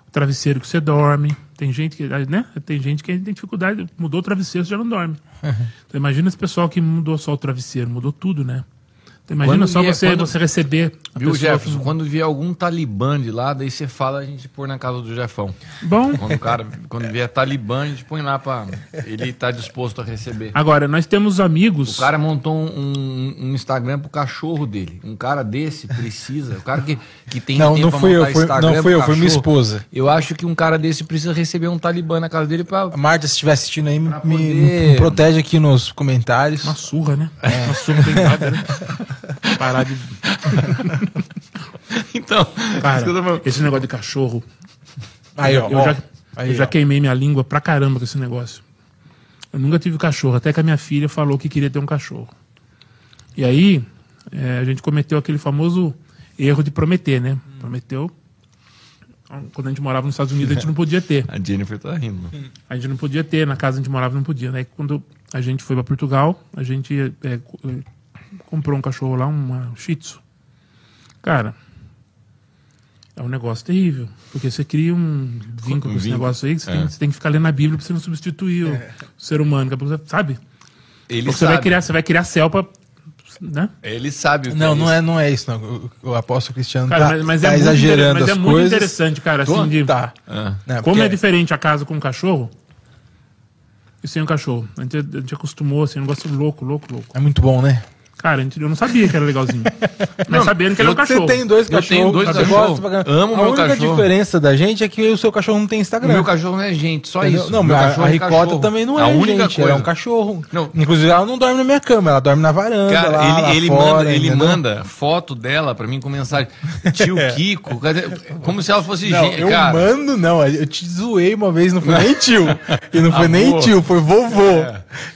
D: O travesseiro que você dorme. Tem gente que, né? Tem gente que tem dificuldade. Mudou o travesseiro, você já não dorme. Então imagina esse pessoal que mudou só o travesseiro, mudou tudo, né? Imagina
B: Quando
D: só
B: vier-
D: você,
B: quando-
D: você receber a
B: Viu, Jefferson?
D: com-
B: Quando vier algum talibã de lá, daí você fala, a gente pôr na casa do Jefão.
D: Bom,
B: Quando o cara, quando vier talibã, a gente põe lá pra. Ele tá disposto a receber.
D: agora, nós temos amigos.
B: O cara montou um, um- Instagram pro cachorro dele. Um cara desse precisa. O cara que, que tem
C: Não,
B: tempo
C: não
B: pra
C: fui eu,
B: montar
C: foi-
B: Instagram
C: não
B: pro
C: fui eu, foi minha esposa.
B: Eu acho que um cara desse precisa receber um talibã na casa dele pra.
C: A Marta, se estiver assistindo aí, me,
B: poder-
C: me protege aqui nos comentários.
D: Uma surra, né? Uma surra bem nada, né? Parar de.
B: Então,
D: Cara, esse negócio de cachorro.
C: Aí, ó.
D: eu
C: ó.
D: já,
C: Aí,
D: eu já
C: ó.
D: queimei minha língua pra caramba com esse negócio. Eu nunca tive cachorro, até que a minha filha falou que queria ter um cachorro. E aí, é, a gente cometeu aquele famoso erro de prometer, né? Prometeu. Quando a gente morava nos Estados Unidos, a gente não podia ter.
B: A Jennifer tá rindo.
D: A gente não podia ter, na casa onde a gente morava não podia. Aí quando a gente foi para Portugal, a gente é, comprou um cachorro lá, uma Shih Tzu. Cara, é um negócio terrível. Porque você cria um vínculo com esse
B: vínculo,
D: negócio aí, que você,
B: é.
D: tem, você tem que ficar lendo a Bíblia pra você não substituir o ser humano. Você- Sabe?
B: Ele
D: Você vai criar, você vai criar céu pra. Né?
B: Ele sabe o que
C: Não,
B: é
C: não
B: isso.
C: é, não é isso, não. O, o apóstolo Cristiano
D: Cara,
C: tá,
D: mas, mas
C: tá
D: é muito, inter-
C: exagerando
D: mas é
C: as
D: muito
C: coisas.
D: interessante, cara. Assim, de,
C: Tá.
B: Ah.
D: Como
C: porque-
D: é diferente a casa com um cachorro e sem um cachorro. A gente, a gente acostumou, assim, um negócio louco, louco, louco.
C: É muito bom, né?
D: Cara, a eu não sabia que era legalzinho. Mas sabendo que ele é um cachorro.
C: Você tem dois
B: Eu
C: cachorros.
B: tenho dois cachorros. Amo
C: a
B: meu
C: única
B: cachorro.
C: diferença da gente é que o seu cachorro não tem
B: O
C: Instagram.
B: meu cachorro não é gente, só
C: Entendeu?
B: isso.
C: Não,
B: Meu
C: a,
B: cachorro
C: a
B: é
C: Ricota
B: cachorro.
C: também não
B: a
C: é
B: única
C: gente,
B: coisa.
C: ela é um cachorro.
B: Não.
C: Inclusive, ela não dorme na minha cama, ela dorme na varanda.
B: Cara,
C: lá,
B: ele,
C: lá
B: ele
C: fora,
B: manda, ele manda foto dela pra mim com mensagem. Tio Kiko, cadê- como se ela fosse
C: Não,
B: gente.
C: eu
B: Cara,
C: mando, não. Eu te zoei uma vez, não foi nem tio. E não foi
B: Amor.
C: nem tio, foi vovô.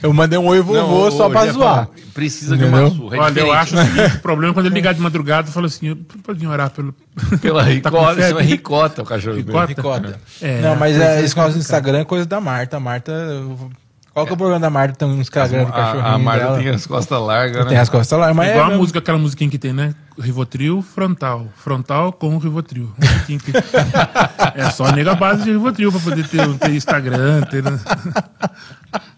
C: Eu mandei um oi vovô
B: não,
C: só
B: ô,
C: pra zoar.
B: Precisa de
C: Entendeu?
B: uma surra. É
D: Olha, eu acho o seguinte, o problema é quando ele ligar de madrugada e fala assim, pode orar pelo...
B: Pela
D: Tá com
B: ricota,
D: febre?
B: chama ricota o cachorro.
D: Ricota?
C: Ricota.
D: É,
C: não, mas é, esse negócio do
D: complicada.
C: Instagram é coisa da Marta. A Marta. Qual que é o problema da Marta? Tem um Instagram do cachorrinho.
B: A, a Marta
C: dela.
B: tem as costas largas, né?
C: Tem as costas lá, mas
D: É igual
C: é,
D: a música, aquela musiquinha que tem, né? Rivotril, frontal. Frontal com Rivotril. É só nega base de Rivotril pra poder ter, ter Instagram, ter...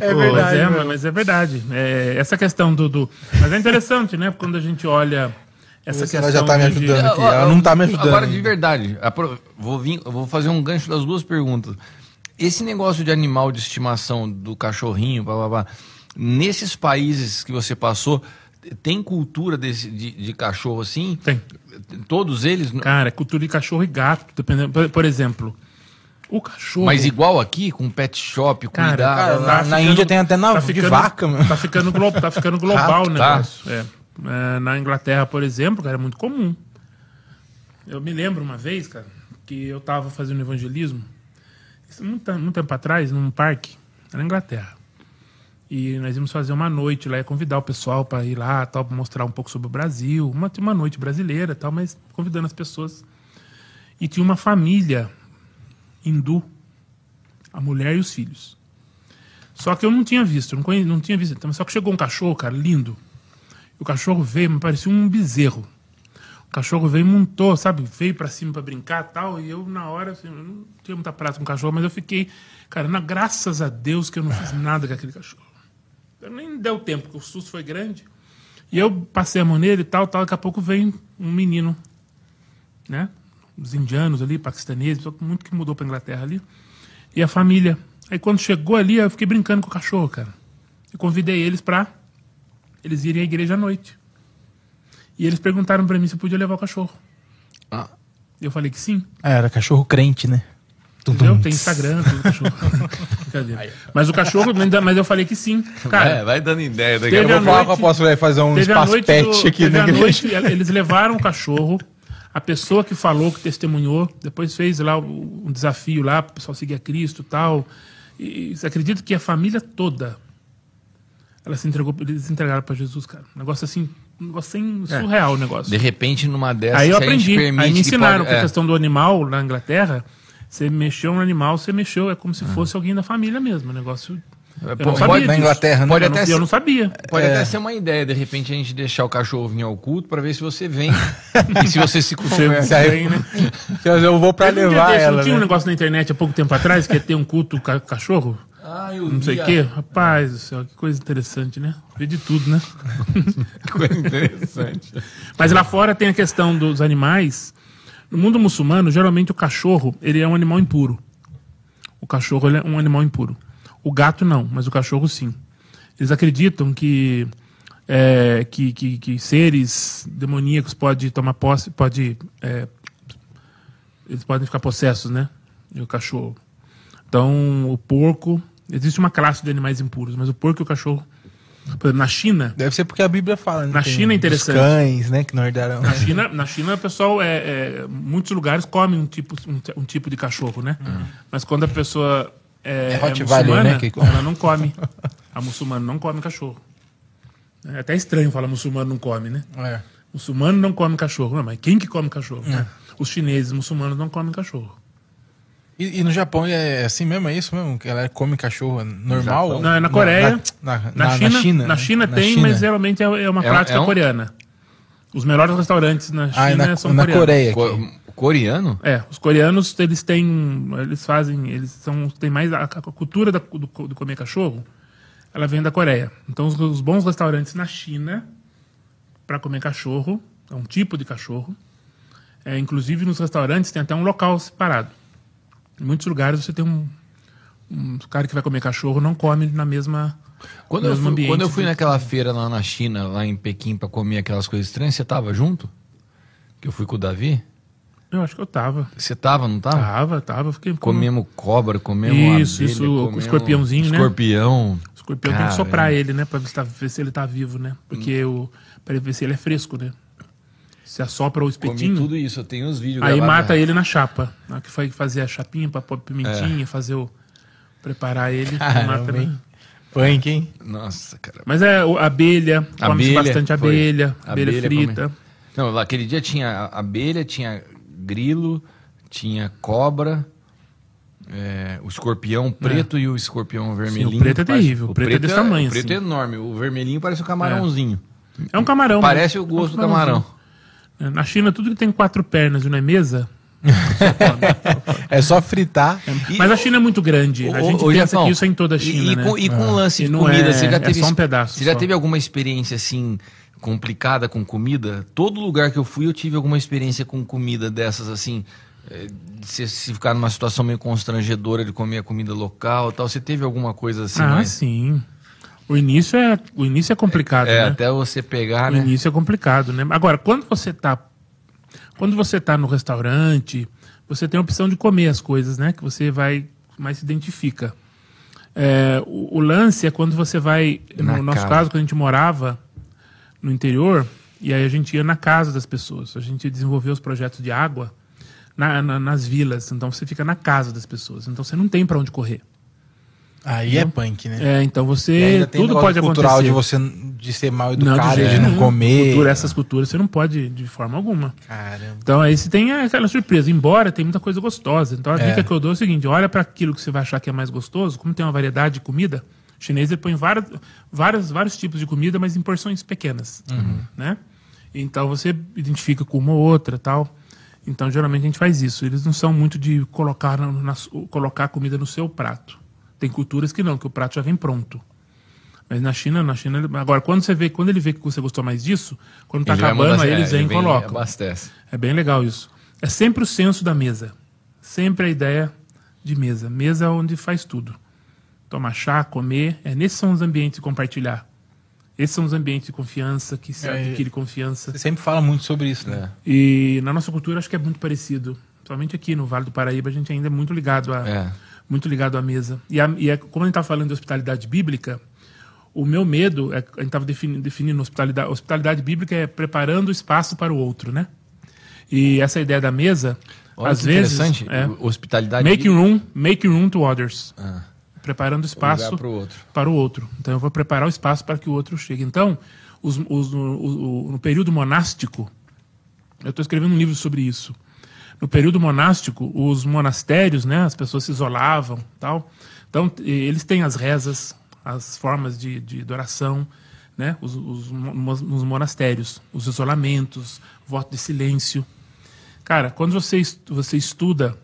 C: É verdade.
D: Mas é, mas é verdade. É, essa questão do, do- Mas é interessante, né? Quando a gente olha essa
C: Ela
D: questão...
C: já tá me
D: de-
C: ajudando aqui.
B: Ó, ó,
C: Ela não tá me ajudando.
B: Agora, de verdade, apro- vou, vir, eu vou fazer um gancho das duas perguntas. Esse negócio de animal de estimação do cachorrinho, blá, blá, blá, nesses países que você passou, tem cultura desse, de, de cachorro assim?
D: Tem.
B: Todos eles?
D: Cara, é cultura de cachorro e gato, dependendo. Por, por exemplo, o cachorro.
B: Mas igual aqui, com pet shop,
D: Cara,
B: cuidar.
C: cara, na-
B: blá.
C: na Índia tem até na- de vaca, mano.
D: Tá ficando, glo, tá ficando global o
B: tá.
D: negócio. É. É, na Inglaterra, por exemplo, cara, é muito comum. Eu me lembro uma vez, cara, que eu tava fazendo evangelismo, isso muito, muito tempo atrás, num parque, na Inglaterra. E nós íamos fazer uma noite lá, ia convidar o pessoal para ir lá, tal, pra mostrar um pouco sobre o Brasil, uma, uma noite brasileira, tal, mas convidando as pessoas. E tinha uma família hindu, a mulher e os filhos. Só que eu não tinha visto, não, não tinha visto. Então, Só que chegou um cachorro, cara, lindo. O cachorro veio, me parecia um bezerro. O cachorro veio montou, sabe? Veio pra cima pra brincar tal. E eu, na hora, assim, eu não tinha muita prática com o cachorro, mas eu fiquei, cara, na, graças a Deus que eu não fiz nada com aquele cachorro. Eu nem deu tempo, porque o susto foi grande. E eu passei a mão nele e tal, tal, daqui a pouco vem um menino, né? Os indianos ali, paquistaneses, muito que mudou pra Inglaterra ali. E a família. Aí quando chegou ali, eu fiquei brincando com o cachorro, cara. Eu convidei eles pra eles irem à igreja à noite. E eles perguntaram pra mim se eu podia levar o cachorro.
B: Ah.
D: E eu falei que sim.
C: Ah, era cachorro crente, né?
D: Entendeu? Tem Instagram, tudo cachorro. Mas o cachorro, mas eu falei que sim. Cara,
B: É, vai dando ideia daqui a
D: a
C: Eu vou falar com vai fazer um
D: a
C: espaço pet
D: do-
C: aqui
D: a
C: igreja.
D: noite, eles levaram o cachorro. A pessoa que falou, que testemunhou, depois fez lá um desafio lá, para o pessoal seguir a Cristo e tal. E você acredita que a família toda, ela se entregou, eles se entregaram para Jesus, cara. Um negócio assim, um negócio assim, surreal o negócio.
B: De repente, numa dessas,
D: Aí eu aprendi. Aí me
B: que
D: ensinaram
B: pode-
D: que a
B: é.
D: questão do animal na Inglaterra, você mexeu no animal, você mexeu, é como se fosse alguém da família mesmo. Negócio. Eu
B: pô,
D: sabia
B: pode-
C: na
D: disso.
C: Inglaterra, né?
B: Pode
D: eu
B: até
D: não,
B: ser-
D: eu não sabia.
B: Pode
C: É.
B: até ser uma ideia, de repente, a gente deixar o cachorro vir ao culto pra ver se você vem e se você se
D: Você
B: converte.
C: aí-
D: vem, né?
C: Eu vou
D: um dia
C: levar
D: desse,
C: ela.
D: Não tinha um
C: né?
D: negócio na internet há pouco tempo atrás que ia ter um culto ca cachorro?
B: Ah, eu
D: Não sei o quê? Rapaz do céu, que coisa interessante, né? Vê de tudo, né?
B: Que coisa interessante.
D: Mas lá fora tem a questão dos animais. No mundo muçulmano, geralmente o cachorro ele é um animal impuro. O cachorro ele é um animal impuro. O gato não, mas o cachorro sim. Eles acreditam que é, que, que, que seres demoníacos podem tomar posse, pode é, eles podem ficar possessos, né? E o cachorro. Então, o porco, existe uma classe de animais impuros, mas o porco e o cachorro, por exemplo, na China,
C: Deve ser porque a Bíblia fala, né?
D: Na China é
C: os
D: interessante.
C: cães, né? Que não herdaram.
D: Na China, na China, o pessoal, é, é, muitos lugares comem um tipo, um, um tipo de cachorro, né? Mas quando a pessoa é,
C: É
D: é
C: Rottweiler,
D: muçulmana,
C: né, que
D: ela não come. A muçulmana não come cachorro. É até estranho falar muçulmano não come, né?
C: É.
D: Muçulmano não come cachorro. Não, mas quem que come cachorro?
C: É.
D: Os chineses muçulmanos não comem cachorro.
C: E, e no Japão é assim mesmo? É isso mesmo? Que ela come cachorro normal?
D: Não, é na Coreia.
C: Na, na,
D: Na,
C: na-
D: China,
C: na China,
D: na
C: né?
D: China
C: Na
D: tem,
C: China.
D: mas geralmente é, é uma
B: É
D: prática
B: é um-
D: coreana. Os melhores restaurantes na China
C: Ah, é na,
D: são
C: na
D: coreanos.
C: Coreia. aqui.
B: Co- coreano?
D: É, os coreanos, eles têm. Eles fazem. Eles são. Tem mais. A, a cultura da- do, do comer cachorro, ela vem da Coreia. Então, os, os bons restaurantes na China, para comer cachorro, é um tipo de cachorro. É, inclusive, nos restaurantes tem até um local separado. Em muitos lugares você tem um. Um cara que vai comer cachorro não come na mesma.
B: Quando eu, fui, quando eu fui naquela feira lá na China, lá em Pequim, pra comer aquelas coisas estranhas, você tava junto? Que eu fui com o Davi?
D: Eu acho que eu tava.
B: Você tava, não tava?
D: Tava, tava. Fiquei com-
B: Comemos cobra, comemos
D: Isso,
B: abelha,
D: isso, o
B: comemos
D: escorpiãozinho, né?
B: Escorpião.
D: O escorpião tem que soprar ele, né? Pra ver se, tá- ver se ele tá vivo, né? Porque o. Pra ver se ele é fresco, né? Se assopra o
B: Comi
D: espetinho,
B: tudo isso, eu tenho os vídeos
D: aí
B: gravados.
D: mata ele na chapa. Na que foi fazer a chapinha pra pôr pimentinha, fazer o. preparar ele,
C: Caramba,
D: mata, né?
C: hein? Punk, hein?
B: Nossa, cara.
D: Mas é o- abelha, come
B: Abelha,
D: bastante abelha, abelha,
B: Abelha
D: frita.
B: Não, lá aquele dia tinha abelha, tinha grilo, tinha cobra, é, o escorpião preto e o escorpião vermelhinho.
D: preto é
B: que parece-
D: terrível, o preto é desse tamanho,
B: O preto
D: assim.
B: é enorme, o vermelhinho parece um camarãozinho.
D: É um camarão.
B: Parece
D: né?
B: o gosto
D: É um
B: do camarão.
D: É, Na China, tudo que tem quatro pernas e não é mesa.
C: É só fritar.
D: Mas a China é muito grande. A gente
B: ô,
D: pensa
B: Jefão,
D: que isso é em toda a China,
B: e, e
D: né?
B: com, e com o lance de
D: não
B: comida,
D: é-
B: você já
D: é
B: teve
D: só um pedaço
B: Você já
D: só.
B: teve alguma experiência assim complicada com comida? Todo lugar que eu fui eu tive alguma experiência com comida dessas assim, é, de você se ficar numa situação meio constrangedora de comer a comida local, e tal. Você teve alguma coisa assim?
D: ah,
B: mais-
D: sim. O início é, o início é complicado,
B: É,
D: né?
B: até você pegar,
D: No
B: né?
D: início é complicado, né? Agora, quando você tá quando você tá no restaurante, você tem a opção de comer as coisas, né? Que você vai mais se identifica. É, o, o lance é quando você vai,
B: Na
D: no nosso
B: casa.
D: caso, quando a gente morava no interior, e aí a gente ia na casa das pessoas. A gente desenvolveu os projetos de água na- na- nas vilas. Então você fica na casa das pessoas. Então você não tem para onde correr.
C: Aí é punk, né?
D: É, então você tudo pode
C: cultural
D: acontecer.
C: de você de ser mal
D: Não,
C: educado, de,
D: jeito
C: não comer.
D: Cultura, essas culturas você não pode de forma alguma.
C: Caramba.
D: Então aí você tem aquela surpresa, embora tem muita coisa gostosa. Então a
C: É.
D: dica que eu dou é o seguinte: olha para aquilo que você vai achar que é mais gostoso, como tem uma variedade de comida. O chinês ele põe várias, várias, vários tipos de comida, mas em porções pequenas. Né? Então você identifica com uma ou outra tal. Então geralmente a gente faz isso. Eles não são muito de colocar, na, na- colocar a comida no seu prato. Tem culturas que não, que o prato já vem pronto. Mas na China, na China, agora quando você vê, quando ele vê que você gostou mais disso, quando tá
B: vai
D: acabando, aí
B: é,
D: eles
B: ele
D: vêm e colocam.
B: Abastece.
D: É bem legal isso. É sempre o senso da mesa. Sempre a ideia de mesa. Mesa é onde faz tudo. Tomar chá, comer. É, nesses são os ambientes de compartilhar. Esses são os ambientes de confiança, que se
C: É,
D: adquire confiança.
C: Você sempre fala muito sobre isso, né?
D: E na nossa cultura acho que é muito parecido. Somente aqui no Vale do Paraíba a gente ainda é muito ligado a,
B: É.
D: muito ligado à mesa. E, a, e é, como a gente está falando de hospitalidade bíblica, o meu medo, é, a gente estava definindo, definindo hospitalidade, hospitalidade bíblica é preparando o espaço para o outro, né? E essa ideia da mesa,
B: Olha
D: às vezes,
B: interessante.
D: é,
B: Hospitalidade.
D: make room, make room to others,
B: Ah,
D: preparando espaço
B: outro.
D: para o outro. Então eu vou preparar o espaço para que o outro chegue. Então, os, os- no, o- no período monástico, eu estou escrevendo um livro sobre isso. No período monástico, os monastérios, né, as pessoas se isolavam, tal. Então eles têm as rezas, as formas de, de adoração, né, os, os, nos monastérios, os isolamentos, voto de silêncio. Cara, quando você, você estuda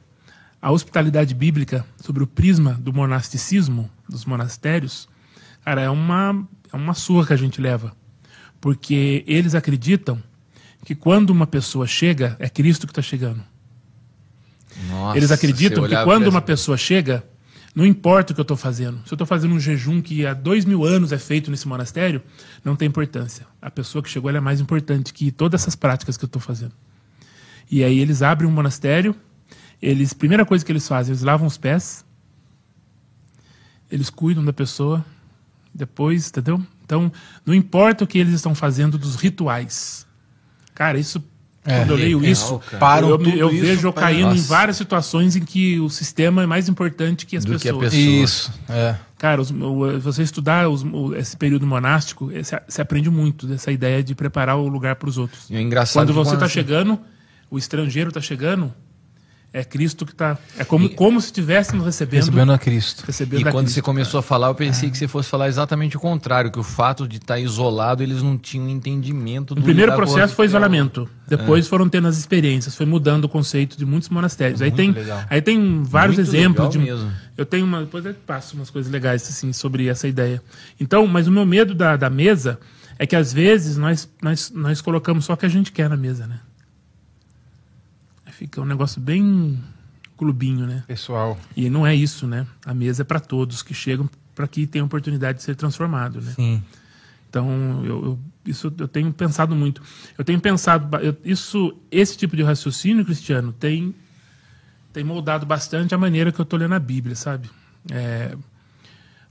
D: a hospitalidade bíblica sobre o prisma do monasticismo, dos monastérios, cara, é uma, é uma surra que a gente leva. Porque eles acreditam que quando uma pessoa chega, é Cristo que está chegando.
B: Nossa,
D: Eles acreditam que quando uma pessoa chega, não importa o que eu estou fazendo. Se eu estou fazendo um jejum que há dois mil anos é feito nesse monastério, não tem importância. A pessoa que chegou é mais importante que todas essas práticas que eu estou fazendo. E aí eles abrem um monastério, eles, primeira coisa que eles fazem, eles lavam os pés, eles cuidam da pessoa, depois, entendeu? Então, não importa o que eles estão fazendo dos rituais. Cara, isso, quando eu leio
B: legal,
D: isso.
C: Param
D: eu,
C: tudo
D: eu
C: isso
D: vejo eu caindo em
B: Nossa.
D: várias situações em que o sistema é mais importante que as
B: Do que a
D: pessoas.
B: pessoa.
C: Isso, é.
D: Cara, os- o- você estudar os- o- esse período monástico, você aprende muito dessa ideia de preparar o lugar para os outros.
B: E é engraçado
D: Quando
B: que
D: você está
B: você-
D: chegando, o estrangeiro está chegando, é Cristo que está. É como, como se estivéssemos recebendo.
C: Recebendo a Cristo.
D: recebendo
B: E
D: a
B: quando
D: Cristo,
B: você começou a falar, eu pensei
D: É.
B: que você fosse falar exatamente o contrário, que o fato de estar isolado, eles não tinham entendimento do
D: O primeiro processo foi isolamento. Depois foram tendo as experiências, foi mudando o conceito de muitos monastérios. Aí tem,
C: legal.
D: aí tem vários
B: Muito
D: exemplos
B: legal
D: de.
B: mesmo.
D: Eu tenho uma. Depois eu passo umas coisas legais assim sobre essa ideia. Então, mas o meu medo da, da mesa é que às vezes nós, nós, nós colocamos só o que a gente quer na mesa, né? Fica um negócio bem clubinho, né?
C: Pessoal.
D: E não é isso, né? A mesa é para todos que chegam para que tenham oportunidade de ser transformado, né?
C: Sim.
D: Então, eu, eu- isso eu tenho pensado muito. Eu tenho pensado, eu- isso, esse tipo de raciocínio cristiano tem, tem moldado bastante a maneira que eu estou lendo a Bíblia, sabe? É,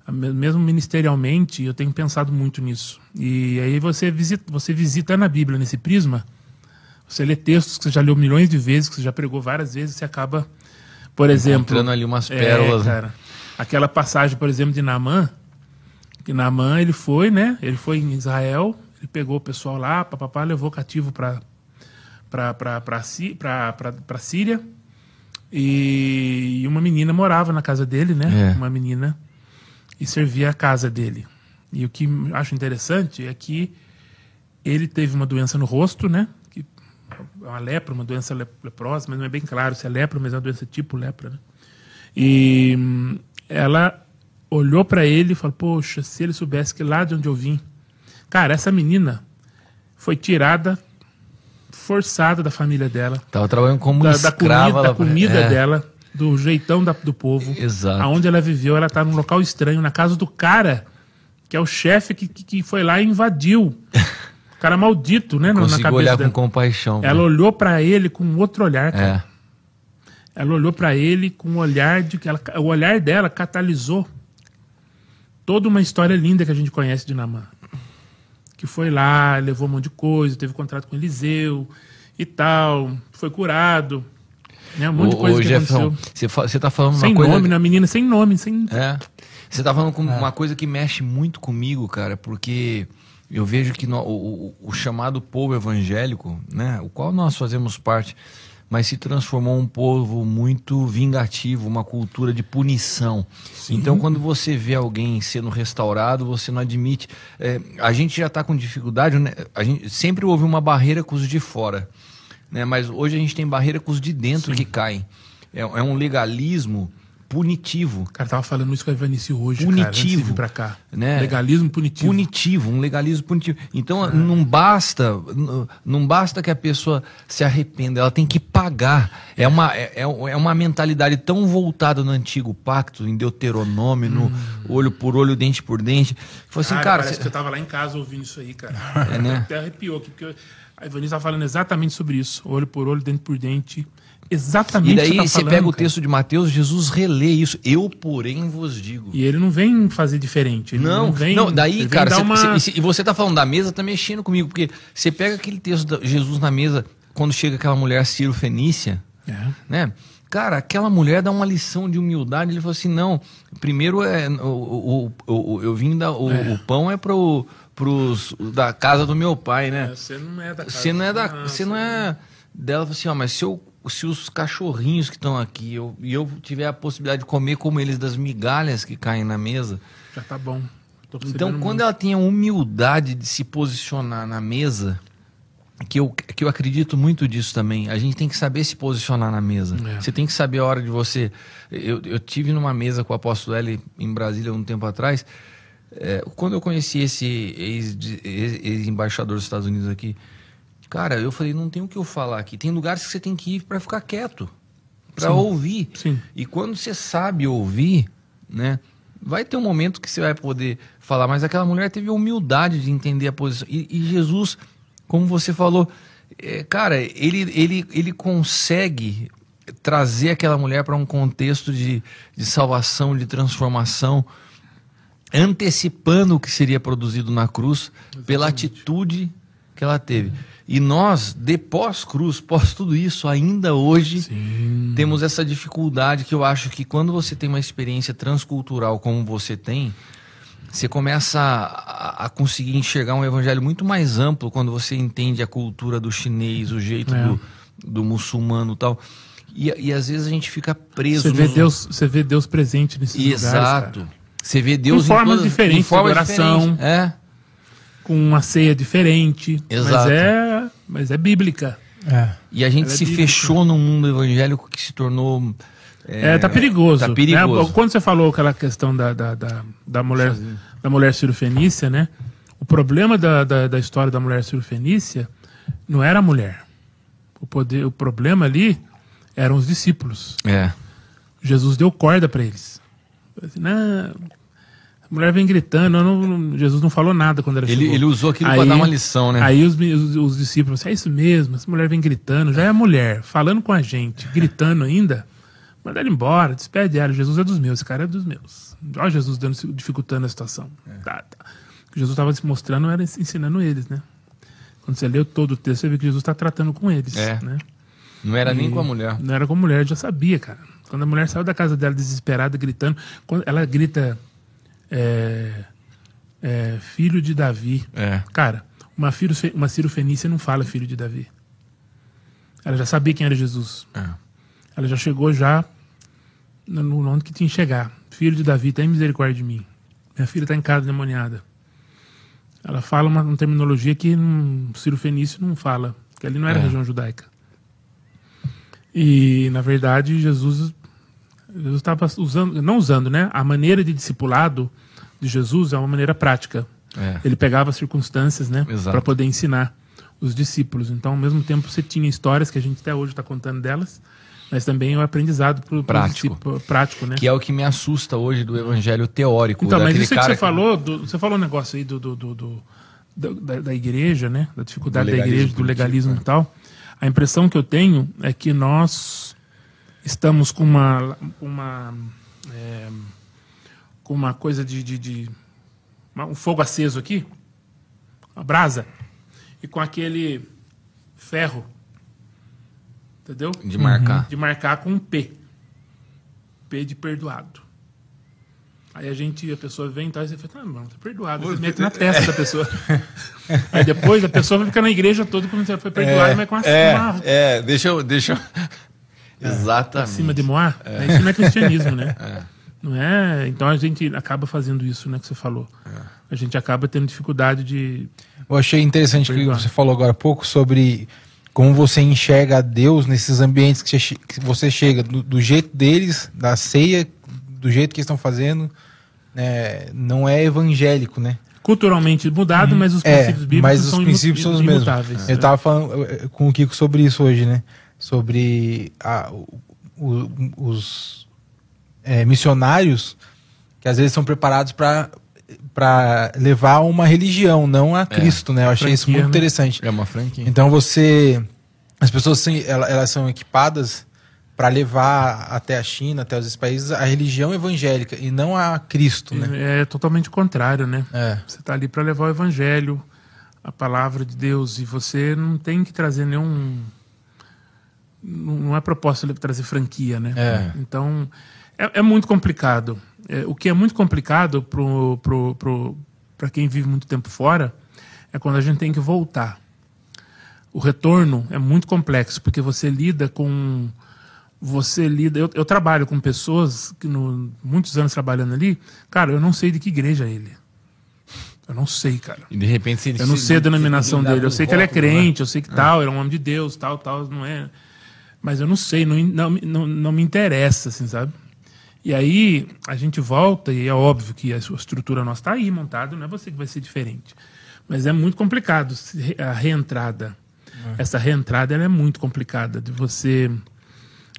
D: mesmo ministerialmente, eu tenho pensado muito nisso. E aí você visita, você visita na Bíblia nesse prisma, você lê textos que você já leu milhões de vezes, que você já pregou várias vezes, você acaba, por exemplo,
B: Encontrando ali umas pérolas, né?
D: é, cara. Aquela passagem, por exemplo, de Naamã, que Naamã ele foi, né? Ele foi em Israel, ele pegou o pessoal lá, papapá, levou cativo para para Síria. E, e uma menina morava na casa dele, né?
B: É.
D: Uma menina e servia a casa dele. E o que acho interessante é que ele teve uma doença no rosto, né? É uma lepra, uma doença le- leprosa, mas não é bem claro se é lepra, mas é uma doença tipo lepra, né? E ela olhou para ele e falou: Poxa, se ele soubesse que lá de onde eu vim. Cara, essa menina foi tirada, forçada da família dela,
B: Tava trabalhando como
D: da, da
B: escrava
D: comida,
B: lá
D: da comida
B: é,
D: dela, do jeitão da- do povo.
B: Exato.
D: Aonde ela viveu, ela tá num local estranho, na casa do cara, que é o chefe que, que, que foi lá e invadiu. O cara maldito, né? no- na
B: Conseguiu
D: cabeça
B: olhar
D: dela.
B: com compaixão.
D: Ela
B: né?
D: olhou para ele com outro olhar, cara.
B: É.
D: Ela olhou para ele com um olhar de que ela, o olhar dela catalisou toda uma história linda que a gente conhece de Namã. Que foi lá, levou um monte de coisa, teve contrato com Eliseu e tal, foi curado. Né, um monte de
B: Ô,
D: coisa
B: ô,
D: que
B: Jefferson,
D: aconteceu.
B: você, fa- você tá falando
D: Sem
B: uma coisa...
D: nome, né? A menina sem nome, sem.
B: É. Você tá falando com uma coisa que mexe muito comigo, cara, porque eu vejo que no- o, o- chamado povo evangélico, né, o qual nós fazemos parte, mas se transformou um povo muito vingativo, uma cultura de punição. Então, quando você vê alguém sendo restaurado, você não admite. é, a gente já está com dificuldade, né? A gente sempre houve uma barreira com os de fora, né? Mas hoje a gente tem barreira com os de dentro que caem. É, é um legalismo punitivo.
D: O cara tava falando isso com a Ivanice hoje,
B: Punitivo.
D: pra cá.
B: Né?
D: Legalismo punitivo.
B: punitivo, um legalismo punitivo. Então não basta, não basta que a pessoa se arrependa, ela tem que pagar. É uma, é, é é uma mentalidade tão voltada no antigo pacto, em Deuteronômio, no olho por olho, dente por dente. Falou assim,
D: Cara,
B: cara,
D: parece
B: cê-
D: que eu tava lá em casa ouvindo isso aí, cara.
B: É, né?
D: Até arrepiou aqui, porque a Ivanice tava falando exatamente sobre isso. Olho por olho, dente por dente. Exatamente
B: e daí
D: tá
B: você
D: falando,
B: pega o
D: cara.
B: texto de Mateus, Jesus relê isso. Eu, porém, vos digo.
D: E ele não vem fazer diferente.
B: Não,
D: não, vem.
B: não, daí, cara, cê-
D: uma...
B: cê- e se- você tá falando da mesa, tá mexendo comigo, porque você pega aquele texto de Jesus na mesa, quando chega aquela mulher Ciro Fenícia,
D: É.
B: né? Cara, aquela mulher dá uma lição de humildade. Ele falou assim: não, primeiro é. O, o, o- eu vim dar. O,
D: É.
B: o pão é pro, pros, da casa do meu pai, né?
D: Você não é da casa.
B: Você não é da. Você não é. Dela falou assim, ó, mas se, eu, se os cachorrinhos que estão aqui eu, e eu tiver a possibilidade de comer como eles das migalhas que caem na mesa.
D: Já tá bom.
B: Então, quando
D: muito.
B: ela tem a humildade de se posicionar na mesa, que eu, que eu acredito muito disso também, a gente tem que saber se posicionar na mesa.
D: É.
B: Você tem que saber a hora de você. Eu, eu tive numa mesa com o apóstolo L em Brasília um tempo atrás. É, quando eu conheci esse ex- de- ex- ex-embaixador dos Estados Unidos aqui, cara, eu falei: não tem o que eu falar aqui. Tem lugares que você tem que ir para ficar quieto, para ouvir.
D: Sim.
B: E quando você sabe ouvir, né? Vai ter um momento que você vai poder falar, mas aquela mulher teve a humildade de entender a posição. E, e Jesus, como você falou, é, cara, ele, ele, ele consegue trazer aquela mulher para um contexto de, de salvação, de transformação, antecipando o que seria produzido na cruz pela atitude que ela teve. E nós, de pós-cruz, pós tudo isso, ainda hoje
D: Sim.
B: temos essa dificuldade que eu acho que quando você tem uma experiência transcultural como você tem, você começa a, a conseguir enxergar um evangelho muito mais amplo quando você entende a cultura do chinês, o jeito
D: É.
B: do, do muçulmano e tal. E, e às vezes a gente fica preso.
D: Você vê,
B: nos-
D: Deus, você vê Deus presente nesses lugares.
B: Exato. Você vê Deus
D: Em formas diferentes,
B: em formas
D: adoração.
B: diferentes. É.
D: Com uma ceia diferente.
B: Exato.
D: Mas é, mas é bíblica.
C: É.
B: E a gente
D: Ela é
B: se
D: bíblica.
B: fechou num mundo evangélico que se tornou.
D: É, tá perigoso.
B: Tá perigoso.
D: né? Quando você falou aquela questão da, da, da, da mulher da mulher cirofenícia, né? O problema da, da, da história da mulher cirofenícia não era a mulher. O, poder, o problema ali eram os discípulos.
B: É.
D: Jesus deu corda para eles. Assim, não, a mulher vem gritando. não- Jesus não falou nada quando ela
B: Ele,
D: chegou.
B: ele usou aquilo para dar uma lição, né?
D: Aí os, os, os discípulos falaram, é isso mesmo, essa mulher vem gritando, já é a mulher, falando com a gente, gritando ainda, manda ela embora, despede ela, Jesus é dos meus, esse cara é dos meus. Olha Jesus dando, dificultando a situação. Tá, tá. O que Jesus estava se mostrando era ensinando eles, né? Quando você leu todo o texto, você vê que Jesus está tratando com eles,
B: É.
D: né?
B: Não era nem
D: E
B: com a mulher.
D: Não era com a mulher, já sabia, cara. Quando a mulher saiu da casa dela desesperada, gritando, quando ela grita é, é, filho de Davi.
B: É.
D: Cara, uma, filho, uma Ciro Fenícia não fala filho de Davi. Ela já sabia quem era Jesus.
B: É.
D: Ela já chegou já no, no onde que tinha que chegar. Filho de Davi, tem misericórdia de mim. Minha filha está em casa demoniada. Ela fala uma, uma terminologia que um Ciro Fenício não fala, que ali não era
B: É.
D: região judaica. E, na verdade, Jesus Jesus estava usando, não usando, né? A maneira de discipulado de Jesus é uma maneira prática.
B: É.
D: Ele pegava as circunstâncias, né? Para poder ensinar os discípulos. Então, ao mesmo tempo, você tinha histórias que a gente até hoje está contando delas, mas também o aprendizado pro, pro
B: Prático.
D: discípulo- prático, né?
B: Que é o que me assusta hoje do evangelho teórico.
D: Então, mas isso que você falou, do- você falou um negócio aí do, do, do- da, da- igreja, né? Da dificuldade da igreja, do legalismo
B: é.
D: e tal. A impressão que eu tenho é que nós estamos com uma, uma é, com uma coisa de, de, de- uma- um fogo aceso aqui, uma brasa, e com aquele ferro, entendeu?
B: De marcar.
D: de marcar com um P. P de perdoado. Aí a gente, a pessoa vem e tal, e você fala, ah, mano, tá perdoado. Você mete na testa da pessoa. Aí depois a pessoa vai ficar na igreja toda como se ela foi perdoada, mas com a
B: é,
D: uma
B: é, deixa eu. Deixa eu... Exatamente.
D: cima de Moá. Isso não é cristianismo, né? Não é? Então a gente acaba fazendo isso, né, que você falou. A gente acaba tendo dificuldade de.
C: Eu achei interessante que você falou agora há pouco sobre como você enxerga a Deus nesses ambientes que você chega, do, do jeito deles, da ceia, do jeito que estão fazendo, né, não é evangélico, né?
D: Culturalmente mudado, mas os
C: É,
D: princípios bíblicos
C: mas os
D: são
C: princípios são os mesmos. Eu estava falando eh, com o Kiko sobre isso hoje, né? Sobre a- o- o- os eh, missionários que às vezes são preparados para para levar uma religião, não a Cristo, né? Eu achei isso muito
D: né?
C: interessante.
B: É uma franquia.
C: Então você, as pessoas elas são equipadas para levar até a China, até os países a religião evangélica e não a Cristo, né?
D: É totalmente contrário, né?
C: É.
D: Você está ali para levar o evangelho, a palavra de Deus, e você não tem que trazer nenhum. Não é proposta ele trazer franquia, né?
C: É.
D: Então, é, é muito complicado. É, o que é muito complicado pro, pro, pro, para quem vive muito tempo fora é quando a gente tem que voltar. O retorno é muito complexo, porque você lida com. Você lida. Eu, eu trabalho com pessoas que, no, muitos anos trabalhando ali, cara, eu não sei de que igreja é ele. Eu não sei, cara.
B: E de repente se
D: Eu não
B: se-
D: sei a denominação dele. Eu sei que ele é
B: né?
D: crente, eu sei que tal, ele é um homem de Deus, tal, tal, não é. Mas eu não sei, não, não, não, não me interessa, assim, sabe? E aí a gente volta, e é óbvio que a sua estrutura nossa está aí montada, não é você que vai ser diferente. Mas é muito complicado a reentrada. Essa reentrada é muito complicada de você.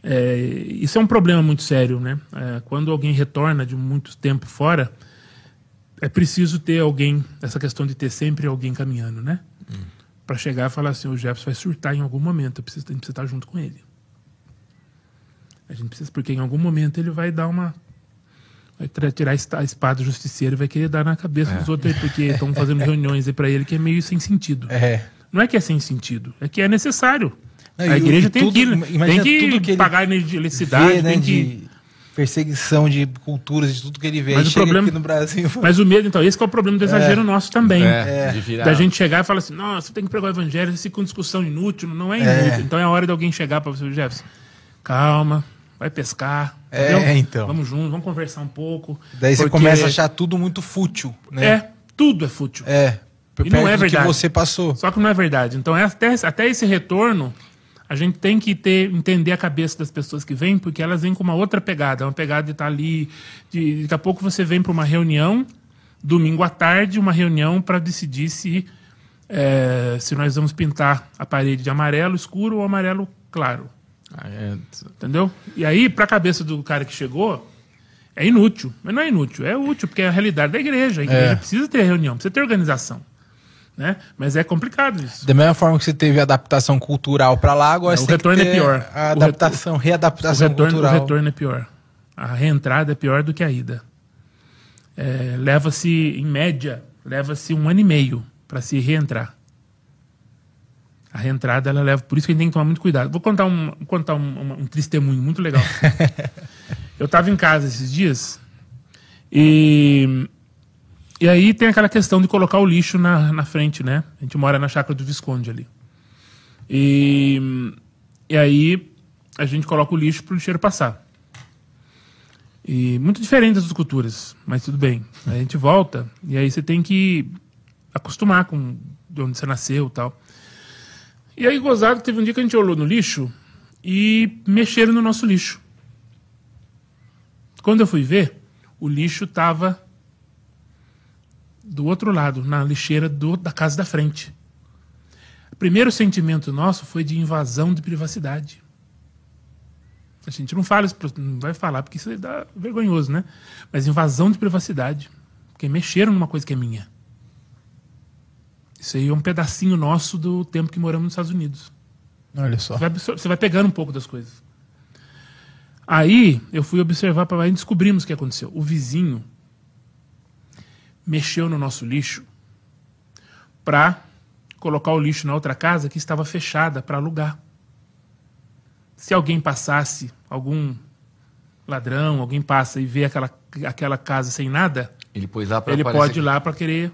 D: é, isso é um problema muito sério, né? É, quando alguém retorna de muito tempo fora, é preciso ter alguém, essa questão de ter sempre alguém caminhando, né? Para chegar e falar assim: o Jefferson vai surtar em algum momento, eu preciso, a gente precisa estar junto com ele. A gente precisa, porque em algum momento ele vai dar uma. Vai tirar a espada do justiceiro e vai querer dar na cabeça dos outros aí, porque estão fazendo reuniões aí para ele que é meio sem sentido.
C: É.
D: Não é que é sem sentido, é que é necessário.
C: Não,
D: a igreja
C: e
D: tem
C: tudo-
D: que, tem que
C: tudo que
D: pagar energia, eletricidade,
C: Vê, né,
D: tem que.
C: de perseguição de culturas, de tudo que ele vê.
D: Mas o problema-
C: aqui no Brasil.
D: Mas o medo, então, esse que é o problema do exagero nosso também.
B: É, de virar.
D: Da gente chegar e falar assim, nossa, você tem que pregar o evangelho, isso com discussão inútil, não é
C: É.
D: inútil. Então é a hora de alguém chegar para você, Jefferson, calma, vai pescar.
C: É,
D: entendeu?
C: então.
D: Vamos juntos, vamos conversar um pouco.
C: Daí você
D: porque
C: começa a achar tudo muito fútil, né?
D: É, tudo é fútil.
C: É.
D: E não é verdade.
C: que você passou.
D: Só que não é verdade. Então, é até, até esse retorno, a gente tem que ter, entender a cabeça das pessoas que vêm, porque elas vêm com uma outra pegada. Uma pegada de estar ali. De, daqui a pouco você vem para uma reunião, domingo à tarde, uma reunião para decidir se, é, se nós vamos pintar a parede de amarelo escuro ou amarelo claro.
B: Ah, é,
D: Entendeu? E aí, para a cabeça do cara que chegou, é inútil. Mas não é inútil, é útil, porque é a realidade da igreja. A igreja
C: É.
D: precisa ter reunião, precisa ter organização. Né? Mas é complicado isso.
C: Da mesma forma que você teve adaptação cultural pra lá, agora
D: É,
C: você
D: o
C: tem que
D: retorno é
C: ter
D: pior.
C: A
D: O
C: adaptação,
D: O
C: readaptação
D: retorno, o
C: cultural.
D: retorno é pior. A reentrada é pior do que a ida. É, leva-se, em média, leva-se um ano e meio para se reentrar. A reentrada, ela leva. Por isso que a gente tem que tomar muito cuidado. Vou contar um, contar um, uma- um testemunho muito legal. Eu estava em casa esses dias e. E aí tem aquela questão de colocar o lixo na, na frente, né? A gente mora na chácara do Visconde ali. E, e aí a gente coloca o lixo para o lixeiro passar. E muito diferente das culturas, mas tudo bem. A gente volta e aí você tem que acostumar com de onde você nasceu e tal. E aí, gozado, teve um dia que a gente olhou no lixo e mexeram no nosso lixo. Quando eu fui ver, o lixo estava do outro lado, na lixeira do- da casa da frente. O primeiro sentimento nosso foi de invasão de privacidade. A gente não fala não vai falar porque isso dá vergonhoso, né? Mas invasão de privacidade. Porque mexeram numa coisa que é minha. Isso aí é um pedacinho nosso do tempo que moramos nos Estados Unidos.
C: Olha só.
D: Você vai, você vai pegando um pouco das coisas. Aí eu fui observar para lá e descobrimos o que aconteceu. O vizinho mexeu no nosso lixo para colocar o lixo na outra casa que estava fechada para alugar. Se alguém passasse, algum ladrão, alguém passa e vê aquela, aquela casa sem nada,
B: ele pôs lá
D: ele pode ir lá para querer.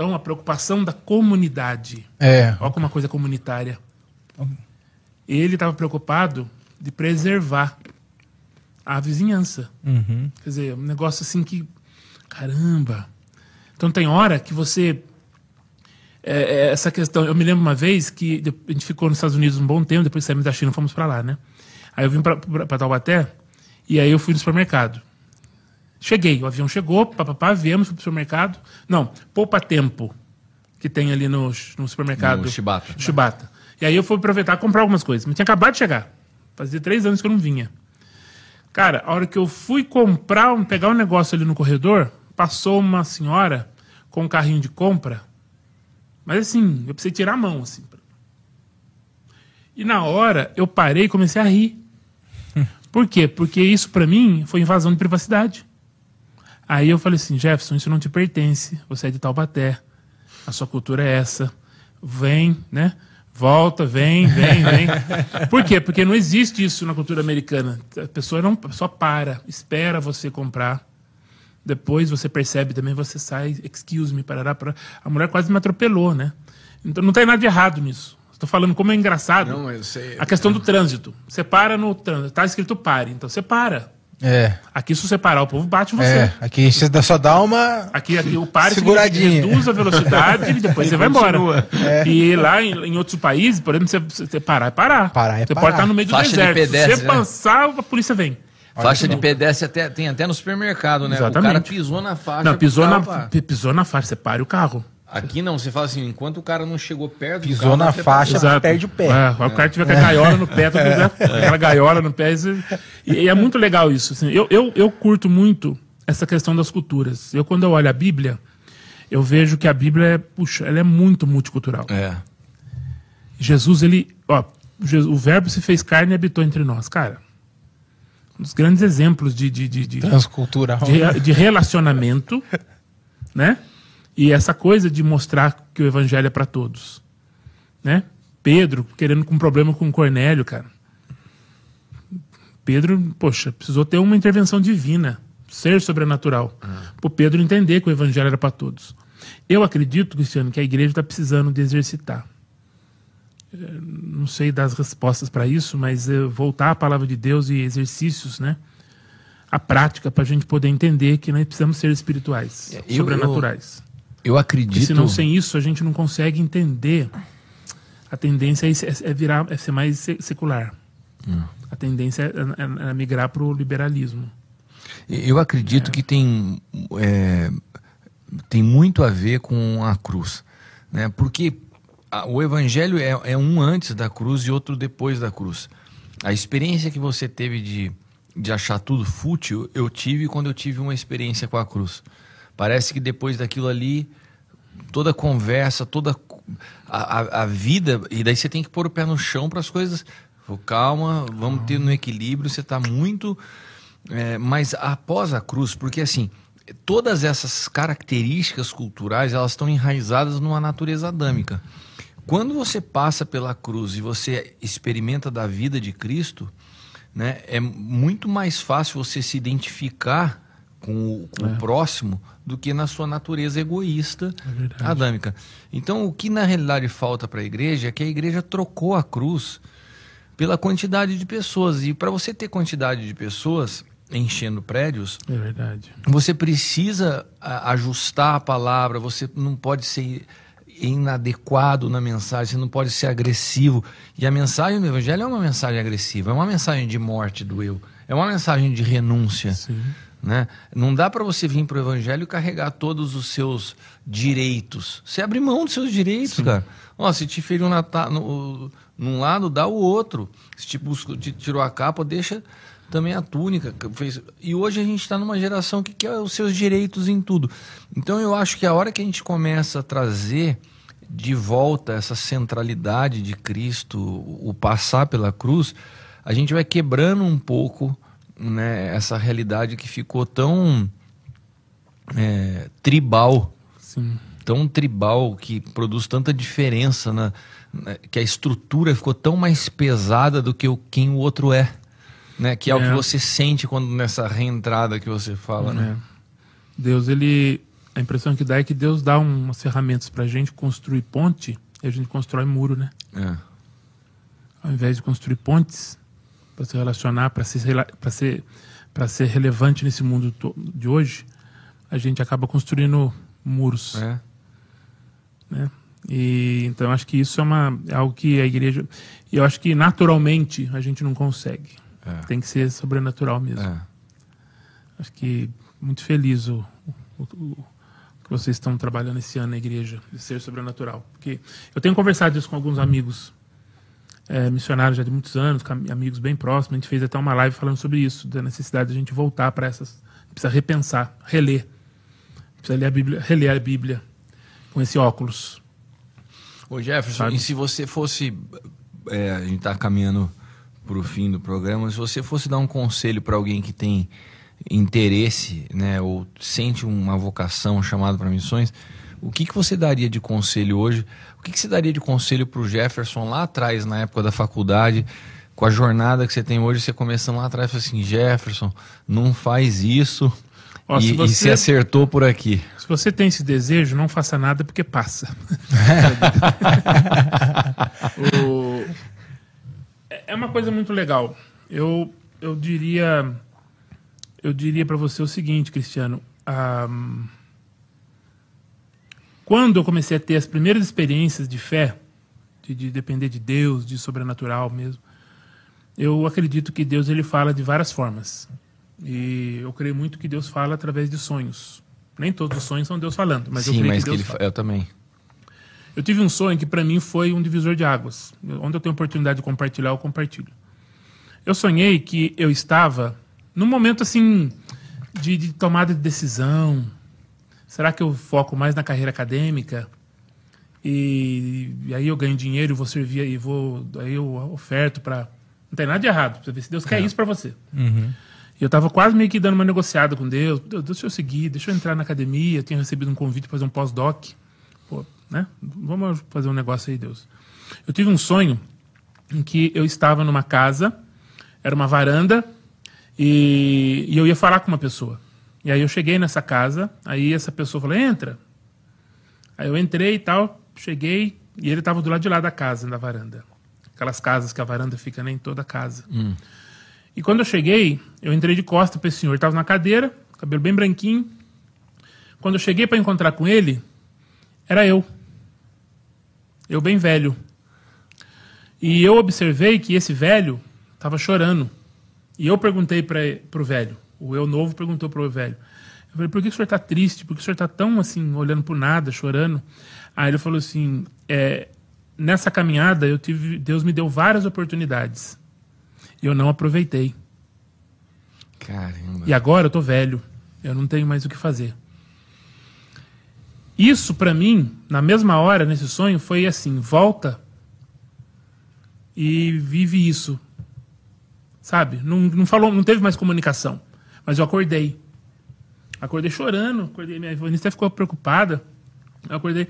D: Então a preocupação da comunidade
C: É.
D: Olha como uma coisa comunitária. Ele estava preocupado de preservar a vizinhança.
C: Uhum.
D: Quer dizer, um negócio assim que. Caramba! Então tem hora que você. é, é, essa questão. Eu me lembro uma vez que a gente ficou nos Estados Unidos um bom tempo, depois saímos da China fomos para lá, né? Aí eu vim para Taubaté e aí eu fui no supermercado. Cheguei, o avião chegou, papapá, viemos pro supermercado. Não, poupa tempo que tem ali no, no supermercado.
B: No Shibata.
D: Shibata. E aí eu fui aproveitar e comprar algumas coisas. Mas tinha acabado de chegar. Fazia três anos que eu não vinha. Cara, a hora que eu fui comprar, pegar um negócio ali no corredor, passou uma senhora com um carrinho de compra. Mas assim, eu precisei tirar a mão, assim. E na hora, eu parei e comecei a rir. Por quê? Porque isso pra mim foi invasão de privacidade. Aí eu falei assim, Jefferson, isso não te pertence. Você é de Taubaté. A sua cultura é essa. Vem, né? Volta, vem, vem, vem. Por quê? Porque não existe isso na cultura americana. A pessoa não só para, espera você comprar. Depois você percebe também, você sai, excuse me, parará, parará. A mulher quase me atropelou, né? Então não tem nada de errado nisso. Estou falando como é engraçado.
B: Não, eu sei.
D: A questão do trânsito. Você para no trânsito. Tá escrito pare, então você para.
C: É.
D: Aqui, se você parar, o povo bate você.
C: É, aqui você dá- só dá uma.
D: Aqui, aqui o pare
C: Seguradinha.
D: reduz a velocidade e depois você vai embora.
B: continua.
D: E lá em, em outros países, por exemplo, você, você parar é parar.
C: Parar é
D: você
C: parar.
D: pode estar no meio do
B: Faixa de
D: deserto.
B: pedestre,
D: Se você
B: né?
D: passar, a polícia vem.
B: Faixa de pedestre até, tem até no supermercado, né? O
D: Exatamente.
B: cara pisou na faixa.
D: Não, pisou na, pisou na faixa, você para o carro.
B: Aqui não, você fala assim, enquanto o cara não chegou perto do
C: Pisou
B: carro,
C: na
B: você
C: faixa,
B: passa.
C: perde o pé.
D: É, o cara tiver com a gaiola no pé, lugar, aquela gaiola no pé. E, e é muito legal isso. assim. Eu, eu, eu curto muito essa questão das culturas. Eu, quando eu olho a Bíblia, eu vejo que a Bíblia é, puxa, ela é muito multicultural.
B: É.
D: Jesus, ele. Ó, Jesus- o Verbo se fez carne e habitou entre nós. Cara, um dos grandes exemplos de, de, de, de,
C: Transcultural.
D: de, de relacionamento, né? E essa coisa de mostrar que o evangelho é para todos, né? Pedro querendo com problema com Cornélio, cara. Pedro, poxa, precisou ter uma intervenção divina, ser sobrenatural, para o Pedro entender que o evangelho era para todos. Eu acredito, Cristiano, que a igreja está precisando de exercitar. Eh, Não sei das respostas para isso, mas eh, voltar à palavra de Deus e exercícios, né? a prática para a gente poder entender que nós precisamos ser espirituais,
B: eu-
D: sobrenaturais.
B: Eu
D: Porque
B: acredito.
D: senão, sem isso, a gente não consegue entender. A tendência é, é- é virar, é ser mais se- secular. A tendência é, é- é migrar para o liberalismo.
B: Eu acredito que tem, tem muito a ver com a cruz, né? Porque a- o evangelho é, é um antes da cruz e outro depois da cruz. A experiência que você teve de, de achar tudo fútil, eu tive quando eu tive uma experiência com a cruz. Parece que depois daquilo ali, toda a conversa, toda a, a- a vida, e daí você tem que pôr o pé no chão para as coisas. Calma, vamos ter no equilíbrio. Você está muito. é, mas após a cruz, porque assim, todas essas características culturais elas estão enraizadas numa natureza adâmica. Quando você passa pela cruz e você experimenta da vida de Cristo, né, é muito mais fácil você se identificar com o, com o próximo do que na sua natureza egoísta adâmica. Então, o que na realidade falta para a igreja é que a igreja trocou a cruz pela quantidade de pessoas. E para você ter quantidade de pessoas enchendo prédios,
D: É verdade.
B: você precisa ajustar a palavra, você não pode ser inadequado na mensagem, você não pode ser agressivo. E a mensagem do evangelho é uma mensagem agressiva, é uma mensagem de morte do eu, é uma mensagem de renúncia. Né? Não dá para você vir para o evangelho e carregar todos os seus direitos. Você abre mão dos seus direitos, cara. Ó, se te feriu na no, num lado, dá o outro. Se te, buscou, te tirou a capa, deixa também a túnica. fez- E hoje a gente está numa geração que quer os seus direitos em tudo. Então eu acho que a hora que a gente começa a trazer de volta essa centralidade de Cristo, o passar pela cruz, a gente vai quebrando um pouco né, essa realidade que ficou tão é, tribal,
D: Sim.
B: tão tribal, que produz tanta diferença, na, na- que a estrutura ficou tão mais pesada do que o, quem o outro é. Né? Que é, o
D: É.
B: que você sente quando nessa reentrada que você fala. Né?
D: É. Deus, ele. A impressão que dá é que Deus dá umas ferramentas pra gente construir ponte e a gente constrói muro, né?
B: É.
D: Ao invés de construir pontes para se relacionar, para ser, ser, ser relevante nesse mundo de hoje, a gente acaba construindo muros.
B: É.
D: né? E então acho que isso é uma é algo que a igreja e eu acho que naturalmente a gente não consegue.
B: É.
D: Tem que ser sobrenatural mesmo.
B: É.
D: Acho que muito feliz o, o, o, que vocês estão trabalhando esse ano na igreja, de ser sobrenatural. Porque eu tenho conversado isso com alguns amigos é, missionários já de muitos anos, amigos bem próximos. A gente fez até uma live falando sobre isso, da necessidade de a gente voltar para essas. Precisa repensar, reler. Precisa ler a Bíblia, reler a Bíblia com esse óculos.
B: Ô Jefferson, Sabe? e se você fosse. É, a gente está caminhando para o fim do programa. Se você fosse dar um conselho para alguém que tem interesse, né, ou sente uma vocação, chamado para missões, o que, que você daria de conselho hoje? O que, que você daria de conselho para o Jefferson lá atrás, na época da faculdade, com a jornada que você tem hoje, você começando lá atrás, assim, Jefferson, não faz isso Ó, e, se você, e se acertou por aqui.
D: Se você tem esse desejo, não faça nada porque passa. o, é uma coisa muito legal. Eu, eu diria eu diria para você o seguinte, Cristiano. Um, quando eu comecei a ter as primeiras experiências de fé, de, de, depender de Deus, de sobrenatural mesmo, eu acredito que Deus ele fala de várias formas. E eu creio muito que Deus fala através de sonhos. Nem todos os sonhos são Deus falando, mas
B: Sim,
D: eu creio
B: mas
D: que Deus
B: que ele, fala. Eu também.
D: Eu tive um sonho que para mim foi um divisor de águas. Onde eu tenho oportunidade de compartilhar, eu compartilho. Eu sonhei que eu estava num momento assim de, de tomada de decisão, será que eu foco mais na carreira acadêmica? E, e aí eu ganho dinheiro, vou servir e vou. Aí eu oferto para. Não tem nada de errado, pra ver se Deus quer é. isso para você.
C: Uhum.
D: E eu tava quase meio que dando uma negociada com Deus. Deus, deixa eu seguir, deixa eu entrar na academia. Eu tinha recebido um convite para fazer um pós-doc. Pô, né? Vamos fazer um negócio aí, Deus. Eu tive um sonho em que eu estava numa casa, era uma varanda, e, e eu ia falar com uma pessoa. E aí eu cheguei nessa casa, aí essa pessoa falou, entra. Aí eu entrei e tal, cheguei, e ele estava do lado de lá da casa, da varanda. Aquelas casas que a varanda fica nem né, toda casa.
B: Hum.
D: E quando eu cheguei, eu entrei de costa para esse senhor. Ele estava na cadeira, cabelo bem branquinho. Quando eu cheguei para encontrar com ele, era eu. Eu bem velho. E eu observei que esse velho estava chorando. E eu perguntei para o velho, o eu novo perguntou para o velho. Eu falei, por que o senhor está triste? Por que o senhor está tão assim, olhando para nada, chorando? Aí ele falou assim: é, nessa caminhada, eu tive, Deus me deu várias oportunidades. E eu não aproveitei.
B: Caramba.
D: E agora eu estou velho. Eu não tenho mais o que fazer. Isso, para mim, na mesma hora, nesse sonho, foi assim: volta e vive isso. Sabe? Não, não, falou, não teve mais comunicação. Mas eu acordei. Acordei chorando. Acordei, minha Vanessa ficou preocupada. Eu acordei.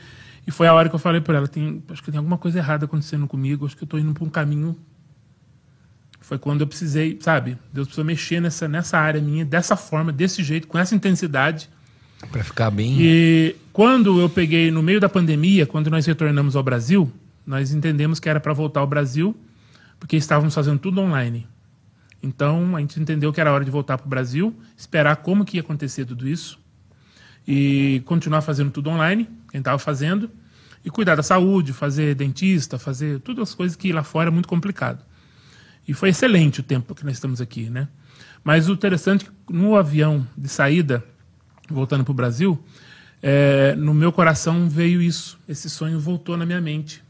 D: E foi a hora que eu falei para ela: tem, acho que tem alguma coisa errada acontecendo comigo. Acho que eu estou indo para um caminho. Foi quando eu precisei, sabe? Deus precisou mexer nessa, nessa área minha, dessa forma, desse jeito, com essa intensidade.
B: Para ficar bem.
D: E quando eu peguei, no meio da pandemia, quando nós retornamos ao Brasil, nós entendemos que era para voltar ao Brasil, porque estávamos fazendo tudo online. Então a gente entendeu que era hora de voltar para o Brasil, esperar como que ia acontecer tudo isso e continuar fazendo tudo online, quem estava fazendo, e cuidar da saúde, fazer dentista, fazer todas as coisas que lá fora é muito complicado. E foi excelente o tempo que nós estamos aqui, né? Mas o interessante é que no avião de saída, voltando para o Brasil, é, no meu coração veio isso, esse sonho voltou na minha mente.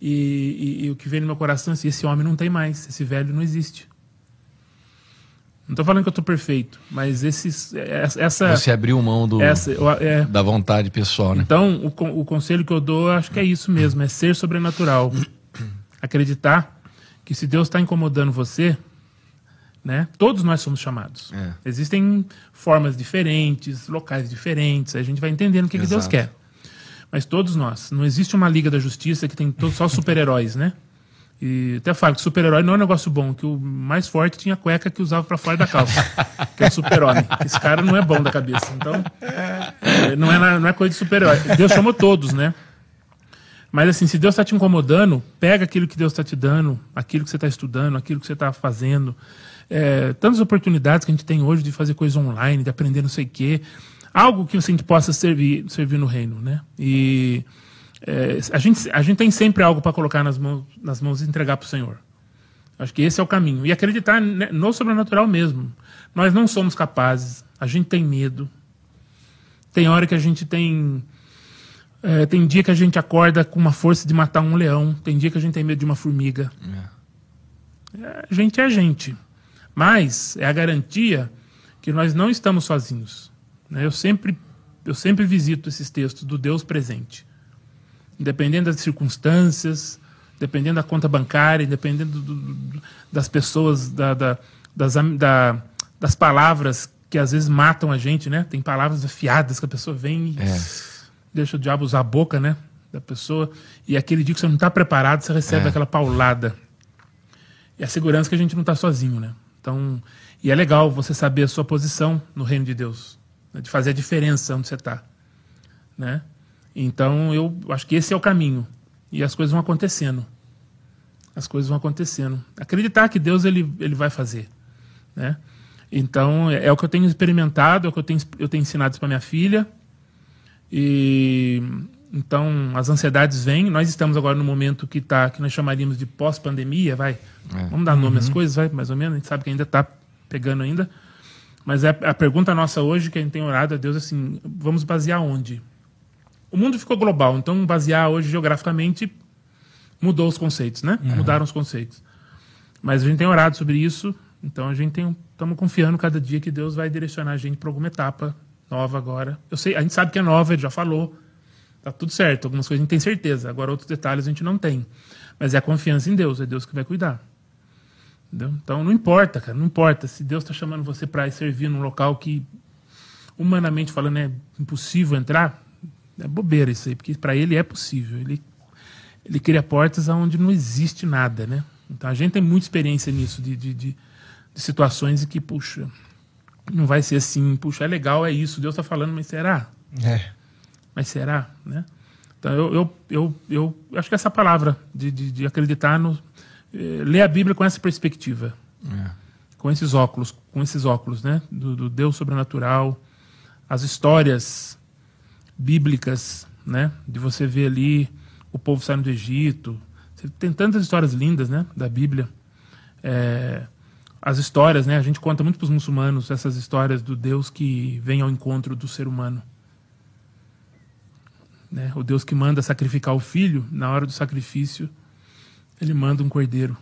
D: E, e, e o que veio no meu coração é assim, esse homem não tem mais, esse velho não existe. Não estou falando que eu estou perfeito, mas esses, essa.
B: Você abriu mão do, essa, é, da vontade pessoal, né?
D: Então, o, o conselho que eu dou, acho que é isso mesmo: é ser sobrenatural. Acreditar que se Deus está incomodando você, né? Todos nós somos chamados.
B: É.
D: Existem formas diferentes, locais diferentes. A gente vai entendendo o que, que Deus quer. Mas todos nós. Não existe uma Liga da Justiça que tem só super-heróis, né? E até falo que super-herói não é um negócio bom, que o mais forte tinha cueca que usava para fora da calça, que é o super-homem. Esse cara não é bom da cabeça. Então, é, não, é, não é coisa de super-herói. Deus chamou todos, né? Mas assim, se Deus está te incomodando, pega aquilo que Deus está te dando, aquilo que você está estudando, aquilo que você está fazendo. É, tantas oportunidades que a gente tem hoje de fazer coisa online, de aprender não sei o quê. Algo que a gente possa servir, servir no reino, né? E é, a, gente, a gente tem sempre algo para colocar nas mãos, nas mãos e entregar para o Senhor. Acho que esse é o caminho. E acreditar no sobrenatural mesmo. Nós não somos capazes, A gente tem medo. Tem hora que a gente tem. é, tem dia que a gente acorda com uma força de matar um leão. Tem dia que a gente tem medo de uma formiga. É, a gente é a gente. Mas é a garantia que nós não estamos sozinhos. né? Eu sempre, eu sempre visito esses textos do Deus presente. Independente das circunstâncias, dependendo da conta bancária, dependendo do- do- das pessoas, da- da- das, da- das palavras que às vezes matam a gente, né? Tem palavras afiadas que a pessoa vem e deixa o diabo usar a boca, né? Da pessoa. E aquele dia que você não está preparado, você recebe aquela paulada. E a segurança que a gente não está sozinho, né? Então, e é legal você saber a sua posição no reino de Deus, né? de fazer a diferença onde você está, né? Então, eu acho que esse é o caminho. E as coisas vão acontecendo. As coisas vão acontecendo. Acreditar que Deus ele, ele vai fazer, né? Então, é, é o que eu tenho experimentado, é o que eu tenho, eu tenho ensinado isso para minha filha. E então as ansiedades vêm. Nós estamos agora no momento que tá, que nós chamaríamos de pós-pandemia, vai. Vamos dar nome às coisas, vai, mais ou menos. A gente sabe que ainda está pegando ainda. Mas é a pergunta nossa hoje, que a gente tem orado a Deus, assim, vamos basear onde? O mundo ficou global, então basear hoje geograficamente mudou os conceitos, né? Mudaram os conceitos. Mas a gente tem orado sobre isso, então a gente tem estamos confiando cada dia que Deus vai direcionar a gente para alguma etapa nova agora. Eu sei, a gente sabe que é nova, ele já falou. Tá tudo certo, algumas coisas a gente tem certeza, agora outros detalhes a gente não tem. Mas é a confiança em Deus, é Deus que vai cuidar. Entendeu? Então não importa, cara, não importa se Deus está chamando você para servir num local que humanamente falando é impossível entrar, é bobeira isso aí, porque para ele é possível. Ele ele cria portas aonde não existe nada, né? Então a gente tem muita experiência nisso, de, de, de, de situações em que, puxa, não vai ser assim, puxa, é legal, é isso, Deus está falando, mas será?
C: É.
D: Mas será? Né? Então eu, eu, eu, eu acho que essa palavra de, de, de acreditar no. eh, ler a Bíblia com essa perspectiva. Com esses óculos, com esses óculos, né? Do, do Deus sobrenatural, as histórias bíblicas, né? De você ver ali o povo saindo do Egito. Tem tantas histórias lindas, né? Da Bíblia. É, as histórias, né? A gente conta muito para os muçulmanos essas histórias do Deus que vem ao encontro do ser humano. Né? O Deus que manda sacrificar o filho, na hora do sacrifício, ele manda um cordeiro.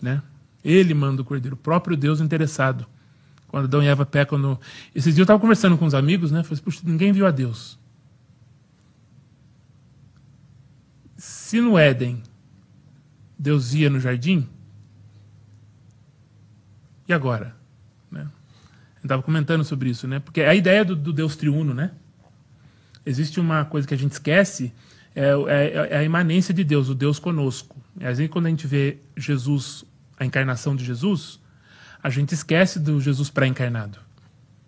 D: Né? Ele manda o cordeiro, o próprio Deus interessado. Quando Adão e Eva pecam no. Esses dias eu estava conversando com uns amigos, né? Falei, assim, puxa, ninguém viu a Deus. Se no Éden Deus ia no jardim, e agora? Né? Eu estava comentando sobre isso, né? Porque a ideia do, do Deus triuno, né? Existe uma coisa que a gente esquece, é, é- é a imanência de Deus, o Deus conosco. Às vezes, quando a gente vê Jesus, a encarnação de Jesus, a gente esquece do Jesus pré-encarnado.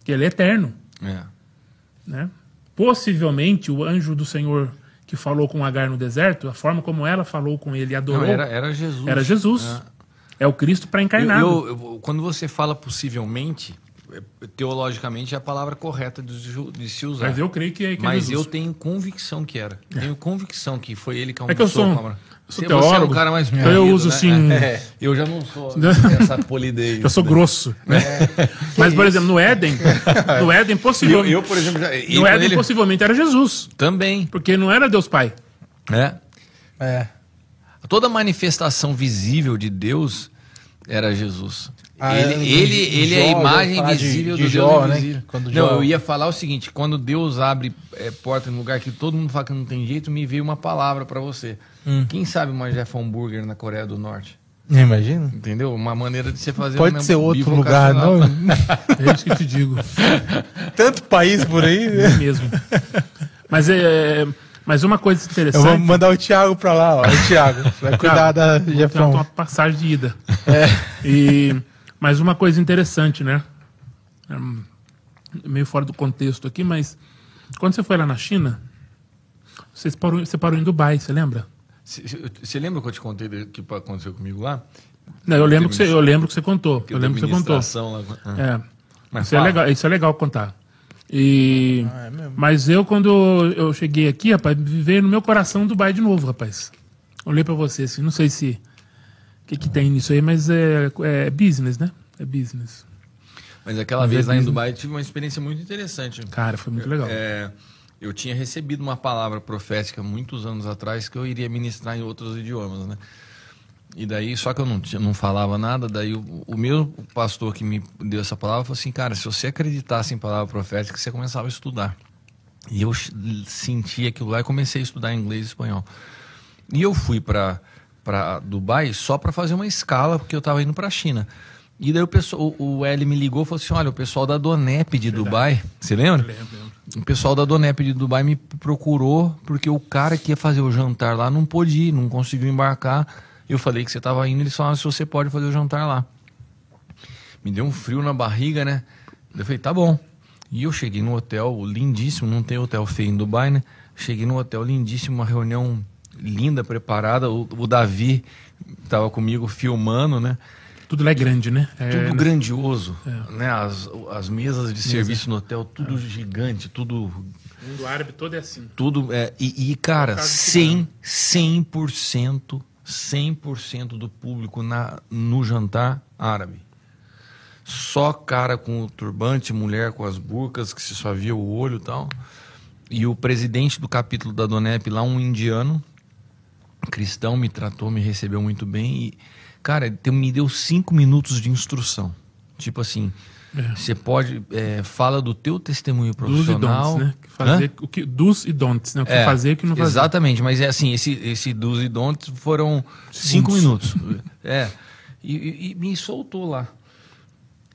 D: Que ele é eterno.
B: É.
D: Né? Possivelmente, o anjo do Senhor que falou com Agar no deserto, a forma como ela falou com ele e adorou,
B: Não, era, era Jesus.
D: era Jesus. É, o Cristo
B: Eu,
D: pré-encarnado.
B: eu- eu- quando você fala possivelmente, é, teologicamente é a palavra correta de, de se usar.
D: Mas eu creio que, que é
B: Mas
D: Jesus.
B: eu tenho convicção que era. Tenho convicção que foi ele que
D: É que eu sou um- eu sou
B: Você- Você é um
D: teólogo,
B: cara mais
D: então eu uso,
B: né?
D: assim-
B: É, eu já não sou essa polidez.
D: Eu sou grosso. né? Mas, por exemplo, no Éden, no Éden,
B: Eu,
D: possivelmente.
B: eu, por exemplo, já, e
D: no Éden,
B: ele-
D: possivelmente era Jesus.
B: também.
D: Porque não era Deus Pai.
B: É.
C: É.
B: Toda manifestação visível de Deus era Jesus.
C: Ah,
B: ele,
C: de-
B: ele,
C: de
B: ele é a imagem
C: falar de-
B: visível
C: de
B: do
C: Jó,
B: Deus
C: né?
B: invisível.
C: Quando
B: não,
C: Jó-
B: eu ia falar o seguinte: quando Deus abre é, porta em lugar que todo mundo fala que não tem jeito, me veio uma palavra pra você.
C: Hum.
B: Quem sabe uma Jeff Hambúrguer na Coreia do Norte?
C: Imagina.
B: Entendeu? Uma maneira de você fazer
C: Pode
B: um
C: ser outro lugar, não?
D: É isso que eu te digo.
C: Tanto país por aí. né?
D: É mesmo. Mas, é, mas uma coisa
C: Eu
D: interessante.
C: vou mandar o Thiago pra lá, ó. O Thiago. Vai cuidar da
D: ter uma, passagem de ida. E, mas uma coisa interessante, né? Hum, meio fora do contexto aqui, mas quando você foi lá na China, você parou, você parou em Dubai, você lembra?
B: Você lembra que eu te contei do que aconteceu comigo lá?
D: Não, eu lembro que você, eu lembro que você contou.
B: Que
D: Eu lembro que você contou.
B: lá- Ah.
D: É.
B: Mas
D: isso, é legal, isso é legal contar. E,
C: Ah, é mesmo?
D: mas eu, quando eu cheguei aqui, rapaz, veio no meu coração Dubai de novo, rapaz. Olhei pra você assim, não sei se. O que, que tem nisso aí, mas é, é business, né? É business.
B: Mas aquela vez lá em Dubai eu tive uma experiência muito interessante.
D: Cara, foi muito legal.
B: É, eu tinha recebido uma palavra profética muitos anos atrás que eu iria ministrar em outros idiomas, né? E daí, só que eu não, não falava nada, daí o, o meu pastor que me deu essa palavra falou assim, cara, se você acreditasse em palavra profética, você começava a estudar. E eu senti aquilo lá e comecei a estudar inglês e espanhol. E eu fui para Dubai só para fazer uma escala, porque eu estava indo para a China. E daí o, pessoal, o L me ligou e falou assim: olha, o pessoal da Donep de Verdade. Dubai, você lembra? lembro, lembro. O pessoal da Donep de Dubai me procurou porque o cara que ia fazer o jantar lá não pôde ir, não conseguiu embarcar. Eu falei que você estava indo, eles falaram se você pode fazer o jantar lá. Me deu um frio na barriga, né? Eu falei, tá bom. E eu cheguei no hotel lindíssimo, não tem hotel feio em Dubai, né? Cheguei no hotel lindíssimo, uma reunião linda, preparada. O, o Davi estava comigo filmando, né?
D: Tudo lá é grande, né? É,
B: tudo né? grandioso. É. Né? As, as mesas de serviço no hotel, tudo é. gigante, tudo.
D: O mundo árabe todo é assim.
B: Tudo. É, e, e cara, 100%, 100%, 100% do público na, no jantar árabe. Só cara com o turbante, mulher com as burcas, que se só via o olho e tal. E o presidente do capítulo da Donep, lá um indiano, cristão, me tratou, me recebeu muito bem. E Cara, me deu cinco minutos de instrução. Tipo assim, é. você pode. É, fala do teu testemunho profissional.
D: Dos e don'ts, né? Fazer o que, dos e don'ts, né? O que é, fazer e o que não fazer.
B: Exatamente, mas é assim, esse, esse dos e don'ts foram cinco minutos. é. E, e, e, me soltou lá.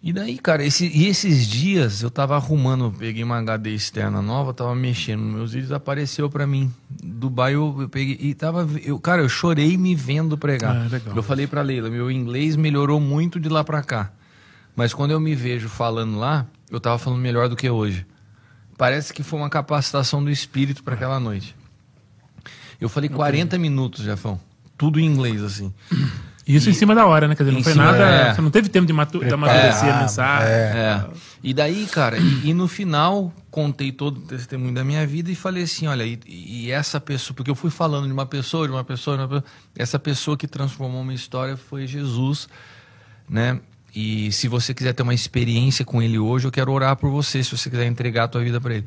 B: E daí, cara, esse, e esses dias eu tava arrumando, peguei uma HD externa nova, tava mexendo nos meus vídeos, apareceu para mim. Dubai eu, eu, peguei e tava, eu, cara, eu chorei me vendo pregar. Ah, eu falei para Leila, meu inglês melhorou muito de lá para cá. Mas quando eu me vejo falando lá, eu tava falando melhor do que hoje. Parece que foi uma capacitação do espírito para aquela noite. Eu falei 40 minutos, Jefão. Tudo em inglês assim.
D: Isso e, em cima da hora, né? Quer dizer, não foi nada. É. Você não teve tempo de, matu de amadurecer a mensagem. É.
B: é. E daí, cara, e, e, no final, contei todo o testemunho da minha vida e falei assim: olha, e, e, essa pessoa, porque eu fui falando de uma pessoa, de uma pessoa, de uma pessoa, essa pessoa que transformou uma história foi Jesus, né? E se você quiser ter uma experiência com ele hoje, eu quero orar por você, se você quiser entregar a tua vida para ele.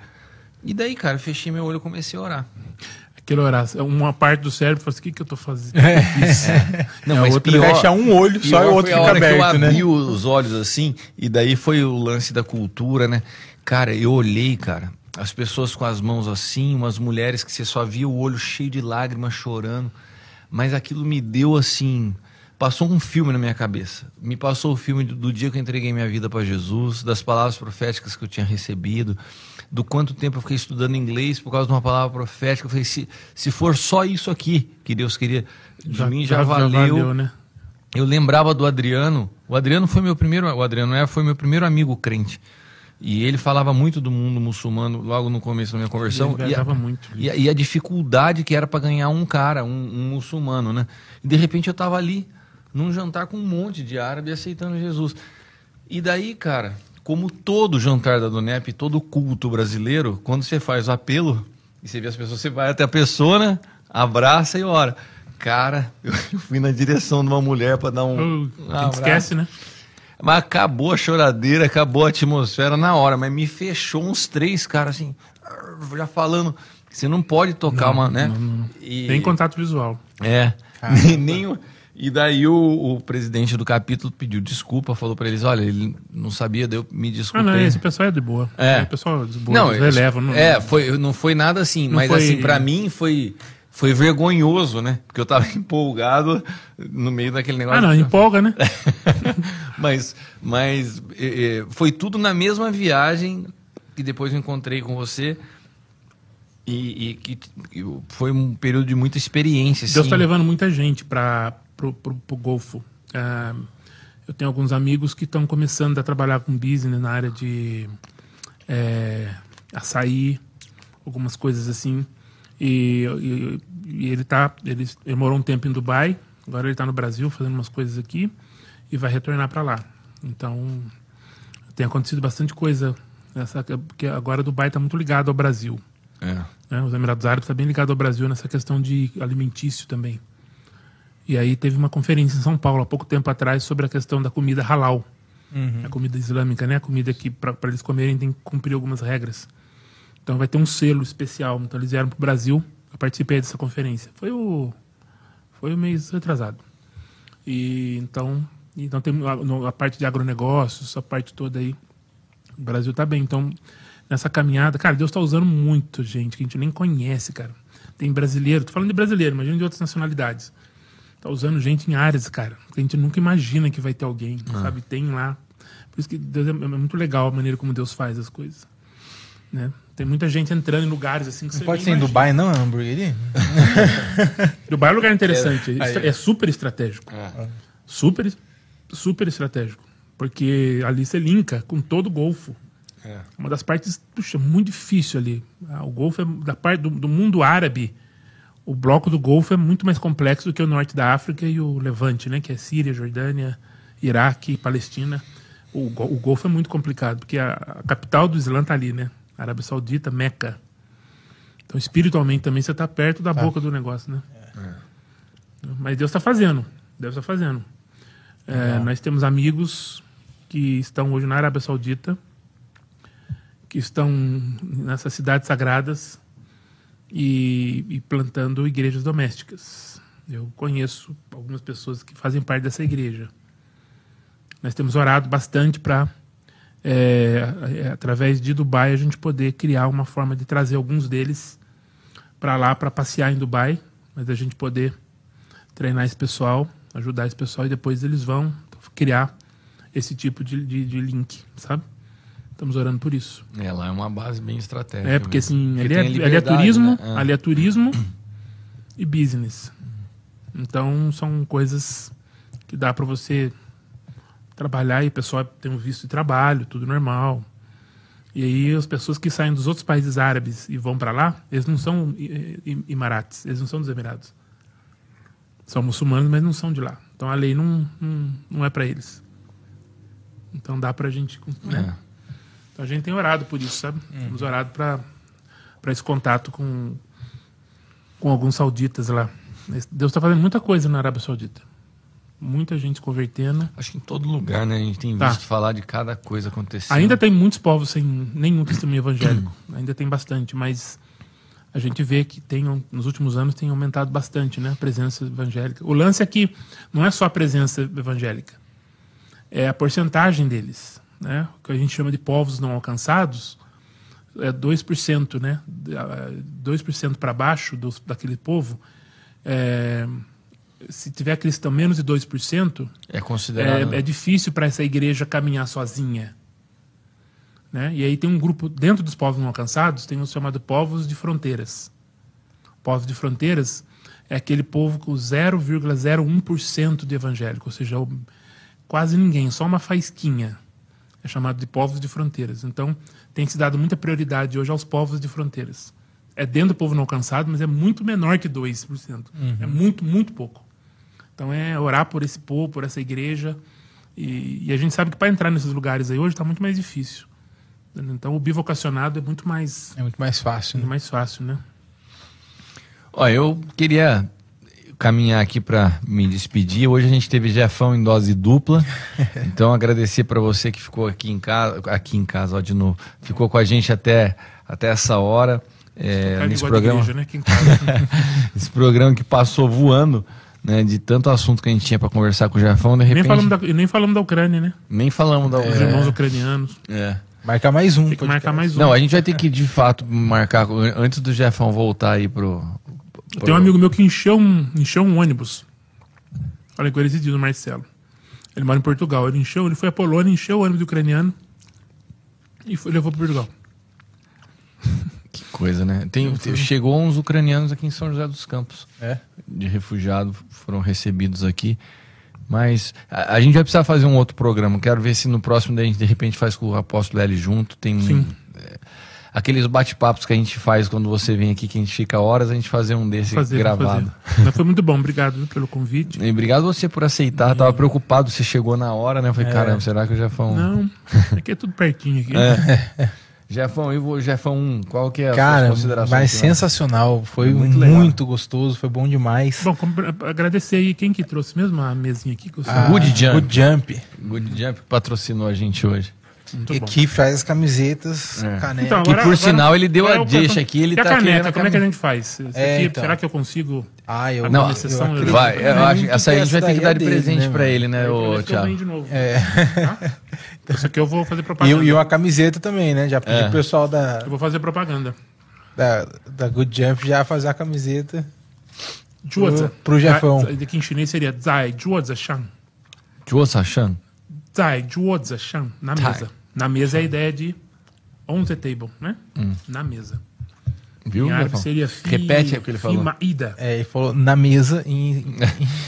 B: E daí, cara, fechei meu olho e comecei a orar
D: aquele horário. Uma parte do cérebro fala assim, o que, que eu tô fazendo? É.
B: Não, mas
C: outra pior, fecha um olho só e o outro fica aberto,
B: que eu abri né? os olhos assim, e daí foi o lance da cultura, né? Cara, eu olhei, cara, as pessoas com as mãos assim, umas mulheres que você só via o olho cheio de lágrimas chorando, mas aquilo me deu assim, passou um filme na minha cabeça. Me passou o filme do, do dia que eu entreguei minha vida para Jesus, das palavras proféticas que eu tinha recebido, do quanto tempo eu fiquei estudando inglês por causa de uma palavra profética. Eu falei, se, se for só isso aqui que Deus queria de já, mim, já, já valeu. valeu né? Eu lembrava do Adriano. O Adriano foi meu primeiro, o Adriano é, foi meu primeiro amigo crente. E ele falava muito do mundo muçulmano logo no começo da minha conversão.
D: Ele e a, muito.
B: E a, e a, dificuldade que era para ganhar um cara, um, um, muçulmano, né? E de repente eu estava ali num jantar com um monte de árabe aceitando Jesus. E daí, cara, como todo jantar da Donep, todo culto brasileiro, quando você faz o apelo e você vê as pessoas, você vai até a pessoa, né? Abraça e ora. Cara, eu fui na direção de uma mulher para dar um.
D: Uh, um esquece, né?
B: Mas acabou a choradeira, acabou a atmosfera na hora, mas me fechou uns três caras assim, já falando. Você não pode tocar não, uma, né? Não,
D: não. E... Tem contato visual.
B: É. Nem, nem, e daí o, o, presidente do capítulo pediu desculpa, falou para eles, olha, ele não sabia, deu me desculpa. Ah,
D: não, esse pessoal é de boa.
B: É.
D: O pessoal é de boa,
B: não, releva. Não, é, foi, não foi nada assim, mas foi... assim, para mim foi foi vergonhoso, né? Porque eu tava empolgado no meio daquele negócio.
D: Ah, não, empolga, né?
B: mas mas foi tudo na mesma viagem que depois eu encontrei com você. E, que foi um período de muita experiência.
D: Deus está levando muita gente para pro, pro, pro Golfo. É, eu tenho alguns amigos que estão começando a trabalhar com business na área de é, açaí, algumas coisas assim. E, e, e, ele tá, ele, ele morou um tempo em Dubai, agora ele está no Brasil fazendo umas coisas aqui e vai retornar para lá. Então tem acontecido bastante coisa nessa, porque agora Dubai está muito ligado ao Brasil.
B: É.
D: Né? Os Emirados Árabes estão tá bem ligados ao Brasil nessa questão de alimentício também. E aí teve uma conferência em São Paulo há pouco tempo atrás sobre a questão da comida halal. A comida islâmica, né? A comida que para eles comerem tem que cumprir algumas regras. Então vai ter um selo especial. Então eles vieram para o Brasil. Eu participei dessa conferência. Foi o foi o mês retrasado. E então, então tem a, a parte de agronegócios, essa parte toda aí. O Brasil tá bem. Então, nessa caminhada, cara, Deus tá usando muito gente que a gente nem conhece, cara. Tem brasileiro, tô falando de brasileiro, imagina de outras nacionalidades. Tá usando gente em áreas, cara, que a gente nunca imagina que vai ter alguém, sabe? Tem lá. Por isso que Deus é, é muito legal a maneira como Deus faz as coisas. Né? Tem muita gente entrando em lugares assim que
C: Não
D: você
C: pode ser em
D: imagina.
C: Dubai, não, é uma hamburgueria?
D: Dubai é um lugar interessante.
B: É,
D: É, é super estratégico. Super, super estratégico. Porque ali você linka com todo o Golfo.
B: É.
D: Uma das partes, puxa, muito difícil ali. Ah, O Golfo é da parte do, do mundo árabe. O bloco do Golfo é muito mais complexo do que o norte da África e o Levante, né? Que é Síria, Jordânia, Iraque, Palestina. O, o Golfo é muito complicado, porque a, a capital do Islã tá ali, né? Arábia Saudita, Meca. Então, espiritualmente também você está perto da boca do negócio, né? Mas Deus está fazendo. Deus está fazendo. É, nós temos amigos que estão hoje na Arábia Saudita, que estão nessas cidades sagradas e, e plantando igrejas domésticas. Eu conheço algumas pessoas que fazem parte dessa igreja. Nós temos orado bastante para, através de Dubai, a gente poder criar uma forma de trazer alguns deles para lá para passear em Dubai, mas a gente poder treinar esse pessoal, ajudar esse pessoal e depois eles vão criar esse tipo de, de, de link, sabe? Estamos orando por isso.
B: É, lá é uma base bem estratégica.
D: É, porque
B: mesmo.
D: assim,
B: Porque
D: ali é,
B: a
D: ali é turismo,
B: né? Ah.
D: ali é turismo e business. Então são coisas que dá para você trabalhar e o pessoal tem um visto de trabalho, tudo normal. E aí as pessoas que saem dos outros países árabes e vão para lá, eles não são Emirates, eles não são dos Emirados. São muçulmanos, mas não são de lá. Então a lei não, não, não é para eles. Então dá pra gente. Né?
B: É.
D: A gente tem orado por isso, sabe? Temos orado para esse contato com, com alguns sauditas lá. Deus está fazendo muita coisa na Arábia Saudita. Muita gente se convertendo.
B: Acho que em todo lugar, né? A gente tem
D: Tá.
B: visto falar de cada coisa acontecendo.
D: Ainda tem muitos povos sem nenhum testemunho evangélico. Ainda tem bastante, mas a gente vê que tem, nos últimos anos tem aumentado bastante né, a presença evangélica. O lance é que não é só a presença evangélica, é a porcentagem deles. Né? O que a gente chama de povos não alcançados é 2%, né? 2% para baixo dos, daquele povo. é, se tiver cristão menos de 2%,
B: É considerado.
D: é, é difícil para essa igreja caminhar sozinha. Né? E aí tem um grupo, dentro dos povos não alcançados, tem o chamado povos de fronteiras. Povos de fronteiras é aquele povo com 0,01% de evangélico, ou seja, quase ninguém, só uma faisquinha. É chamado de povos de fronteiras. Então, tem se dado muita prioridade hoje aos povos de fronteiras. É dentro do povo não alcançado, mas é muito menor que 2%. É muito, muito pouco. Então é orar por esse povo, por essa igreja. E, e a gente sabe que para entrar nesses lugares aí hoje está muito mais difícil. Então o bivocacionado é muito mais,
C: É muito mais fácil,
D: muito
C: né?
D: mais fácil, né?
B: Ó, eu queria caminhar aqui para me despedir. Hoje a gente teve Jefão em dose dupla. Então agradecer para você que ficou aqui em casa, aqui em casa, ó, de novo, ficou com a gente até até essa hora. É, nesse programa,
D: igreja, né? Casa.
B: esse programa que passou voando, né, de tanto assunto que a gente tinha para conversar com o Jefão, de
D: nem,
B: repente
D: falamos da, e nem falamos da Ucrânia, né?
B: nem falamos da
D: Os irmãos ucranianos.
B: É.
C: Marcar mais um.
D: Tem que marcar mais um.
B: Não, a gente vai ter que de fato marcar antes do Jefão voltar aí pro. Pro-
D: Tem um amigo meu que encheu um, encheu um ônibus. Falei com ele esse dia, o Marcelo. Ele mora em Portugal. Ele encheu, ele foi à Polônia, encheu o ônibus ucraniano e foi, levou para Portugal.
B: Que coisa, né? Tem, tem- chegou uns ucranianos aqui em São José dos Campos.
C: É.
B: De refugiado, foram recebidos aqui. Mas a, a gente vai precisar fazer um outro programa. Quero ver se no próximo daí a gente de repente faz com o apóstolo L junto. Tem
D: Sim.
B: é, aqueles bate-papos que a gente faz quando você vem aqui, que a gente fica horas, a gente fazer um desse
D: Fazer,
B: gravado.
D: Mas foi muito bom, obrigado pelo convite.
B: E obrigado você por aceitar. Tava preocupado, você chegou na hora, né? Eu falei, caramba, será que eu já foi um...
D: Não, aqui é tudo pertinho aqui.
B: Jefão, e o Jefão 1, qual que é a
C: Cara,
B: sua consideração?
C: mas sensacional. Foi
B: Muito
C: muito, gostoso, foi bom demais.
D: Bom, como- agradecer aí quem que trouxe mesmo a mesinha aqui. Que eu
C: Ah,
B: Good Jump.
C: Good Jump.
B: Good Jump patrocinou a gente hoje.
D: Muito
C: E
D: bom.
C: que faz as camisetas,
B: É.
D: Então,
B: Que, por sinal, ele deu a
D: é o
B: deixa aqui, ele
D: e a
B: tá querendo
D: caneta,
B: a
D: como é que a gente faz?
C: É,
D: aqui,
C: então.
D: Será que eu consigo?
C: ah, eu,
B: Não,
C: eu
D: exceção, eu-
C: acredito
B: Vai, eu acho, essa aí a gente vai ter que dar
C: é
B: de
C: dele,
B: presente
C: né,
B: pra
C: mano?
B: ele, né,
D: eu ganho
B: Thiago?
D: de novo.
C: É.
D: Isso aqui eu vou fazer
C: E,
D: propaganda.
C: e uma camiseta também, né? Já pedi
B: É.
C: pro pessoal da,
D: Eu vou fazer propaganda.
C: da, da Good Jump já fazer a camiseta.
D: Juoza.
C: pro Jefão.
D: Aqui em chinês seria Zai Juoza Shang.
B: Jô Sachan?
D: Zai Juoza Shang. Na
B: Tá.
D: mesa. Na mesa é a ideia de on the table, né?
B: Hum.
D: Na mesa.
B: Viu,
D: em árabe seria fi,
B: Repete o que ele falou.
D: Fimaida.
C: É, ele falou na mesa em.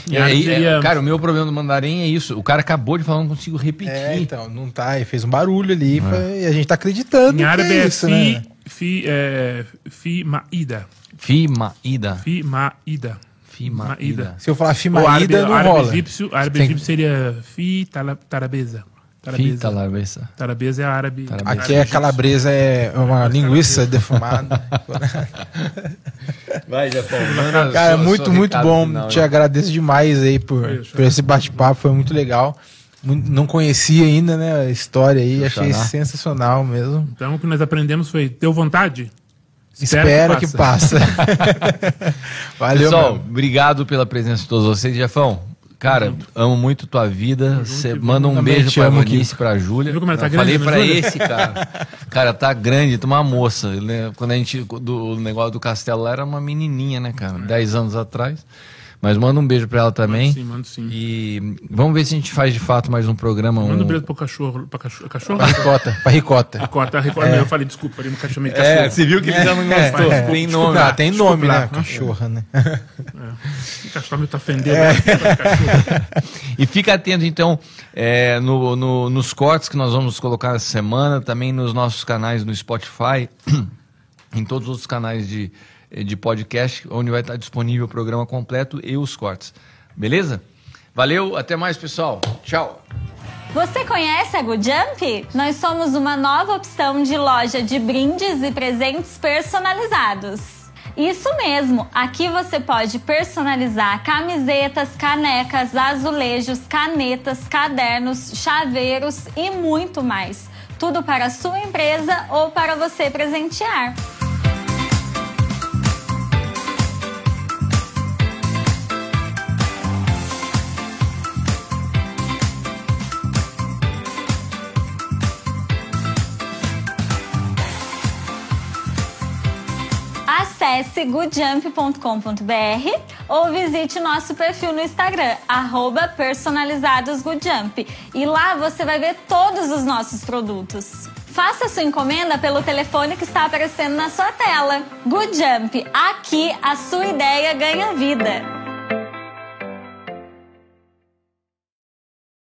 D: Em
B: É,
D: árabe
B: é,
D: seria-
B: cara, o meu problema do mandarim é isso. O cara acabou de falar, não consigo repetir.
C: É, então, não tá. Ele fez um barulho ali foi- e a gente tá acreditando.
D: Em árabe
C: é
D: é
C: isso,
D: fi,
C: né?
D: fi, é, Fimaida.
B: Fimaída.
D: Fimaida.
B: Fimaída.
C: Se eu falar Fimaída, não
D: árabe
C: rola.
D: egípcio, árabe egípcio seria Fi tala- Tarabeza.
B: Fita larvesa.
D: Tarabeza é árabe.
B: Tarabeza.
C: Aqui é calabresa, é uma linguiça defumada.
B: Vai, Jefão.
C: Cara, muito, muito bom. Te agradeço demais aí por, por esse bate-papo, foi muito legal. Não conhecia ainda, né, a história aí, achei sensacional mesmo.
D: Então o que nós aprendemos foi: deu vontade?
C: Espera que, passa. Valeu,
B: Pessoal,
C: meu.
B: obrigado pela presença de todos vocês. Jefão, cara, amo muito tua vida. Você manda um
C: Também
B: beijo pra Vanice, pra Júlia.
D: Viu como ela tá grande,
B: Falei
D: né,
B: pra
D: Júlia?
B: esse, cara. Cara, tá grande, tá uma moça. né? Quando a gente, do o negócio do castelo lá, era uma menininha, né, cara? Dez anos atrás. Mas manda um beijo pra ela também.
D: Sim, mando sim.
B: E vamos ver se a gente faz de fato mais um programa.
D: Manda um
B: um-
D: beijo pro cachorro. Pra cachorro? cachorro?
C: Pra ricota, pra ricota.
D: Ricota, ricota. Eu falei, desculpa, falei no cachorro meio
B: É,
D: cachorro.
B: você viu que ele já não
C: É,
B: gostou.
C: é.
B: Tem nome.
C: Não, tem nome, né?
D: Desculpa.
C: Cachorra, né?
D: O cachorro me tá ofendendo. né? Cachorro.
B: E fica atento, então, é, no, no- nos cortes que nós vamos colocar essa semana, também nos nossos canais no Spotify, em todos os outros canais de, de podcast, onde vai estar disponível o programa completo e os cortes. Beleza? Valeu, até mais, pessoal. Tchau.
F: Você conhece a Good Jump? Nós somos uma nova opção de loja de brindes e presentes personalizados. Isso mesmo, aqui você pode personalizar camisetas, canecas, azulejos, canetas, cadernos, chaveiros e muito mais. Tudo para a sua empresa ou para você presentear. Acesse goodjump.com.br ou visite nosso perfil no Instagram, personalizadosgoodjump. E lá você vai ver todos os nossos produtos. Faça sua encomenda pelo telefone que está aparecendo na sua tela. Good Jump, aqui a sua ideia ganha vida.